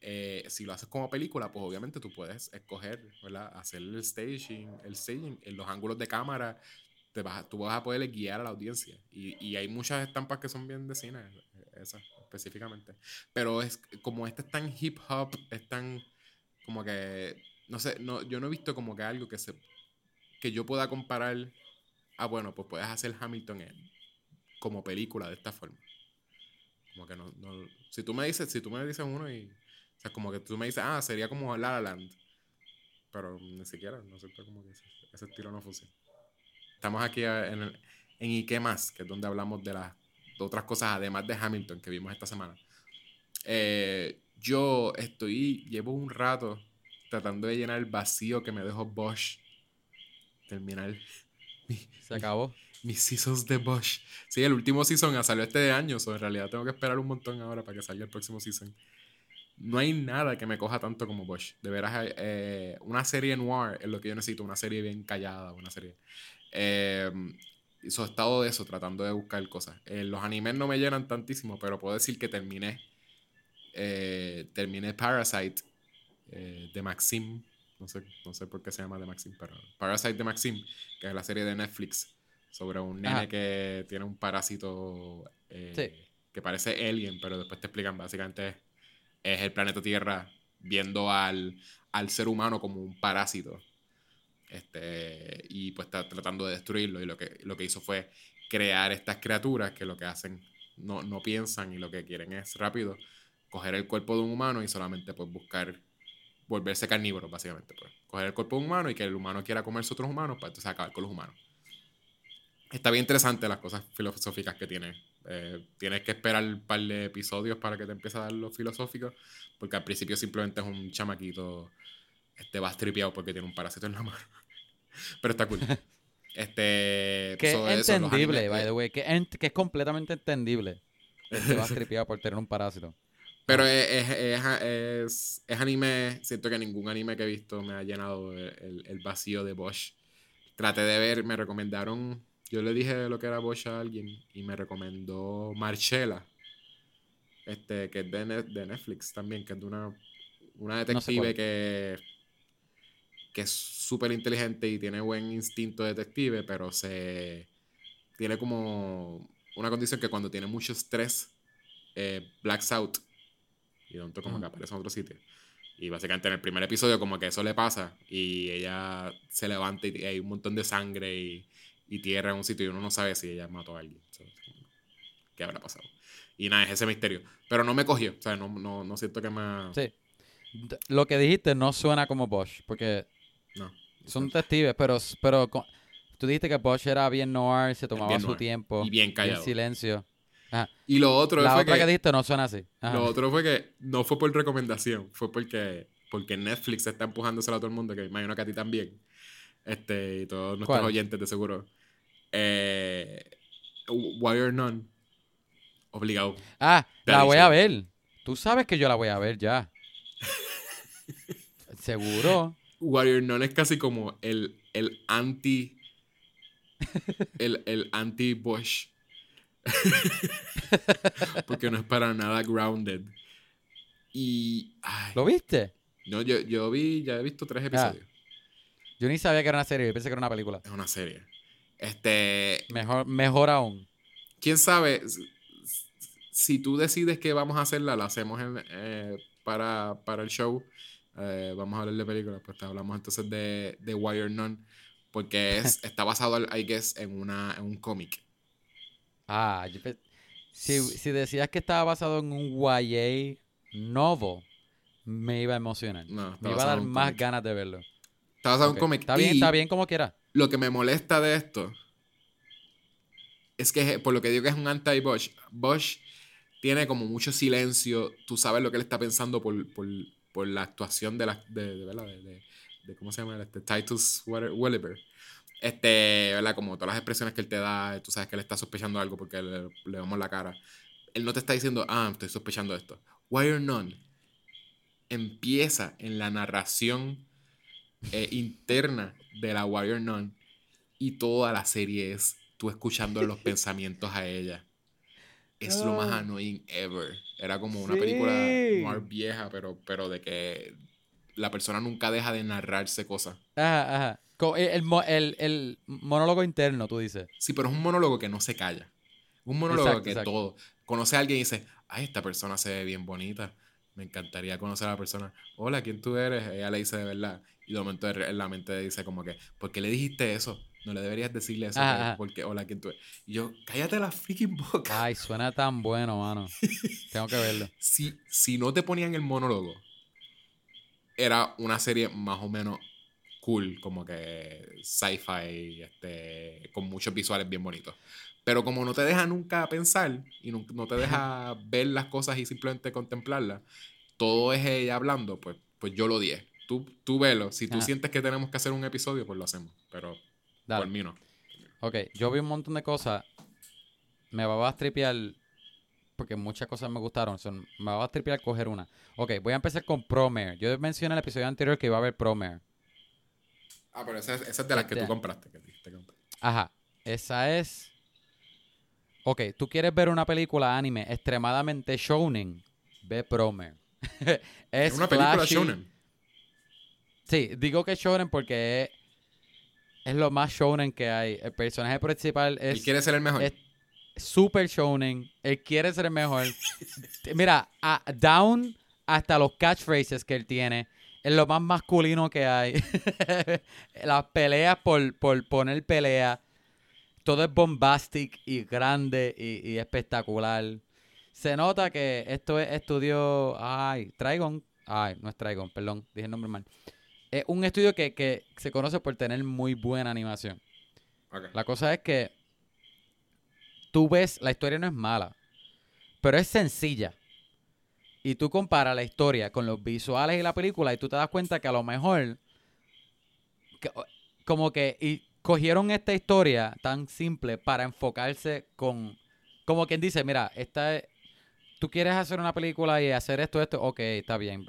Eh, si lo haces como película, pues obviamente tú puedes escoger, ¿verdad? Hacer el staging, el staging, en los ángulos de cámara, te vas, tú vas a poder guiar a la audiencia. Y, y hay muchas estampas que son bien de cine, eh, esas específicamente. Pero es como este es tan hip hop, es tan como que, no sé, no, yo no he visto como que algo que se que yo pueda comparar, ah, bueno, pues puedes hacer Hamilton en- como película de esta forma. Como que no, no- si tú me dices, si tú me dices uno y, o sea, como que tú me dices, ah, sería como La La Land, pero ni siquiera, no sé como que ese, ese estilo no funciona. Estamos aquí eh, en, el- en ¿Y qué más? Que es donde hablamos de las de otras cosas además de Hamilton que vimos esta semana. Eh, yo estoy, llevo un rato tratando de llenar el vacío que me dejó Bosch. Terminar mi- Se acabó. Mis seasons de Bosch. Sí, el último season salió este año, so en realidad tengo que esperar un montón ahora para que salga el próximo season. No hay nada que me coja tanto como Bosch. De veras, eh, una serie noir es lo que yo necesito, una serie bien callada, una serie. Eh, so, he estado de eso, tratando de buscar cosas. Eh, los animes no me llenan tantísimo, pero puedo decir que terminé. eh, terminé Parasite de Maxim. No sé, no sé por qué se llama de Maxim, pero Parasite de Maxim, que es la serie de Netflix sobre un nene Ajá. que tiene un parásito eh, Sí. que parece alien, pero después te explican básicamente es, es el planeta Tierra viendo al, al ser humano como un parásito. Este, y pues está tratando de destruirlo. Y lo que, lo que hizo fue crear estas criaturas que lo que hacen no, no piensan y lo que quieren es rápido coger el cuerpo de un humano y solamente pues buscar volverse carnívoros, básicamente. Pues. Coger el cuerpo de un humano y que el humano quiera comerse otros humanos para entonces acabar con los humanos. Está bien interesante las cosas filosóficas que tiene. Eh, tienes que esperar un par de episodios para que te empiece a dar lo filosófico, porque al principio simplemente es un chamaquito este, vas tripeado porque tiene un parásito en la mano. Pero está cool. Este, Que so, es entendible, animes, by eh, the way. Que, ent- que es completamente entendible. Que te vas tripeado por tener un parásito. Pero es, es, es, es- es anime. Siento que ningún anime que he visto me ha llenado el- el vacío de Bosch. Traté de ver, me recomendaron. Yo le dije lo que era Bosch a alguien y me recomendó Marcella. Este, que es de, Net- de Netflix también, que es de una, una detective que, que es súper inteligente y tiene buen instinto detective, pero se tiene como una condición que cuando tiene mucho estrés, eh, blacks out y de como que aparece en otro sitio. Y básicamente en el primer episodio como que eso le pasa y ella se levanta y hay un montón de sangre y, y tierra en un sitio y uno no sabe si ella mató a alguien. ¿Qué habrá pasado? Y nada, es ese misterio. Pero no me cogió. O sea, no, no, no siento que me... Sí. Lo que dijiste no suena como Bosch, porque No. son detectives, pero, pero co- tú dijiste que Bosch era bien noir, se tomaba bien su noir. tiempo, Y bien en callado. silencio. Ajá. Y lo otro La fue otra que, que... dijiste no suena así. Ajá. Lo otro fue que no fue por recomendación, fue porque, porque Netflix está empujándoselo a todo el mundo, que me imagino que a ti también. Este, y todos nuestros ¿Cuál? oyentes de seguro. Eh, Wire None. Obligado. Ah, la voy a ver. Tú sabes que yo la voy a ver ya. Seguro. Warrior None es casi como el, el anti. el, el anti-Bush. Porque no es para nada grounded. Y. ay, ¿Lo viste? no, yo, yo vi, ya he visto tres episodios. Yo ni sabía que era una serie, yo pensé que era una película. Es una serie. Este. Mejor, mejor aún. quién sabe. Si- tú decides que vamos a hacerla, la hacemos en, eh, para, para el show. eh, vamos a hablar de películas. Pues te hablamos entonces de, de Wire None. Porque es, está basado, I guess, en, una, en un cómic. Ah, yo si, si decías que estaba basado en un YA novel, me iba a emocionar. No, Me iba a dar más ganas de verlo. Está basado en un cómic. Está bien, está bien como quiera. Lo que me molesta de esto es que, por lo que digo que es un anti-Bush, Bush tiene como mucho silencio. Tú sabes lo que él está pensando por, por, por la actuación de la. De, ¿Cómo se llama? Este, Titus Wel- Welliver. Este. Como todas las expresiones que él te da, tú sabes que él está sospechando algo porque le, le vemos la cara. Él no te está diciendo, ah, estoy sospechando esto. Wire None empieza en la narración eh, interna de la Warrior Nun y toda la serie es tú escuchando los pensamientos a ella. Es lo más annoying ever. Era como una Sí. película noir vieja, pero, pero de que la persona nunca deja de narrarse cosas. Ajá, ajá. Co- El, el mo- el- el monólogo interno, tú dices. Sí, pero es un monólogo que no se calla. Un monólogo Exacto, que exacto. todo. Conoce a alguien y dice, ay, esta persona se ve bien bonita. Me encantaría conocer a la persona. Hola, ¿quién tú eres? Ella le dice de verdad. Y de momento en la mente dice como que, ¿por qué le dijiste eso? No le deberías decirle eso. Ajá, que- ajá. Porque, hola, ¿quién tú eres? Y yo, cállate la freaking boca. Ay, suena tan bueno, mano. Tengo que verlo. Si, si no te ponían el monólogo, era una serie más o menos cool, como que sci-fi, este, con muchos visuales bien bonitos. Pero como no te deja nunca pensar y no, no te deja ver las cosas y simplemente contemplarlas, todo es ella hablando, pues, pues yo lo odié. Tú, tú velo. Si tú Ajá. sientes que tenemos que hacer un episodio, pues lo hacemos. Pero Dale. por mí no. Ok, yo vi un montón de cosas. Me va a tripear. Porque muchas cosas me gustaron. son- me va a tripear coger una. Ok, voy a empezar con Promare. Yo mencioné en el episodio anterior que iba a haber Promare. Ah, pero esa, es- esa es de las que tú compraste. Que te compraste. Ajá. Esa es. Ok, tú quieres ver una película anime extremadamente shounen. Ve Promare. es Es una película flashy. shonen. Sí, digo que shounen porque es, es lo más shounen que hay. El personaje principal es quiere ser el mejor. es super shounen. Él quiere ser el mejor. Mira, a- down hasta los catchphrases que él tiene. Es lo más masculino que hay. Las peleas por, por poner pelea. Todo es bombastic y grande y, y espectacular. Se nota que esto es estudio. Ay, Trigon. Ay, no es Trigon, perdón, dije el nombre mal. Es un estudio que, que se conoce por tener muy buena animación. La cosa es que tú ves, la historia no es mala, pero es sencilla. Y tú comparas la historia con los visuales y la película y tú te das cuenta que a lo mejor, que- como que y cogieron esta historia tan simple para enfocarse con, como quien dice, mira, esta es- tú quieres hacer una película y hacer esto, esto, ok, está bien.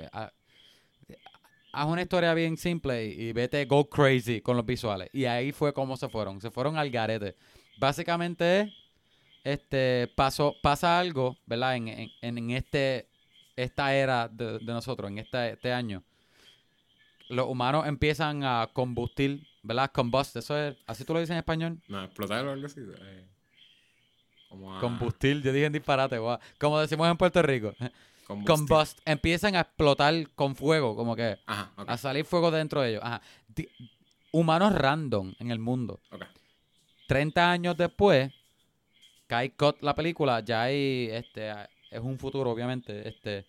Haz una historia bien simple y, y vete go crazy con los visuales. Y ahí fue como se fueron. Se fueron al garete. Básicamente es, este, pasó, pasa algo, ¿verdad? En, en, en este, esta era de, de nosotros, en esta- este año. Los humanos empiezan a combustir, ¿verdad? Combust, eso es, así tú lo dices en español. No, explotar o algo así. eh, como a- Combustir, yo dije en disparate, guau. como decimos en Puerto Rico. Combust, empiezan a explotar con fuego, como que Ajá, a salir fuego dentro de ellos. Ajá. Di- humanos random en el mundo. ok. 30 años después, Kai Cut la película, ya hay, este, es un futuro, obviamente, este,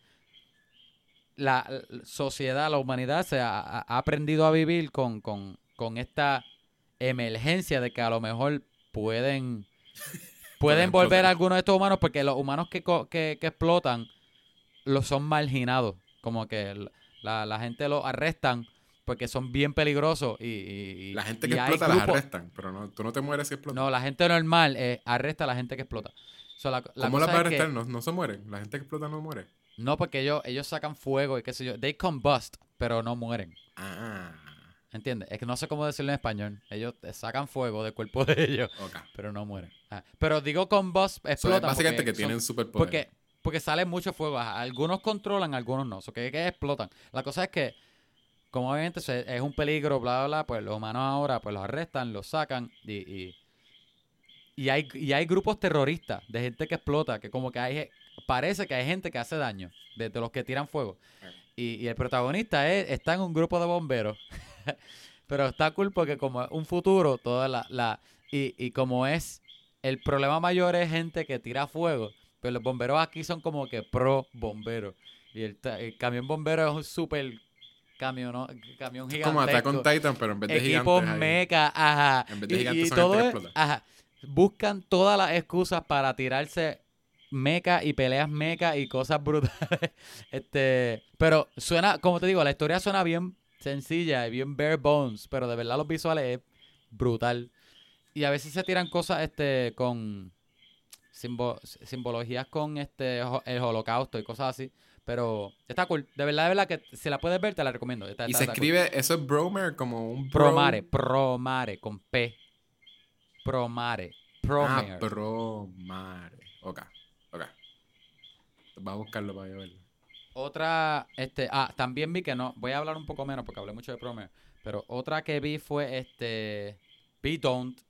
la, la sociedad, la humanidad se ha, aprendido a vivir con, con, con esta emergencia de que a lo mejor pueden, pueden volver algunos de estos humanos porque los humanos que, que explotan los son marginados, como que la, la gente los arrestan porque son bien peligrosos y... La gente que y explota las arrestan, pero no, tú no te mueres si explotas. No, la gente normal eh, arresta a la gente que explota. So, la, la ¿Cómo cosa las va a es que- arrestar? No, no se mueren. La gente que explota no muere. No, porque ellos, ellos sacan fuego y qué sé yo. They combust, pero no mueren. Ah, ¿Entiendes? Es que no sé cómo decirlo en español. Ellos eh, sacan fuego del cuerpo de ellos, pero no mueren. Ah, Pero digo combust, So, es explotan. básicamente que son- tienen superpoderes. Porque, porque sale mucho fuego. Algunos controlan, algunos no. So, que, que explotan. La cosa es que, como obviamente es un peligro, bla, bla, bla, pues los humanos ahora pues los arrestan, los sacan y... y hay, y hay grupos terroristas de gente que explota, que como que hay, parece que hay gente que hace daño, de, los que tiran fuego. Y, el protagonista es, está en un grupo de bomberos. Pero está cool porque como es un futuro, toda la... la y, y como es, el problema mayor es gente que tira fuego. Pero los bomberos aquí son como que pro bomberos. Y el, camión bombero es un super camión, ¿no? camión Es como Attack on gigantesco. Titan, pero en vez de Equipos gigantes. ahí. meca, ajá. En vez de Y- gigantes y, son todo es- ajá. Buscan todas las excusas para tirarse meca y peleas meca y cosas brutales. este, pero suena, como te digo, la historia suena bien sencilla y bien bare bones, pero de verdad los visuales es brutal. Y a veces se tiran cosas este con simbo- simbologías con este el holocausto y cosas así. Pero está cool. De verdad, de verdad que si la puedes ver, te la recomiendo. Está- Y está- se está cool. escribe, eso es Bromer, como un bro- Promare, promare, con P. Promare. Promare. Ah, Promare. Ok, ok. Va a buscarlo para yo verlo. Otra, este, ah, también vi que no, voy a hablar un poco menos porque hablé mucho de Promare, pero otra que vi fue este, vi Don't,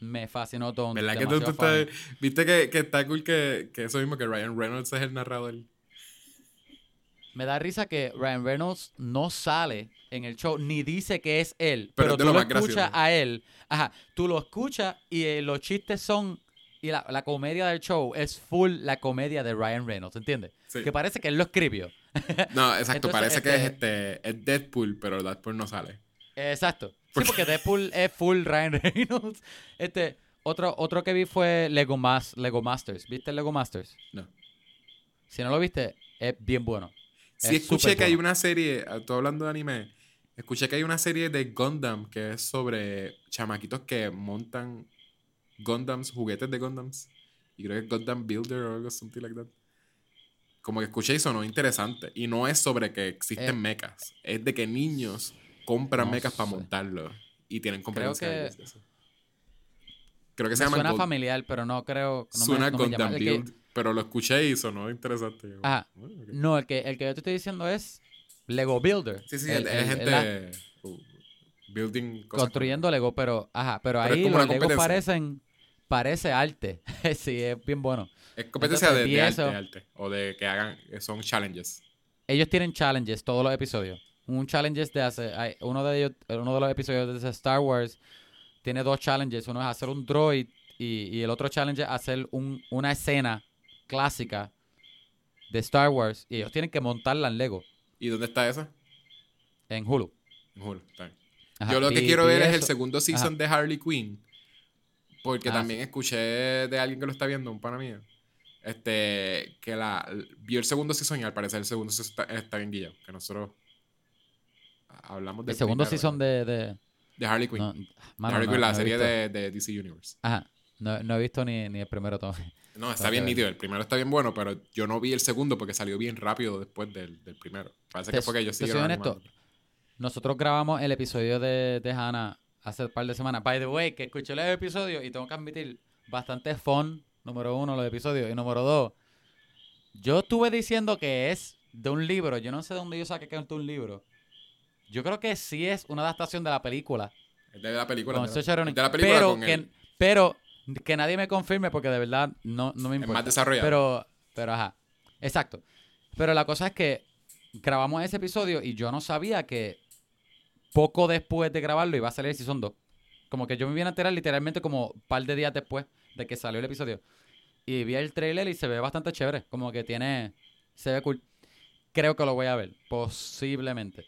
me fascinó Don't. ¿Verdad que tú, tú demasiado estás- funny. viste que, que está cool que, que eso mismo, que Ryan Reynolds es el narrador? Me da risa que Ryan Reynolds no sale en el show ni dice que es él, Pero pero, es de tú lo escuchas gracioso. a él, ajá, tú lo escuchas y eh, los chistes son y la, la comedia del show es full la comedia de Ryan Reynolds, ¿entiendes? Sí. Que parece que él lo escribió. No, exacto, Entonces, parece que es, este- este, es Deadpool, pero Deadpool no sale. Exacto. Sí, Porque- porque Deadpool es full Ryan Reynolds. Este, otro, otro que vi fue Lego, Mas- Lego Masters. ¿Viste Lego Masters? No. Si no lo viste, es bien bueno. Sí, Es escuché que hay una serie, estoy hablando de anime, escuché que hay una serie de Gundam que es sobre chamaquitos que montan Gundams, juguetes de Gundams. Y creo que es Gundam Builder o algo something like that. Como que escuché y sonó interesante. Y no es sobre que existen Eh. mechas. Es de que niños compran No mechas para sé. montarlos. Y tienen Creo competencia de que- ellos de eso. Creo que se llama suena familiar, pero no creo. No me- Suena no me llama. Que- Build. Pero lo escuché y sonó interesante. Ajá. "Oh, ok". no, el que, el que yo te estoy diciendo es Lego Builder. Sí, sí, El- es el- gente la- uh, building cosas. construyendo Lego, pero, ajá, pero, Pero ahí los Legos parecen, parece arte. sí, es bien bueno. Es competencia Entonces, de, de arte, eso. de arte. O de que hagan, son challenges. ellos tienen challenges todos los episodios. Un challenges de hace, hay- uno de ellos, uno de los episodios de Star Wars tiene dos challenges. Uno es hacer un droid y, y el otro challenge es hacer un- una escena clásica de Star Wars y ellos tienen que montarla en Lego, ¿Y dónde está esa? en Hulu. En Hulu, está bien. Ajá, Yo lo que quiero ver es el segundo season de Harley Quinn. Porque Ah, también escuché de alguien que lo está viendo, un pana mío. Este, que la, vio el segundo season y al parecer el segundo season está, está bien guillado. Que nosotros hablamos del El segundo primero, season de... de de Harley Quinn. no, De mano, Harley no- Quinn, la no serie de, de DC Universe. Ajá. No, no he visto ni, ni el primero todo. No, está bien nítido. El primero está bien bueno, pero yo no vi el segundo porque salió bien rápido después del, del primero. Parece Te- que fue que siguieron honesto. Nosotros grabamos el episodio de, de Hannah hace un par de semanas. By the way, que escuché el episodio y tengo que admitir, bastante fun, número uno, los episodios. Y número dos, yo estuve diciendo que es de un libro. Yo no sé de dónde yo saqué que es de un libro. Yo creo que sí es una adaptación de la película. Es de la película. con de la- es de la película pero, con que, él. pero que nadie me confirme porque de verdad no, no me Es importa. más desarrollado. Pero, pero ajá. Exacto. Pero la cosa es que grabamos ese episodio y yo no sabía que poco después de grabarlo iba a salir el Season 2. Como que yo me vine a enterar literalmente como un par de días después de que salió el episodio. Y vi el trailer y se ve bastante chévere. Como que tiene... Se ve cool. Creo que lo voy a ver. Posiblemente.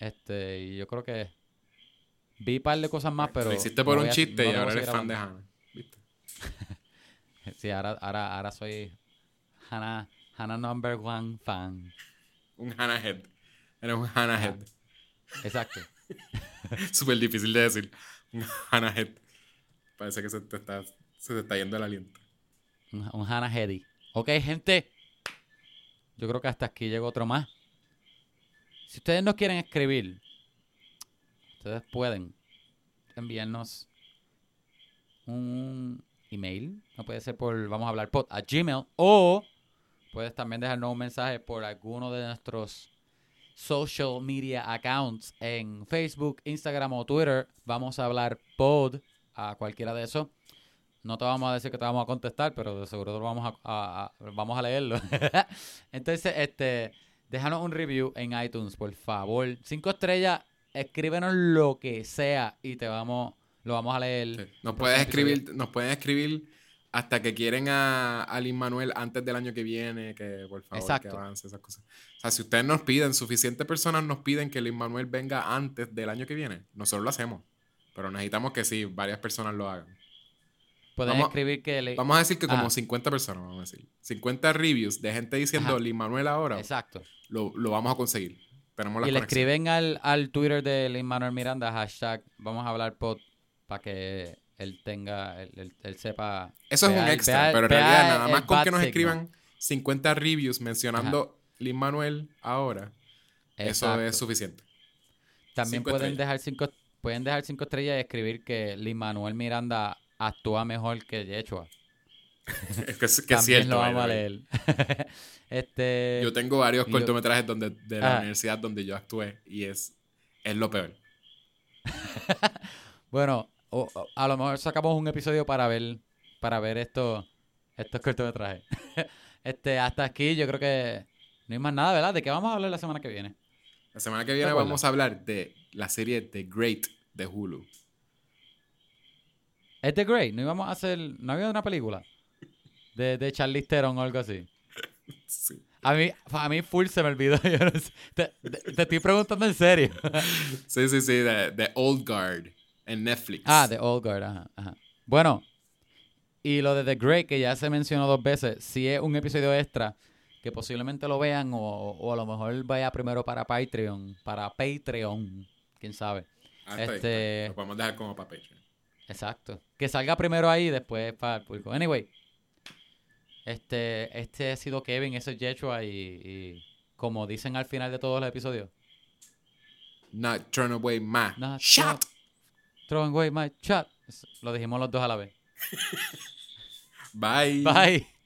Este, y yo creo que... Vi un par de cosas más, pero... Lo hiciste por no un chiste no y ahora eres fan de. Hannah. ¿Viste? Sí, ahora, ahora, ahora soy Hannah, Hannah number one fan. Un Hannah Head. Eres un Hannah Head. Exacto. Súper difícil de decir. Hannah Head. Parece que se te está, se te está yendo el aliento. Un, un Hannah Hedy. Ok, gente. Yo creo que hasta aquí llegó otro más. Si ustedes no quieren escribir, ustedes pueden enviarnos un email. No puede ser por, vamos a hablar, pod, a Gmail. O puedes también dejarnos un mensaje por alguno de nuestros social media accounts en Facebook, Instagram o Twitter. Vamos a hablar pod a cualquiera de esos. No te vamos a decir que te vamos a contestar, pero de seguro vamos a- vamos a leerlo. Entonces, este, déjanos un review en iTunes, por favor. Cinco estrellas, escríbenos lo que sea y te vamos, lo vamos a leer. Sí. Nos, puedes escribir, nos pueden escribir hasta que quieren a, a Lin Manuel antes del año que viene, que por favor Exacto. que avance esas cosas. O sea, si ustedes nos piden, suficientes personas nos piden que Lin Manuel venga antes del año que viene, nosotros lo hacemos. Pero necesitamos que sí, varias personas lo hagan. Pueden vamos- escribir que le... Vamos a decir que como Ah. 50 personas, vamos a decir. 50 reviews de gente diciendo. Lin Manuel ahora, Exacto. lo, lo vamos a conseguir. Tenemos las Y le escriben al, al Twitter de Lin Manuel Miranda, hashtag, vamos a hablar pod, para que él tenga, él, él- él sepa. Eso es un el- extra, pero en realidad nada más con que nos signal. escriban 50 reviews mencionando Lin Manuel ahora, eso es suficiente. También cinco pueden estrellas. dejar cinco, pueden dejar cinco estrellas y escribir que Lin Manuel Miranda actúa mejor que Yechua. Es que, es- que es cierto. lo vamos a leer. este, Yo tengo varios yo- cortometrajes donde, de la Ah. universidad donde yo actué y es, es lo peor. bueno, o- o- a lo mejor sacamos un episodio para ver, para ver esto, estos cortometrajes. este, hasta aquí yo creo que no hay más nada, ¿verdad? ¿De qué vamos a hablar la semana que viene? La semana que viene vamos a hablar de la serie The Great de Hulu. Es The Great, no íbamos a hacer, no había una película de, de Charlize Theron o algo así. Sí. A mí, a mí full se me olvidó. yo no sé. te, te- te estoy preguntando en serio. Sí, sí, sí, de, de Old Guard en Netflix. ah, The Old Guard, ajá, ajá. Bueno, y lo de The Great, que ya se mencionó dos veces, si es un episodio extra, que posiblemente lo vean, o, o a lo mejor vaya primero para Patreon, para Patreon, quién sabe. Ah, este- bien. Lo podemos dejar como para Patreon. Exacto. Que salga primero ahí y después para el público. Anyway, este, este ha sido Kevin, ese es Yechua y, y como dicen al final de todos los episodios, Not turn away my Not shot. throwing away my chat. Lo dijimos los dos a la vez. Bye. Bye.